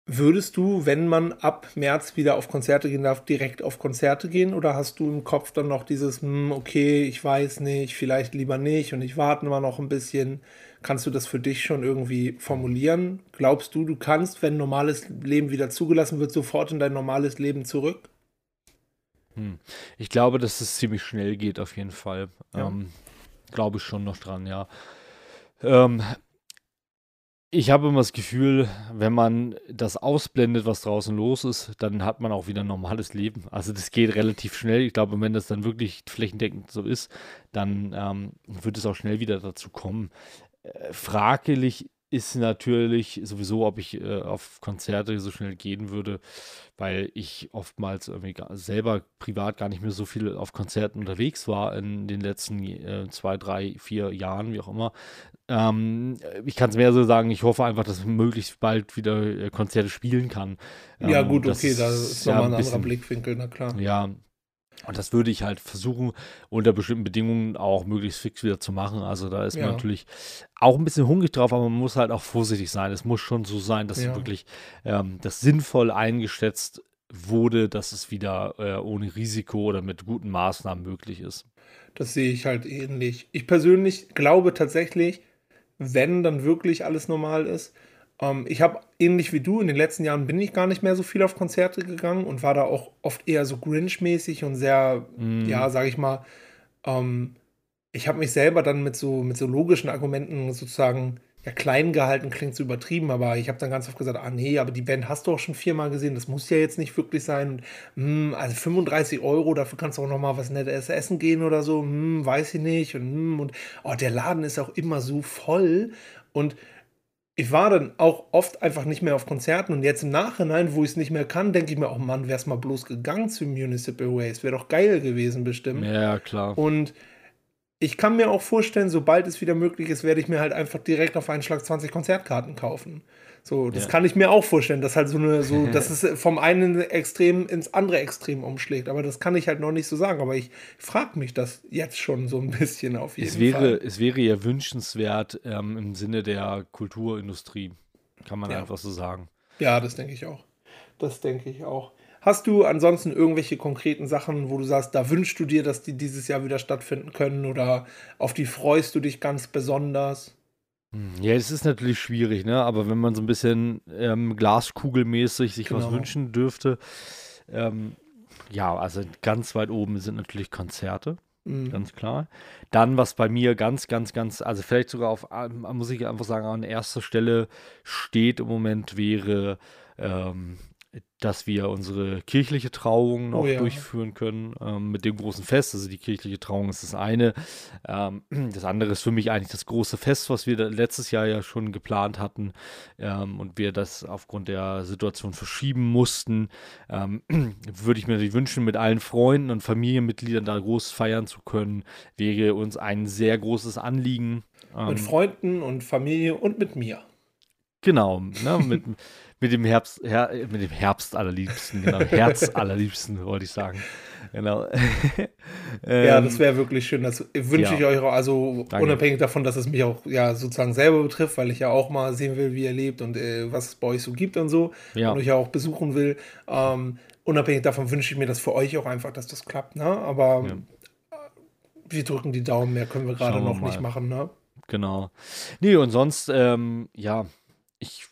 Würdest du, wenn man ab März wieder auf Konzerte gehen darf, direkt auf Konzerte gehen? Oder hast du im Kopf dann noch dieses, hm, okay, ich weiß nicht, vielleicht lieber nicht und ich warte mal noch ein bisschen? Kannst du das für dich schon irgendwie formulieren? Glaubst du, du kannst, wenn normales Leben wieder zugelassen wird, sofort in dein normales Leben zurück? Hm. Ich glaube, dass es ziemlich schnell geht, auf jeden Fall. Ja. Ähm, glaube ich schon noch dran, ja. Ähm, ich habe immer das Gefühl, wenn man das ausblendet, was draußen los ist, dann hat man auch wieder ein normales Leben. Also das geht relativ schnell. Ich glaube, wenn das dann wirklich flächendeckend so ist, dann ähm, wird es auch schnell wieder dazu kommen. Äh, fraglich ist natürlich sowieso, ob ich äh, auf Konzerte so schnell gehen würde, weil ich oftmals irgendwie gar, selber privat gar nicht mehr so viel auf Konzerten unterwegs war in den letzten äh, zwei, drei, vier Jahren, wie auch immer. Ähm, ich kann es mehr so sagen, ich hoffe einfach, dass ich möglichst bald wieder äh, Konzerte spielen kann. ja, Ähm, gut, das okay, da ist ja nochmal ein ein anderer Blickwinkel, na klar. Ja, und das würde ich halt versuchen, unter bestimmten Bedingungen auch möglichst fix wieder zu machen. Also da ist Ja. man natürlich auch ein bisschen hungrig drauf, aber man muss halt auch vorsichtig sein. Es muss schon so sein, dass Ja. wirklich ähm, das sinnvoll eingeschätzt wurde, dass es wieder äh, ohne Risiko oder mit guten Maßnahmen möglich ist. Das sehe ich halt ähnlich. Ich persönlich glaube tatsächlich, wenn dann wirklich alles normal ist. Ähm, ich habe ähnlich wie du, in den letzten Jahren bin ich gar nicht mehr so viel auf Konzerte gegangen und war da auch oft eher so Grinch-mäßig und sehr, Mm. ja, sage ich mal, ähm, ich habe mich selber dann mit so, mit so logischen Argumenten sozusagen, ja, klein gehalten, klingt so übertrieben, aber ich habe dann ganz oft gesagt, ah nee, aber die Band hast du auch schon viermal gesehen, das muss ja jetzt nicht wirklich sein. Und, hm, also 35 Euro, dafür kannst du auch noch mal was Nettes essen gehen oder so, hm, weiß ich nicht. Und, hm, und oh, der Laden ist auch immer so voll. Und ich war dann auch oft einfach nicht mehr auf Konzerten und jetzt im Nachhinein, wo ich es nicht mehr kann, denke ich mir, oh Mann, wär's mal bloß gegangen zu Municipal Waste. Wäre doch geil gewesen, bestimmt. Ja, klar. Und ich kann mir auch vorstellen, sobald es wieder möglich ist, werde ich mir halt einfach direkt auf einen Schlag 20 Konzertkarten kaufen. So, das Ja. kann ich mir auch vorstellen, dass halt so eine, so, dass es vom einen Extrem ins andere Extrem umschlägt. Aber das kann ich halt noch nicht so sagen. Aber ich frage mich das jetzt schon so ein bisschen auf jeden Es wäre, Fall. es wäre ja wünschenswert ähm, im Sinne der Kulturindustrie, kann man Ja. einfach so sagen. Ja, das denke ich auch. Das denke ich auch. Hast du ansonsten irgendwelche konkreten Sachen, wo du sagst, da wünschst du dir, dass die dieses Jahr wieder stattfinden können oder auf die freust du dich ganz besonders? Hm, Ja, es ist natürlich schwierig, ne? Aber wenn man so ein bisschen ähm, glaskugelmäßig sich was Genau. wünschen dürfte, ähm, ja, also ganz weit oben sind natürlich Konzerte, Mhm. ganz klar. Dann, was bei mir ganz, ganz, ganz, also vielleicht sogar auf, ähm, muss ich einfach sagen, an erster Stelle steht im Moment, wäre, ähm, dass wir unsere kirchliche Trauung noch Oh ja. durchführen können ähm, mit dem großen Fest. Also die kirchliche Trauung ist das eine. Ähm, das andere ist für mich eigentlich das große Fest, was wir letztes Jahr ja schon geplant hatten ähm, und wir das aufgrund der Situation verschieben mussten. Ähm, würde ich mir natürlich wünschen, mit allen Freunden und Familienmitgliedern da groß feiern zu können, wäre uns ein sehr großes Anliegen. Mit Ähm, Freunden und Familie und mit mir. Genau, ne, mit, mit dem Herbst, Her, mit dem Herbst allerliebsten, genau, Herz allerliebsten, wollte ich sagen. Genau. Ja, Ähm, das wäre wirklich schön. Das wünsche ja. ich euch auch, also Danke. unabhängig davon, dass es mich auch ja sozusagen selber betrifft, weil ich ja auch mal sehen will, wie ihr lebt und äh, was es bei euch so gibt und so. Ja. Und euch ja auch besuchen will. Ähm, unabhängig davon wünsche ich mir das für euch auch einfach, dass das klappt, ne? Aber Ja. wir drücken die Daumen, mehr können wir gerade noch nicht mal. machen, ne? Genau. Nee, und sonst, ähm, ja, ich,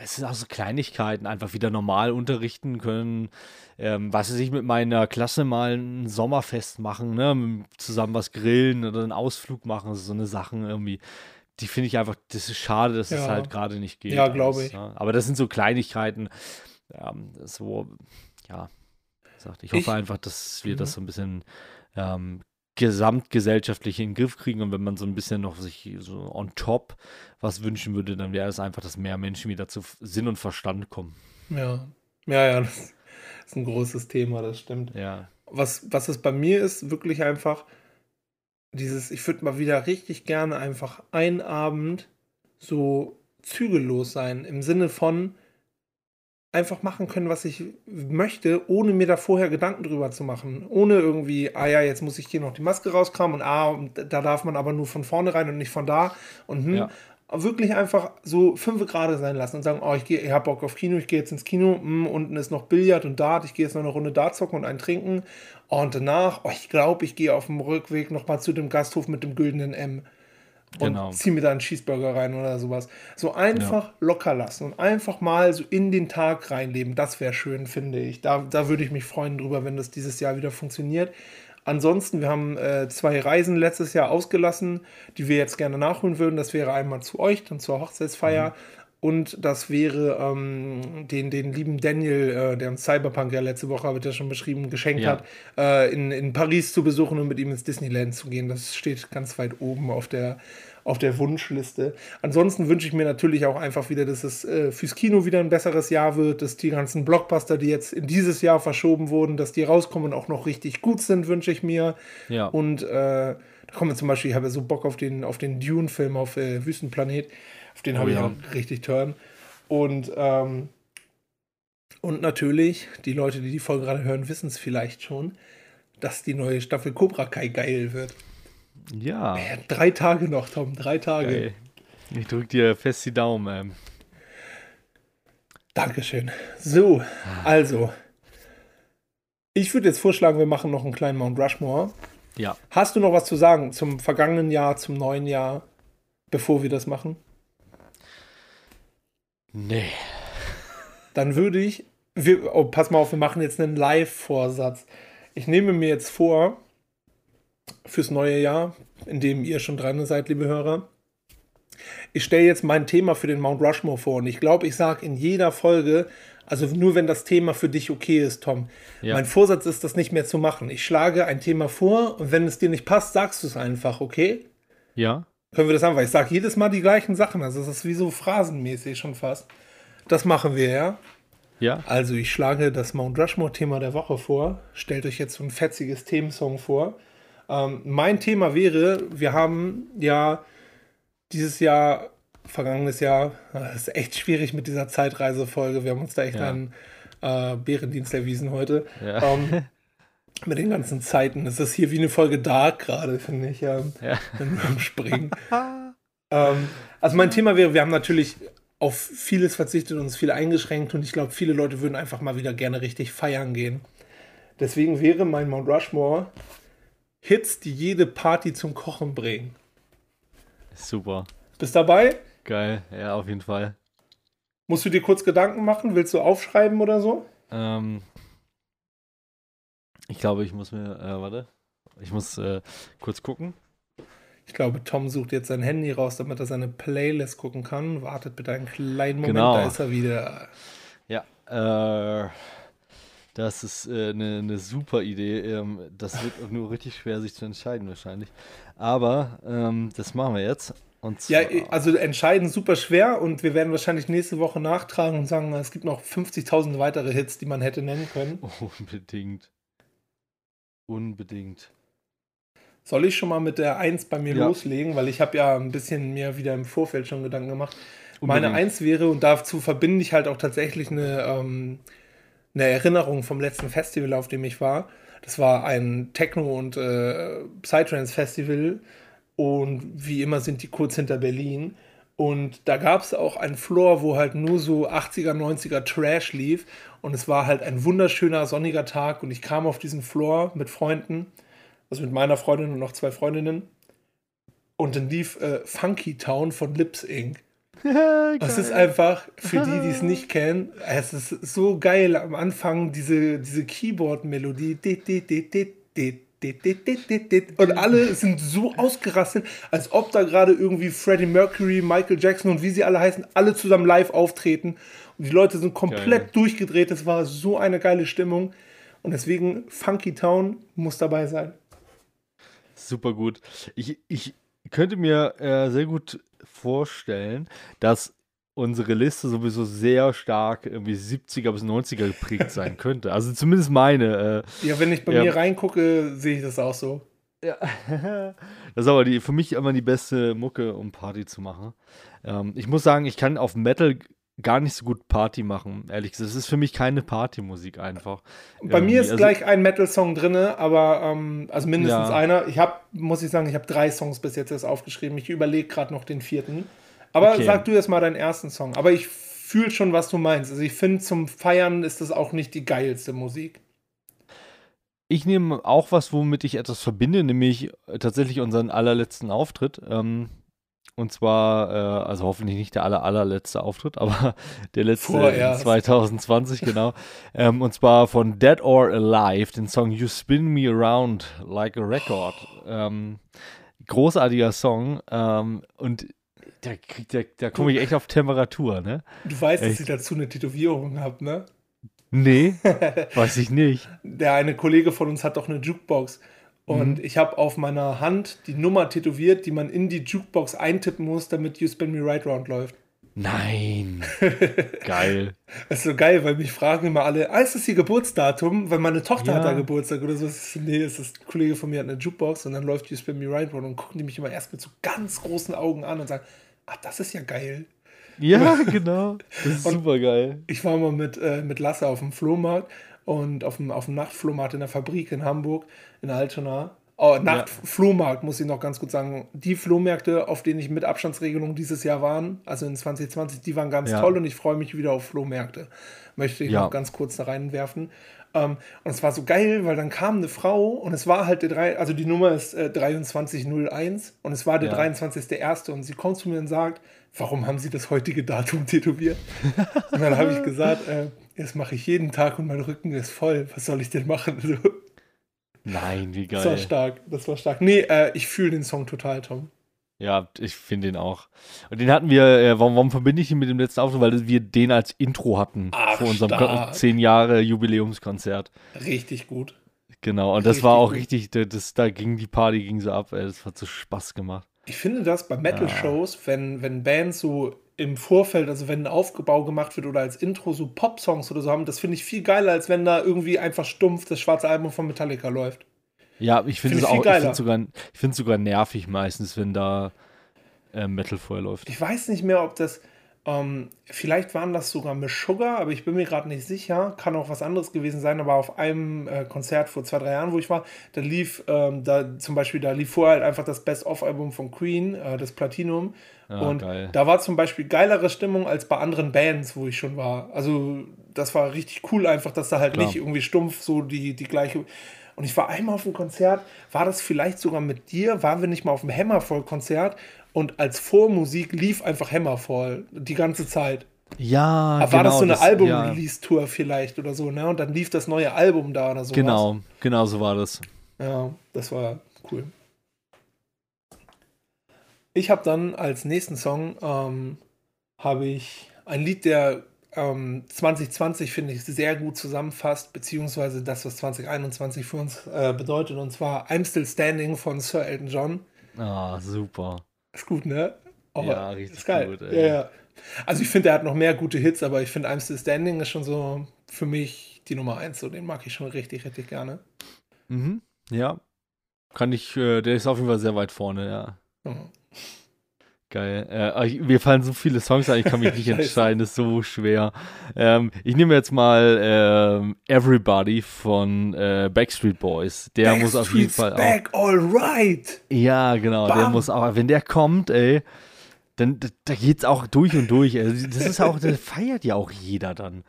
es sind auch so Kleinigkeiten, einfach wieder normal unterrichten können. Ähm, was weiß ich mit meiner Klasse mal ein Sommerfest machen, ne? Zusammen was grillen oder einen Ausflug machen, so eine Sachen irgendwie. Die finde ich einfach, das ist schade, dass es Ja. halt gerade nicht geht. Ja, glaube ich. Ne? Aber das sind so Kleinigkeiten, ähm, so, ja, ich hoffe Ich- einfach, dass wir das Mhm. so ein bisschen ähm, gesamtgesellschaftlich in den Griff kriegen und wenn man so ein bisschen noch sich so on top was wünschen würde, dann wäre es einfach, dass mehr Menschen wieder zu Sinn und Verstand kommen. Ja. Ja, ja, das ist ein großes Thema, das stimmt. Ja. was, was es bei mir ist, wirklich einfach dieses, ich würde mal wieder richtig gerne einfach einen Abend so zügellos sein, im Sinne von, einfach machen können, was ich möchte, ohne mir da vorher Gedanken drüber zu machen. Ohne irgendwie, ah ja, jetzt muss ich hier noch die Maske rauskramen und ah, da darf man aber nur von vorne rein und nicht von da. Und hm, ja. wirklich einfach so fünf Grade sein lassen und sagen, oh, ich, geh, ich habe Bock auf Kino, ich gehe jetzt ins Kino, hm, unten ist noch Billard und Dart, ich gehe jetzt noch eine Runde Dart zocken und einen trinken. Und danach, oh, ich glaube, ich gehe auf dem Rückweg nochmal zu dem Gasthof mit dem güldenen M und genau. zieh mir da einen Cheeseburger rein oder sowas. So einfach ja. locker lassen und einfach mal so in den Tag reinleben. Das wäre schön, finde ich. Da, da würde ich mich freuen drüber, wenn das dieses Jahr wieder funktioniert. Ansonsten, wir haben äh, zwei Reisen letztes Jahr ausgelassen, die wir jetzt gerne nachholen würden. Das wäre einmal zu euch, dann zur Hochzeitsfeier. Mhm. Und das wäre ähm, den, den lieben Daniel, äh, der uns Cyberpunk ja letzte Woche, habe ich ja schon beschrieben, geschenkt ja. hat, äh, in, in Paris zu besuchen und mit ihm ins Disneyland zu gehen. Das steht ganz weit oben auf der, auf der Wunschliste. Ansonsten wünsche ich mir natürlich auch einfach wieder, dass es äh, fürs Kino wieder ein besseres Jahr wird, dass die ganzen Blockbuster, die jetzt in dieses Jahr verschoben wurden, dass die rauskommen und auch noch richtig gut sind, wünsche ich mir. Ja. Und äh, da kommen wir zum Beispiel, ich habe ja so Bock auf den, auf den Dune-Film auf äh, Wüstenplanet. Auf den oh, habe ich ja. auch richtig Turn. Und, ähm, und natürlich, die Leute, die die Folge gerade hören, wissen es vielleicht schon, dass die neue Staffel Cobra Kai geil wird. Ja. Äh, drei Tage noch, Tom, drei Tage. Geil. Ich drück dir fest die Daumen. Ähm. Dankeschön. So, also. Ich würde jetzt vorschlagen, wir machen noch einen kleinen Mount Rushmore. Ja. Hast du noch was zu sagen zum vergangenen Jahr, zum neuen Jahr, bevor wir das machen? Nee. Dann würde ich. Wir, oh, pass mal auf, wir machen jetzt einen Live-Vorsatz. Ich nehme mir jetzt vor, fürs neue Jahr, in dem ihr schon dran seid, liebe Hörer. Ich stelle jetzt mein Thema für den Mount Rushmore vor und ich glaube, ich sage in jeder Folge, also nur wenn das Thema für dich okay ist, Tom. Ja. Mein Vorsatz ist, das nicht mehr zu machen. Ich schlage ein Thema vor und wenn es dir nicht passt, sagst du es einfach, okay? Ja. Können wir das haben, weil ich sage jedes Mal die gleichen Sachen. Also es ist wie so phrasenmäßig schon fast. Das machen wir, ja? Ja. Also ich schlage das Mount Rushmore-Thema der Woche vor. Stellt euch jetzt so ein fetziges Themensong vor. Ähm, mein Thema wäre, wir haben ja dieses Jahr, vergangenes Jahr, das ist echt schwierig mit dieser Zeitreisefolge. Wir haben uns da echt ja. einen äh, Bärendienst erwiesen heute. Ja. Ähm, mit den ganzen Zeiten. Es ist hier wie eine Folge Dark gerade, finde ich, ähm, ja. am Springen. ähm, also mein Thema wäre, wir haben natürlich auf vieles verzichtet und uns viel eingeschränkt und ich glaube, viele Leute würden einfach mal wieder gerne richtig feiern gehen. Deswegen wäre mein Mount Rushmore Hits, die jede Party zum Kochen bringen. Super. Bist dabei? Geil, ja, auf jeden Fall. Musst du dir kurz Gedanken machen? Willst du aufschreiben oder so? Ähm, ich glaube, ich muss mir, äh, warte, ich muss äh, kurz gucken. Ich glaube, Tom sucht jetzt sein Handy raus, damit er seine Playlist gucken kann. Wartet bitte einen kleinen Moment, genau. da ist er wieder. Ja, äh, das ist äh, eine, eine super Idee. Ähm, das wird auch nur richtig schwer, sich zu entscheiden wahrscheinlich. Aber ähm, das machen wir jetzt. ja, also entscheiden super schwer und wir werden wahrscheinlich nächste Woche nachtragen und sagen, es gibt noch 50.000 weitere Hits, die man hätte nennen können. Unbedingt. Unbedingt. Soll ich schon mal mit der 1 bei mir ja. loslegen, weil ich habe ja ein bisschen mir wieder im Vorfeld schon Gedanken gemacht. Unbedingt. Meine 1 wäre, und dazu verbinde ich halt auch tatsächlich eine, ähm, eine Erinnerung vom letzten Festival, auf dem ich war. Das war ein Techno- und äh, Psytrance-Festival und wie immer sind die kurz hinter Berlin. Und da gab es auch einen Floor, wo halt nur so 80er, 90er Trash lief. Und es war halt ein wunderschöner sonniger Tag. Und ich kam auf diesen Floor mit Freunden, also mit meiner Freundin und noch zwei Freundinnen. Und dann lief äh, Funky Town von Lips Inc. Es ist einfach, für die, die es nicht kennen, es ist so geil am Anfang, diese, diese Keyboard-Melodie. Und alle sind so ausgerastet, als ob da gerade irgendwie Freddie Mercury, Michael Jackson und wie sie alle heißen, alle zusammen live auftreten. Und die Leute sind komplett geil. durchgedreht. Das war so eine geile Stimmung. Und deswegen Funky Town muss dabei sein. Super gut. Ich, ich könnte mir äh, sehr gut vorstellen, dass unsere Liste sowieso sehr stark irgendwie 70er bis 90er geprägt sein könnte. Also zumindest meine. Äh, ja, wenn ich bei ja. mir reingucke, sehe ich das auch so. Ja. das ist aber die, für mich immer die beste Mucke, um Party zu machen. Ähm, ich muss sagen, ich kann auf Metal gar nicht so gut Party machen, ehrlich gesagt. Es ist für mich keine Partymusik einfach. Bei mir Irgendwie. ist Also- gleich ein Metal-Song drin, aber ähm, also mindestens Ja. einer. Ich habe, muss ich sagen, ich habe drei Songs bis jetzt erst aufgeschrieben. Ich überlege gerade noch den vierten. Aber Okay. sag du erst mal deinen ersten Song. Aber ich fühle schon, was du meinst. Also ich finde, zum Feiern ist das auch nicht die geilste Musik. Ich nehme auch was, womit ich etwas verbinde, nämlich äh, tatsächlich unseren allerletzten Auftritt. Ähm, und zwar, äh, also hoffentlich nicht der aller, allerletzte Auftritt, aber der letzte Vorerst. 2020, genau. Ähm, und zwar von Dead or Alive, den Song You Spin Me Around Like a Record. Ähm, großartiger Song. Ähm, und da, da, da komme ich echt auf Temperatur, ne? Du weißt, dass Echt? ich dazu eine Tätowierung habe, ne? Nee, weiß ich nicht. Der eine Kollege von uns hat doch eine Jukebox. Und ich habe auf meiner Hand die Nummer tätowiert, die man in die Jukebox eintippen muss, damit You Spin Me Right Round läuft. Nein. Geil. Das ist so geil, weil mich fragen immer alle, ah, ist das ihr Geburtsdatum? Weil meine Tochter hat Ja. da Geburtstag oder so. Das ist, nee, es ist ein Kollege von mir hat eine Jukebox und dann läuft You Spin Me Right Round und gucken die mich immer erst mit so ganz großen Augen an und sagen, ach, das ist ja geil. Ja, genau. Das ist super geil. Ich war mal mit, äh, mit Lasse auf dem Flohmarkt und auf dem, auf dem Nachtflohmarkt in der Fabrik in Hamburg, in Altona. Oh, Nachtflohmarkt, muss ich noch ganz gut sagen. Die Flohmärkte, auf denen ich mit Abstandsregelung dieses Jahr waren, also in 2020, die waren ganz Ja. toll und ich freue mich wieder auf Flohmärkte. Möchte ich Ja. noch ganz kurz da reinwerfen. Ähm, und es war so geil, weil dann kam eine Frau und es war halt der drei, also die Nummer ist äh, 2301 und es war der Ja. 23.01. und sie kommt zu mir und sagt, warum haben Sie das heutige Datum tätowiert? Und dann habe ich gesagt, äh, das mache ich jeden Tag und mein Rücken ist voll. Was soll ich denn machen? So, Nein, wie Das war geil. stark. Das war stark. Nee, äh, ich fühle den Song total, Tom. Ja, ich finde den auch. Und den hatten wir, äh, warum, warum verbinde ich ihn mit dem letzten Auftritt? Weil wir den als Intro hatten Ach, vor unserem stark. 10 Jahre Jubiläumskonzert. Richtig gut. Genau. Und das Richtig war auch gut. richtig, da- das, da ging die Party ging so ab, ey. Das hat so Spaß gemacht. Ich finde das bei Metal-Shows, wenn, wenn Bands so im Vorfeld, also wenn ein Aufbau gemacht wird oder als Intro so Pop-Songs oder so haben, das finde ich viel geiler, als wenn da irgendwie einfach stumpf das schwarze Album von Metallica läuft. Ja, ich finde Find es auch, ich finde sogar, ich sogar nervig meistens, wenn da äh, Metal vorher läuft. Ich weiß nicht mehr, ob das, ähm, vielleicht waren das sogar Miss Sugar, aber ich bin mir gerade nicht sicher. Kann auch was anderes gewesen sein, aber auf einem äh, Konzert vor zwei, drei Jahren, wo ich war, da lief, ähm, da zum Beispiel, da lief vorher halt einfach das Best-of-Album von Queen, äh, das Platinum. Ah, und geil. da war zum Beispiel geilere Stimmung als bei anderen Bands, wo ich schon war. Also, das war richtig cool, einfach, dass da halt Klar. nicht irgendwie stumpf so die, die gleiche. Und ich war einmal auf einem Konzert, war das vielleicht sogar mit dir, waren wir nicht mal auf dem Hammerfall-Konzert und als Vormusik lief einfach Hammerfall die ganze Zeit. Ja, Aber war das so eine ja. Album-Release-Tour vielleicht oder so, ne? Und dann lief das neue Album da oder so. Genau, genau so war das. Ja, das war cool. Ich habe dann als nächsten Song ähm, habe ich ein Lied, der ähm, 2020 finde ich sehr gut zusammenfasst, beziehungsweise das, was 2021 für uns äh, bedeutet, und zwar I'm Still Standing von Sir Elton John. Ah, super. Ist gut, ne? Oh, Ja, richtig ist geil. gut, ey. Ja, ja. Also ich finde, er hat noch mehr gute Hits, aber ich finde I'm Still Standing ist schon so für mich die Nummer eins. So, den mag ich schon richtig, richtig gerne. Mhm. Ja. Kann ich, äh, der ist auf jeden Fall sehr weit vorne, ja. Mhm. Geil. Äh, ich, mir fallen so viele Songs ein, ich kann mich nicht entscheiden, ist so schwer. Ähm, ich nehme jetzt mal ähm, Everybody von äh, Backstreet Boys. Der muss auf jeden Fall auch. Back, all right. Ja, genau, der Bam. muss auch, wenn der kommt, ey, dann da, geht's auch durch und durch. Ey. Das ist auch, das feiert ja auch jeder dann.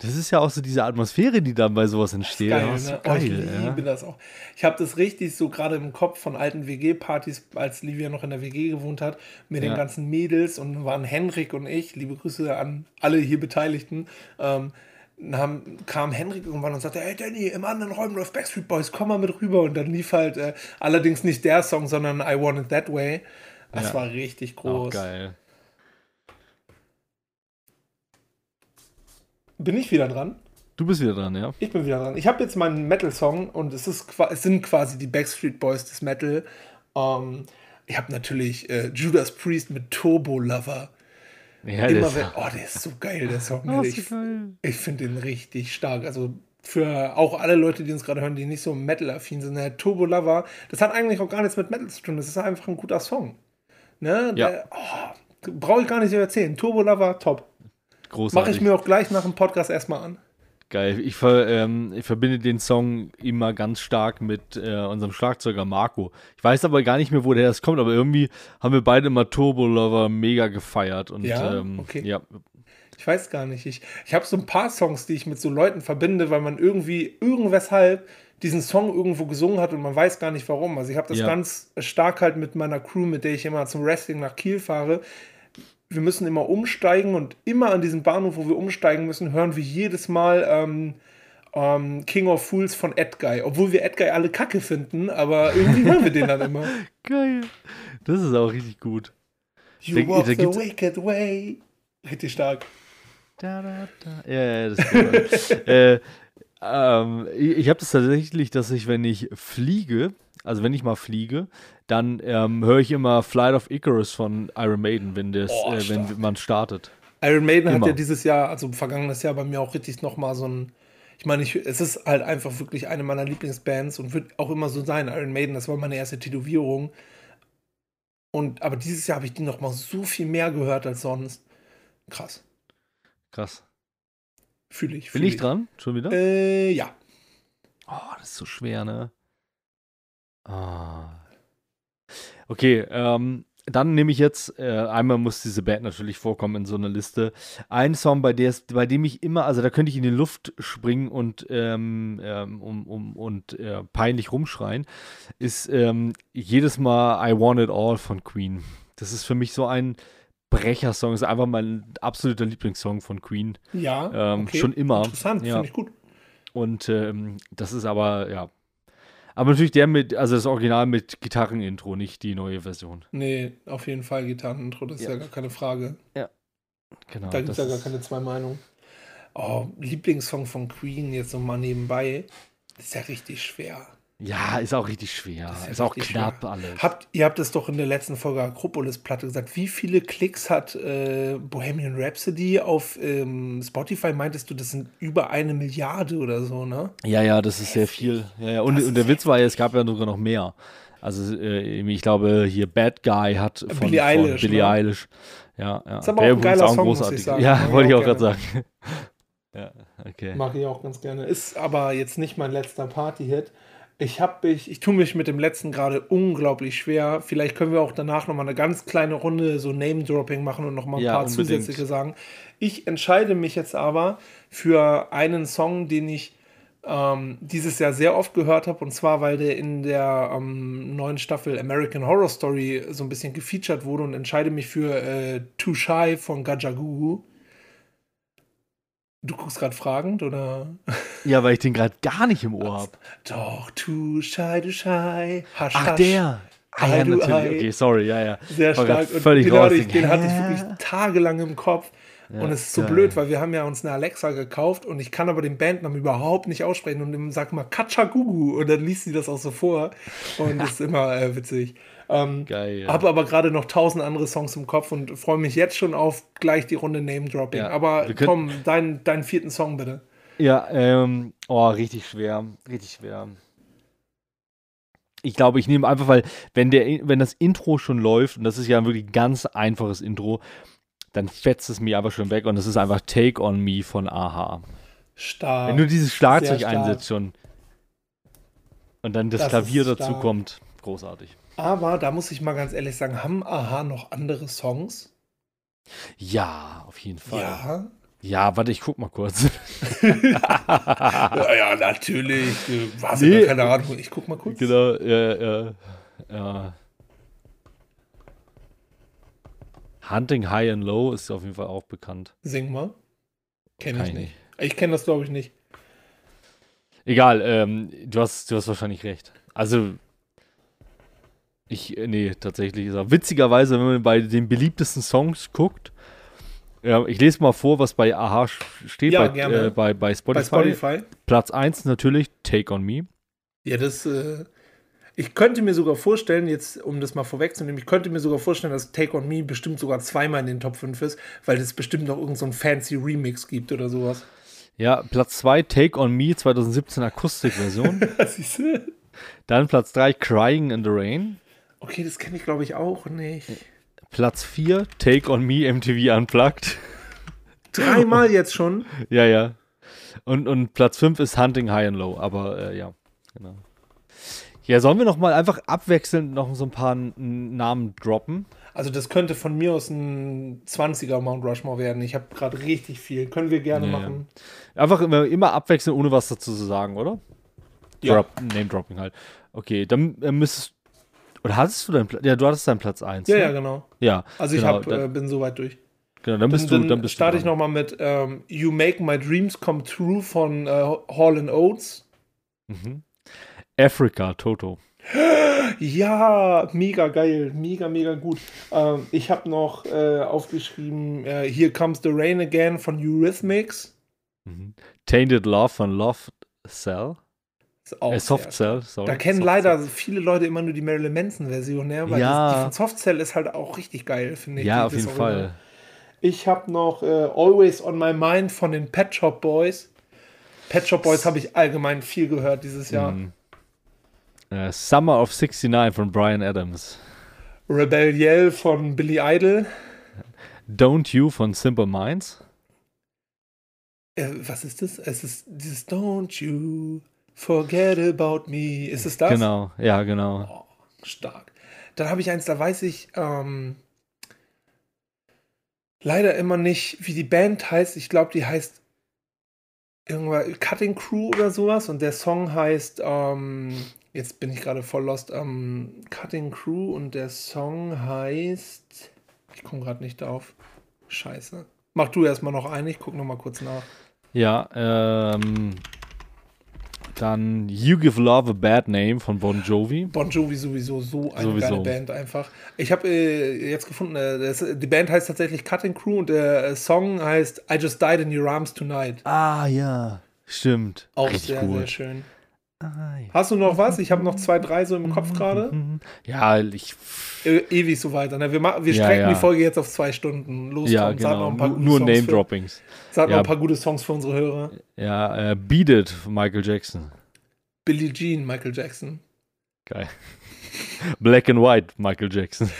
Das ist ja auch so diese Atmosphäre, die dann bei sowas entsteht. Geil, so ne? Oh, ich geil, ja. liebe das auch. Ich habe das richtig so gerade im Kopf von alten WG-Partys, als Livia noch in der WG gewohnt hat, mit den Ja. ganzen Mädels und waren Henrik und ich, liebe Grüße an alle hier Beteiligten, ähm, haben, kam Henrik irgendwann und sagte, hey Danny, im anderen Räumen läuft Backstreet Boys, komm mal mit rüber. Und dann lief halt äh, allerdings nicht der Song, sondern I Want It That Way. Das Ja. war richtig Auch groß. geil. Bin ich wieder dran? Du bist wieder dran, ja? Ich bin wieder dran. Ich habe jetzt meinen Metal-Song und es, ist, es sind quasi die Backstreet Boys des Metal. Ähm, ich habe natürlich äh, Judas Priest mit Turbo Lover. Ja, Immer das, wenn, oh, der ist so geil, der Song. Oh, ich so ich finde den richtig stark. Also für auch alle Leute, die uns gerade hören, die nicht so Metal-affin sind, der Turbo Lover, das hat eigentlich auch gar nichts mit Metal zu tun. Das ist einfach ein guter Song. Ne? Ja. Der- Oh, Brauche ich gar nicht so erzählen. Turbo Lover, top. Großartig. Mache ich mir auch gleich nach dem Podcast erstmal an. Geil. Ich, ver, ähm, ich, verbinde den Song immer ganz stark mit äh, unserem Schlagzeuger Marco. Ich weiß aber gar nicht mehr, wo der das kommt, aber irgendwie haben wir beide immer Turbo Lover mega gefeiert. Und, Ja? ähm, Okay. ja. Ich weiß gar nicht. Ich, ich habe so ein paar Songs, die ich mit so Leuten verbinde, weil man irgendwie, irgendweshalb diesen Song irgendwo gesungen hat und man weiß gar nicht warum. Also ich habe das Ja. ganz stark halt mit meiner Crew, mit der ich immer zum Wrestling nach Kiel fahre. Wir müssen immer umsteigen und immer an diesem Bahnhof, wo wir umsteigen müssen, hören wir jedes Mal ähm, ähm, King of Fools von Edguy. Obwohl wir Edguy alle kacke finden, aber irgendwie hören wir den dann immer. Geil. Das ist auch richtig gut. You Da- walk the wicked way. Richtig stark. Da, da, da. Ja, ja, das ist gut. äh, ähm, ich habe das tatsächlich, dass ich, wenn ich fliege, also wenn ich mal fliege, dann ähm, höre ich immer Flight of Icarus von Iron Maiden, wenn, das, Oh, äh, wenn man startet. Iron Maiden Immer. hat ja dieses Jahr, also vergangenes Jahr bei mir auch richtig nochmal so ein. Ich meine, ich, es ist halt einfach wirklich eine meiner Lieblingsbands und wird auch immer so sein. Iron Maiden, das war meine erste Tätowierung. Und aber dieses Jahr habe ich die nochmal so viel mehr gehört als sonst. Krass. Krass. Fühle ich. Bin fühl ich dran? Schon wieder? Äh, ja. Oh, das ist so schwer, ne? Ah. Okay, ähm, dann nehme ich jetzt, äh, einmal muss diese Band natürlich vorkommen in so einer Liste. Ein Song, bei, der es, bei dem ich immer, also da könnte ich in die Luft springen und, ähm, ähm, um, um, und äh, peinlich rumschreien, ist ähm, jedes Mal I Want It All von Queen. Das ist für mich so ein Brechersong, ist einfach mein absoluter Lieblingssong von Queen. Ja. Ähm, schon immer. Interessant, Ja. finde ich gut. Und ähm, das ist aber, ja. Aber natürlich der mit, also das Original mit Gitarrenintro, nicht die neue Version. Nee, auf jeden Fall Gitarrenintro, das ist Ja. ja gar keine Frage. Genau. Da gibt es ja gar keine zwei Meinungen. Oh, Lieblingssong von Queen, jetzt noch mal nebenbei. Das ist ja richtig schwer. Ja, ist auch richtig schwer. Ist, ist ja auch knapp schwer. alles. Habt, ihr habt es doch in der letzten Folge Akropolis-Platte gesagt. Wie viele Klicks hat äh, Bohemian Rhapsody auf ähm, Spotify? Meintest du, das sind über eine Milliarde oder so, ne? ja, ja, das ist sehr viel. Ja, ja. Und, und der Witz war ja, es gab ja sogar noch mehr. Also äh, ich glaube, hier Bad Guy hat von Billie von Eilish, Billie ne? Eilish. Ja, ja. Ist aber Der auch ein geiler Song, muss ich großartig. Ja, Mag wollte ich auch auch gerade sagen. ja, okay. Mag ich auch ganz gerne. Ist aber jetzt nicht mein letzter Party-Hit. Ich habe mich, ich tue mich mit dem letzten gerade unglaublich schwer. Vielleicht können wir auch danach nochmal eine ganz kleine Runde so Name-Dropping machen und nochmal ein Ja, paar unbedingt. zusätzliche sagen. Ich entscheide mich jetzt aber für einen Song, den ich ähm, dieses Jahr sehr oft gehört habe. Und zwar, weil der in der ähm, neuen Staffel American Horror Story so ein bisschen gefeatured wurde und entscheide mich für äh, Too Shy von Gajagugu. Du guckst gerade fragend oder? Ja, weil ich den gerade gar nicht im Ohr habe. Doch, too shy, too shy. Hasch, Ach, hasch. der. Ah, ja, du natürlich. Okay, sorry, ja, ja. Sehr War stark. Und völlig genau, raus. den, den hatte ich wirklich tagelang im Kopf. Ja, und es ist so geil. blöd, weil wir haben ja uns eine Alexa gekauft und ich kann aber den Bandnamen überhaupt nicht aussprechen und sag mal Kachagugu und dann liest sie das auch so vor und das ist immer äh, witzig. Ähm, Geil. Ja. Habe aber gerade noch tausend andere Songs im Kopf und freue mich jetzt schon auf gleich die Runde Name Dropping. Ja, aber komm, dein, deinen vierten Song bitte. Ja, ähm, oh, richtig schwer, richtig schwer. Ich glaube, ich nehme einfach, weil wenn der, wenn das Intro schon läuft, und das ist ja wirklich ein ganz einfaches Intro, dann fetzt es mir aber schon weg und das ist einfach Take on Me von Aha. Stark. Wenn du dieses Schlagzeug einsetzt schon und dann das, Das Klavier dazu kommt, großartig. Aber da muss ich mal ganz ehrlich sagen, haben Aha noch andere Songs? Ja, auf jeden Fall. Ja, Ja. warte, ich guck mal kurz. Ja, ja, natürlich. Was? Nee. Keine Ahnung. Ich guck mal kurz. genau, ja, ja, ja. Hunting High and Low ist auf jeden Fall auch bekannt. Sing mal. Kenne ich nicht. Ich kenne das, glaube ich, nicht. Egal, ähm, du hast, du hast wahrscheinlich recht. Also, ich, äh, nee, tatsächlich ist er. Witzigerweise, wenn man bei den beliebtesten Songs guckt, ja, ich lese mal vor, was bei Aha steht Ja, bei, gerne. äh, bei, bei, Spotify. Bei Spotify. Platz 1 natürlich Take on Me. Ja, das. Äh, ich könnte mir sogar vorstellen, jetzt, um das mal vorwegzunehmen, ich könnte mir sogar vorstellen, dass Take on Me bestimmt sogar zweimal in den Top 5 ist, weil es bestimmt noch irgendein so ein fancy Remix gibt oder sowas. Ja, Platz 2 Take on Me 2017 Akustikversion. Dann Platz 3 Crying in the Rain. Okay, das kenne ich, glaube ich, auch nicht. Platz 4 Take on Me MTV Unplugged. Dreimal jetzt schon. Ja, ja. Und, und Platz 5 ist Hunting High and Low, aber äh, ja, genau. Ja, sollen wir noch mal einfach abwechselnd noch so ein paar Namen droppen? Also das könnte von mir aus ein 20er Mount Rushmore werden. Ich habe gerade richtig viel. Können wir gerne Ja, ja. machen. Einfach immer, immer abwechselnd, ohne was dazu zu sagen, oder? Ja. Drop, Name-Dropping halt. Okay, dann äh, müsstest Oder hattest du deinen Platz? Ja, du hattest deinen Platz 1. Ja, ne? ja, genau. Ja, Also ich genau, hab, dann, äh, bin soweit durch. genau, dann bist dann, du, dann bist starte du ich nochmal mit ähm, You Make My Dreams Come True von äh, Hall Oates. Mhm. Africa, Toto. Ja, mega geil, mega, mega gut. Ähm, ich habe noch äh, aufgeschrieben, äh, Here Comes the Rain Again von Eurythmics. Mhm. Tainted Love von Love Cell. Äh, Soft Cell, sorry. Da kennen Soft leider viele Leute immer nur die Marilyn Manson-Version, ne? Weil Ja. die von Soft Cell ist halt auch richtig geil, finde Cell. ich. Ja, auf jeden. Fall. Ich habe noch äh, Always on My Mind von den Pet Shop Boys. Pet Shop Boys habe ich allgemein viel gehört dieses Jahr. Mhm. Äh, Summer of 69 von Brian Adams. Rebelliel von Billy Idol. Don't You von Simple Minds. Äh, was ist das? Es ist dieses Don't you forget about me. Ist es das? Genau, ja, genau. Stark. Dann habe ich eins, da weiß ich ähm, leider immer nicht, wie die Band heißt. Ich glaube, die heißt irgendwas Cutting Crew oder sowas. Und der Song heißt, ähm, jetzt bin ich gerade voll lost, ähm, Cutting Crew und der Song heißt, ich komme gerade nicht drauf. Scheiße. Mach du erstmal noch einen, ich gucke noch mal kurz nach. Ja, ähm, dann You Give Love a Bad Name von Bon Jovi. Bon Jovi sowieso so eine Sowieso. geile Band einfach. Ich habe äh, jetzt gefunden, äh, das, die Band heißt tatsächlich Cutting Crew und der äh, Song heißt I Just Died in Your Arms Tonight. Ah, ja. Stimmt. Auch Richtig sehr, gut. sehr schön. Ah, ja. Hast du noch was? Ich habe noch zwei, drei so im Kopf gerade. Ja, ich. Äh, ewig so weiter. Ne? Wir, wir Ja, strecken ja. die Folge jetzt auf zwei Stunden. Los, Ja, noch genau. ein paar Nur, Name-Droppings. Sag noch ein paar gute Songs für unsere Hörer. Ja, äh, Beat It Michael Jackson. Billie Jean, Michael Jackson. Geil. Black and White, Michael Jackson.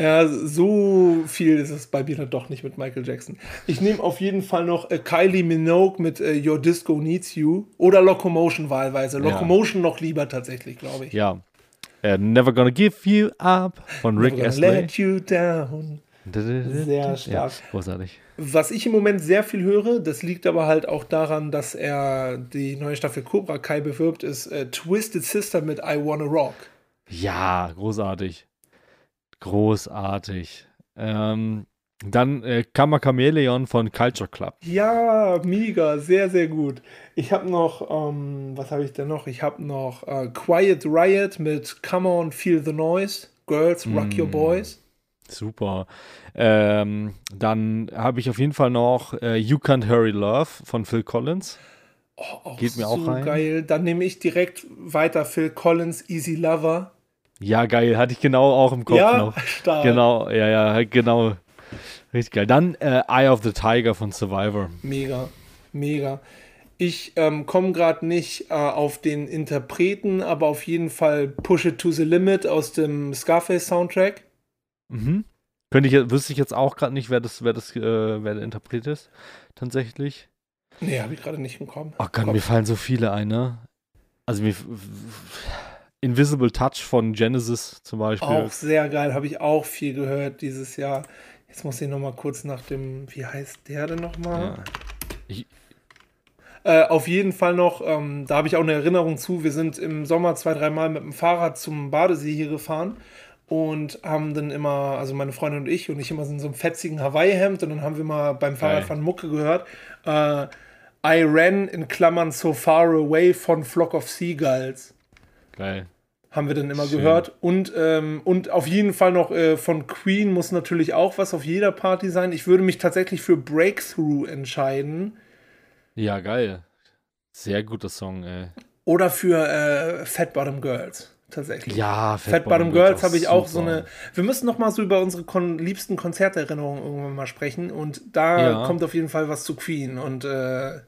Ja, so viel ist es bei mir dann doch nicht mit Michael Jackson. Ich nehme auf jeden Fall noch äh, Kylie Minogue mit äh, Your Disco Needs You oder Locomotion wahlweise. Ja. Locomotion noch lieber tatsächlich, glaube ich. Ja. Äh, Never Gonna Give You Up von Rick Astley. Let you down. Sehr stark. Ja, großartig. Was ich im Moment sehr viel höre, das liegt aber halt auch daran, dass er die neue Staffel Cobra Kai bewirbt, ist äh, Twisted Sister mit I Wanna Rock. Ja, großartig. Großartig. Ähm, dann äh, Kammer Chameleon von Culture Club. Ja, mega, sehr, sehr gut. Ich habe noch, ähm, was habe ich denn noch? Ich habe noch äh, Quiet Riot mit Come On, Feel the Noise. Girls, Rock Your Mm. Boys. Super. Ähm, dann habe ich auf jeden Fall noch äh, You Can't Hurry Love von Phil Collins. Oh, Geht mir so auch rein. geil. Dann nehme ich direkt weiter Phil Collins, Easy Lover. Ja, geil. Hatte ich genau auch im Kopf ja, noch. stark. Genau, ja, ja, genau. Richtig geil. Dann äh, Eye of the Tiger von Survivor. Mega, mega. Ich ähm, komme gerade nicht äh, auf den Interpreten, aber auf jeden Fall Push It to the Limit aus dem Scarface-Soundtrack. Mhm. Könnte ich, wüsste ich jetzt auch gerade nicht, wer das, wer das, äh, wer der Interpret ist. Tatsächlich. Nee, habe ich gerade nicht im Kopf. Oh Gott, Kopf. mir fallen so viele ein, ne? Also mir. Invisible Touch von Genesis zum Beispiel. Auch sehr geil, habe ich auch viel gehört dieses Jahr. Jetzt muss ich noch mal kurz nach dem, wie heißt der denn noch mal? Ja. Äh, auf jeden Fall noch, ähm, da habe ich auch eine Erinnerung zu. Wir sind im Sommer zwei, dreimal mit dem Fahrrad zum Badesee hier gefahren und haben dann immer, also meine Freundin und ich und ich immer so in so einem fetzigen Hawaii-Hemd und dann haben wir mal beim Fahrradfahren Mucke gehört. Äh, I ran in Klammern so far away von Flock of Seagulls. Geil. Haben wir dann immer Schön. gehört. Und, ähm, und auf jeden Fall noch äh, von Queen muss natürlich auch was auf jeder Party sein. Ich würde mich tatsächlich für Breakthrough entscheiden. Ja, geil. Sehr guter Song, ey. Oder für äh, Fat Bottom Girls. Tatsächlich. Ja, Fat Bottom Girls habe ich auch so super. eine. Wir müssen noch mal so über unsere kon liebsten Konzerterinnerungen irgendwann mal sprechen. Und da Ja. kommt auf jeden Fall was zu Queen. Und äh,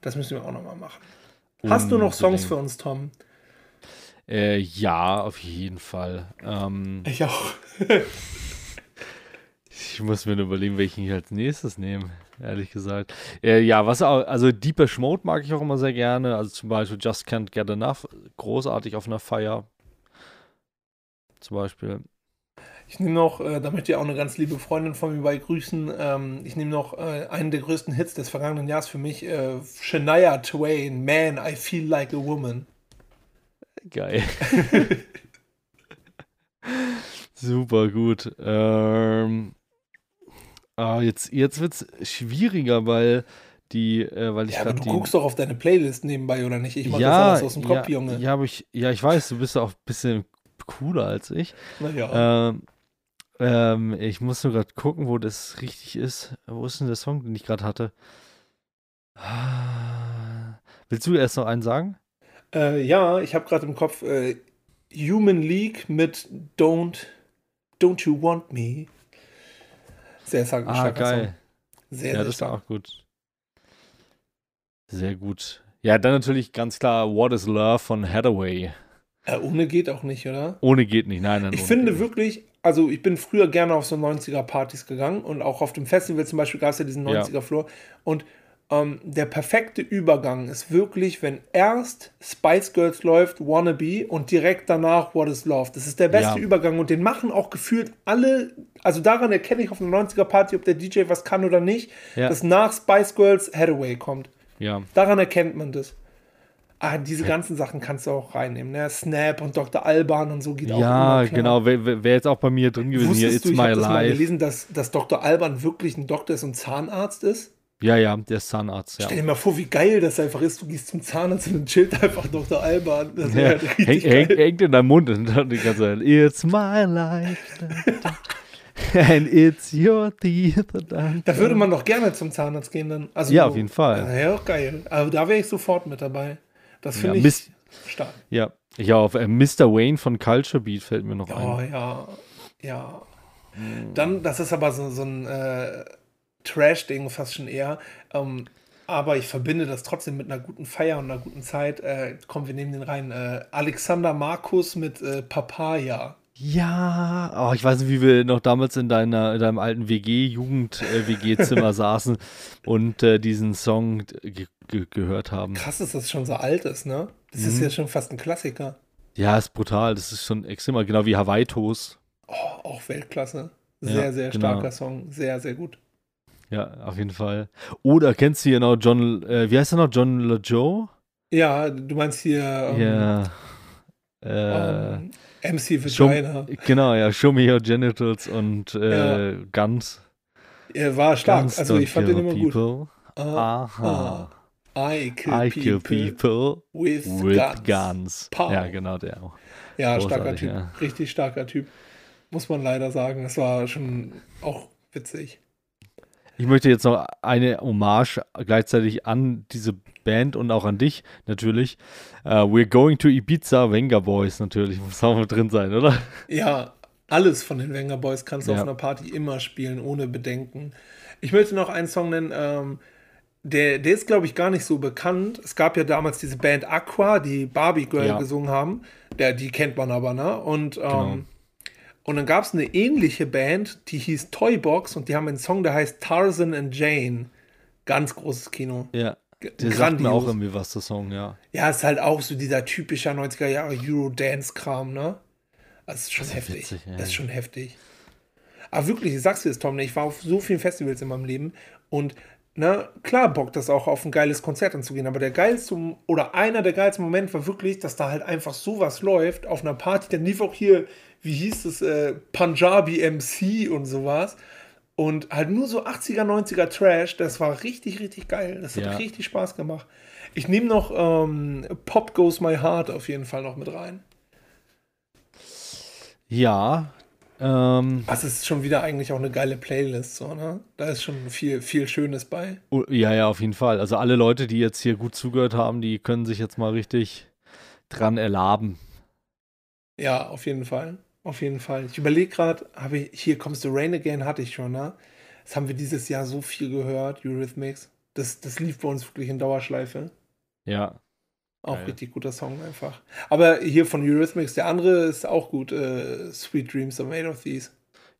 das müssen wir auch noch mal machen. Hast du noch Songs für uns, Tom? Äh, ja, auf jeden Fall. Ähm, Ich auch. ich muss mir nur überlegen, welchen ich als nächstes nehme. ehrlich gesagt. Äh, ja, was auch, also Deeper Mode mag ich auch immer sehr gerne. Also zum Beispiel Just Can't Get Enough, großartig auf einer Feier. Zum Beispiel. Ich nehme noch, äh, da möchte ich auch eine ganz liebe Freundin von mir bei grüßen. Ähm, ich nehme noch äh, einen der größten Hits des vergangenen Jahres für mich: äh, Shania Twain, Man, I Feel Like a Woman. Geil. Super gut. Ähm, ah, jetzt jetzt wird es schwieriger, weil die, äh, weil ich Ja, aber gerade du die. guckst doch auf deine Playlist nebenbei, oder nicht? Ich mach ja, das alles aus dem Kopf, ja, Junge. Ja, aber ich, ja, ich weiß, du bist auch ein bisschen cooler als ich. Naja. Ähm, ähm, ich muss nur gerade gucken, wo das richtig ist. Wo ist denn der Song, den ich gerade hatte? Ah, Willst du erst noch einen sagen? Äh, ja, ich habe gerade im Kopf äh, Human League mit Don't, Don't You Want Me. Sehr stark, Ah, starker geil. Song. Sehr, Ja, sehr das ist stark. auch gut. Sehr gut. Ja, dann natürlich ganz klar What is Love von Hathaway. Äh, ohne geht auch nicht, oder? Ohne geht nicht. Nein, nein. Ich finde wirklich, also ich bin früher gerne auf so 90er-Partys gegangen und auch auf dem Festival zum Beispiel gab es ja diesen Ja. 90er-Floor. Und ähm, der perfekte Übergang ist wirklich, wenn erst Spice Girls läuft, Wannabe und direkt danach What is Love. Das ist der beste Ja. Übergang und den machen auch gefühlt alle, also daran erkenne ich auf einer 90er-Party, ob der DJ was kann oder nicht, Ja. dass nach Spice Girls Hathaway kommt. Ja. Daran erkennt man das. Ah, diese ganzen Sachen kannst du auch reinnehmen, ne? Snap und Dr. Alban und so geht auch Ja, immer klar. genau. Wäre wär jetzt auch bei mir drin gewesen. Hier, Wusstest It's du, ich My habe das mal Life. gelesen, dass, dass Dr. Alban wirklich ein Doktor ist und Zahnarzt ist? Ja, ja, der ist Zahnarzt. Ja. Stell dir mal vor, wie geil das einfach ist. Du gehst zum Zahnarzt und dann chillt einfach Dr. Alban. Das Ja, halt häng, häng, hängt in deinem Mund und dann die ganze Zeit, It's my life. And it's your teeth. Da würde man doch gerne zum Zahnarzt gehen dann. Also, Ja, auf jeden Fall. Ja, ja, geil. Also da wäre ich sofort mit dabei. Das finde Ja, ich Mist. stark. Ja, ja auf äh, Mr. Wayne von Culture Beat fällt mir noch Oh ein. ja, ja. Dann, das ist aber so, so ein äh, Trash-Ding fast schon eher. Ähm, aber ich verbinde das trotzdem mit einer guten Feier und einer guten Zeit. Äh, komm, wir nehmen den rein. Äh, Alexander Markus mit äh, Papaya. Ja, oh, ich weiß nicht, wie wir noch damals in, deiner, in deinem alten WG-Jugend-WG-Zimmer saßen und äh, diesen Song ge ge gehört haben. Krass, dass das schon so alt ist, ne? Das Mhm. ist ja schon fast ein Klassiker. Ja, ist brutal. Das ist schon extrem, genau wie Hawaii Toast. Oh, auch Weltklasse. Sehr, Ja, sehr genau. starker Song. Sehr, sehr gut. Ja, auf jeden Fall. Oder kennst du hier noch John, äh, wie heißt er noch? John LeJoe? Ja, du meinst hier ähm, Ja. Äh, ähm, MC Show, Vagina. genau, ja, Show Me Your Genitals und äh, Guns. Er war stark. Guns also ich fand den immer gut. people. Ah, Aha. ah. I kill, I kill people, people with, with guns. guns. Ja, genau, der auch. Ja, starker Großartig, Typ. ja. Richtig starker Typ. Muss man leider sagen. Das war schon auch witzig. Ich möchte jetzt noch eine Hommage gleichzeitig an diese Band und auch an dich natürlich. Uh, we're going to Ibiza, Venga Boys natürlich. Muss auch mit drin sein, oder? Ja, alles von den Wenger Boys kannst du Ja. auf einer Party immer spielen, ohne Bedenken. Ich möchte noch einen Song nennen, ähm, der, der ist, glaube ich, gar nicht so bekannt. Es gab ja damals diese Band Aqua, die Barbie Girl Ja. gesungen haben. Der, die kennt man aber, ne? Und, ähm, Genau. Und dann gab es eine ähnliche Band, die hieß Toybox und die haben einen Song, der heißt Tarzan and Jane. Ganz großes Kino. Ja. Der sagt mir auch grandios. irgendwie was, der Song, ja. Ja, ist halt auch so dieser typischer 90er Jahre Euro-Dance-Kram, ne? Das ist schon Das ist heftig. witzig. Das ist schon heftig. Aber wirklich, ich sag's dir jetzt, Tom, ne, ich war auf so vielen Festivals in meinem Leben und na, klar bockt das auch auf ein geiles Konzert anzugehen, aber der geilste oder einer der geilsten Momente war wirklich, dass da halt einfach sowas läuft auf einer Party. Dann lief auch hier, wie hieß es, äh, Punjabi MC und sowas. Und halt nur so 80er, 90er Trash, das war richtig, richtig geil. Das hat Ja. richtig Spaß gemacht. Ich nehme noch ähm, Pop Goes My Heart auf jeden Fall noch mit rein. Ja. Ähm, Das ist schon wieder eigentlich auch eine geile Playlist, so, ne? Da ist schon viel, viel Schönes bei. oh, ja, ja, auf jeden Fall. Also alle Leute, die jetzt hier gut zugehört haben, die können sich jetzt mal richtig dran erlaben. Ja, auf jeden Fall. Auf jeden Fall. Ich überlege gerade, habe ich, hier kommst du Rain Again, hatte ich schon, ne? Das haben wir dieses Jahr so viel gehört, Eurythmics. Das, das lief bei uns wirklich in Dauerschleife. Ja. Auch Geil. richtig guter Song einfach. Aber hier von Eurythmics, der andere ist auch gut. Äh, Sweet Dreams are made of these.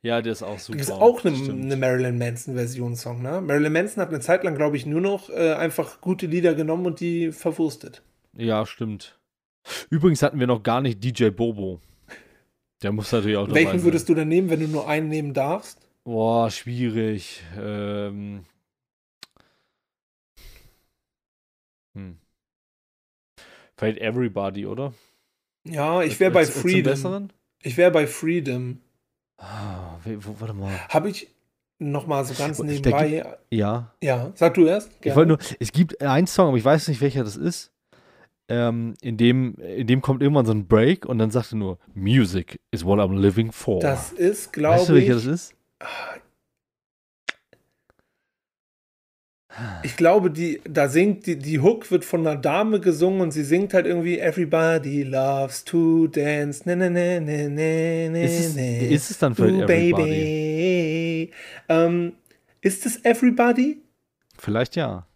Ja, der ist auch super. Das ist auch eine, eine Marilyn Manson-Version-Song, ne? Marilyn Manson hat eine Zeit lang, glaube ich, nur noch äh, einfach gute Lieder genommen und die verwurstet. Ja, stimmt. Übrigens hatten wir noch gar nicht DJ Bobo. Der muss natürlich auch Welchen sein. würdest du denn nehmen, wenn du nur einen nehmen darfst? Boah, schwierig. Ähm. Hm. Vielleicht Everybody, oder? Ja, ich wäre bei zum Freedom. Ich wäre bei Freedom. Ah, warte mal. Habe ich noch mal so ganz nebenbei. Ja. Ja, sag du erst. Ich Gerne. wollte nur, es gibt einen Song, aber ich weiß nicht, welcher das ist. Ähm, in, dem, in dem kommt irgendwann so ein Break und dann sagt er nur, Music is what I'm living for. das ist, weißt glaube du, welcher ich. das ist? Ich glaube, die, da singt, die, die Hook wird von einer Dame gesungen und sie singt halt irgendwie Everybody loves to dance. Ne, ne, ne, ne, ne, ne, Ist es, ne. ist es dann vielleicht Ooh, Everybody? baby. Ähm, ist es Everybody? Vielleicht ja.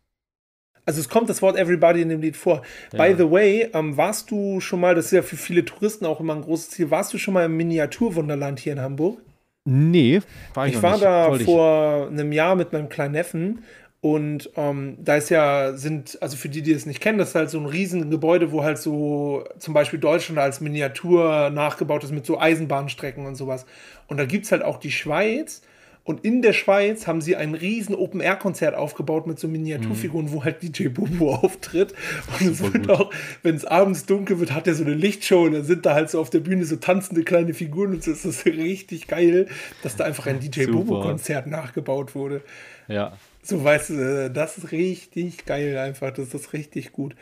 Also es kommt das Wort Everybody in dem Lied vor. By Ja. the way, ähm, warst du schon mal, das ist ja für viele Touristen auch immer ein großes Ziel, warst du schon mal im Miniaturwunderland hier in Hamburg? Nee, war ich, Ich war nicht. da Wollte ich. vor einem Jahr mit meinem kleinen Neffen und ähm, da ist ja, sind, also für die, die es nicht kennen, das ist halt so ein riesen Gebäude, wo halt so zum Beispiel Deutschland als Miniatur nachgebaut ist mit so Eisenbahnstrecken und sowas. Und da gibt es halt auch die Schweiz. Und in der Schweiz haben sie ein riesen Open-Air-Konzert aufgebaut mit so Miniaturfiguren, wo halt DJ Bobo auftritt. Und es wird gut. auch, wenn es abends dunkel wird, hat er so eine Lichtshow und dann sind da halt so auf der Bühne so tanzende kleine Figuren und so ist das richtig geil, dass da einfach ein DJ. Bobo-Konzert nachgebaut wurde. Ja. So, weißt du, das ist richtig geil einfach, das ist richtig gut.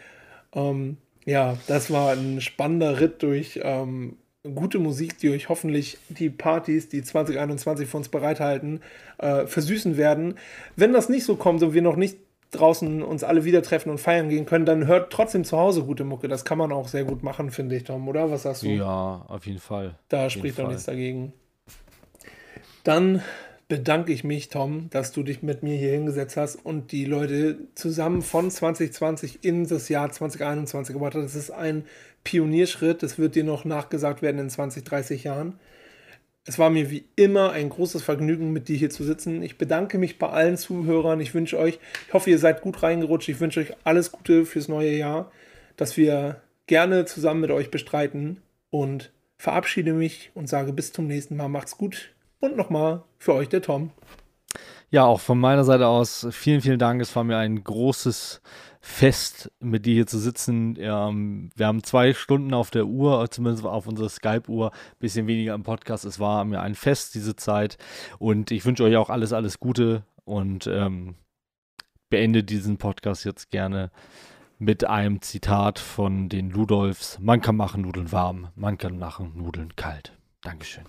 Ähm, ja, das war ein spannender Ritt durch ähm, gute Musik, die euch hoffentlich die Partys, die 2021 für uns bereithalten, äh, versüßen werden. Wenn das nicht so kommt und wir noch nicht draußen uns alle wieder treffen und feiern gehen können, dann hört trotzdem zu Hause gute Mucke. Das kann man auch sehr gut machen, finde ich, Tom, oder? Was sagst du? Ja, auf jeden Fall. Da Auf spricht doch nichts dagegen. Dann bedanke ich mich, Tom, dass du dich mit mir hier hingesetzt hast und die Leute zusammen von 2020 in das Jahr 2021 gebracht hast. Das ist ein Pionierschritt. Das wird dir noch nachgesagt werden in 20, 30 Jahren. Es war mir wie immer ein großes Vergnügen, mit dir hier zu sitzen. Ich bedanke mich bei allen Zuhörern. Ich wünsche euch, ich hoffe, ihr seid gut reingerutscht. Ich wünsche euch alles Gute fürs neue Jahr, dass wir gerne zusammen mit euch bestreiten und verabschiede mich und sage bis zum nächsten Mal. Macht's gut und nochmal für euch der Tom. Ja, auch von meiner Seite aus vielen, vielen Dank. Es war mir ein großes Fest, mit dir hier zu sitzen. Ähm, wir haben zwei Stunden auf der Uhr, zumindest auf unserer Skype-Uhr, bisschen weniger im Podcast. Es war mir ein Fest, diese Zeit. Und ich wünsche euch auch alles, alles Gute und ähm, beende diesen Podcast jetzt gerne mit einem Zitat von den Ludolfs. Man kann machen Nudeln warm, man kann machen Nudeln kalt. Dankeschön.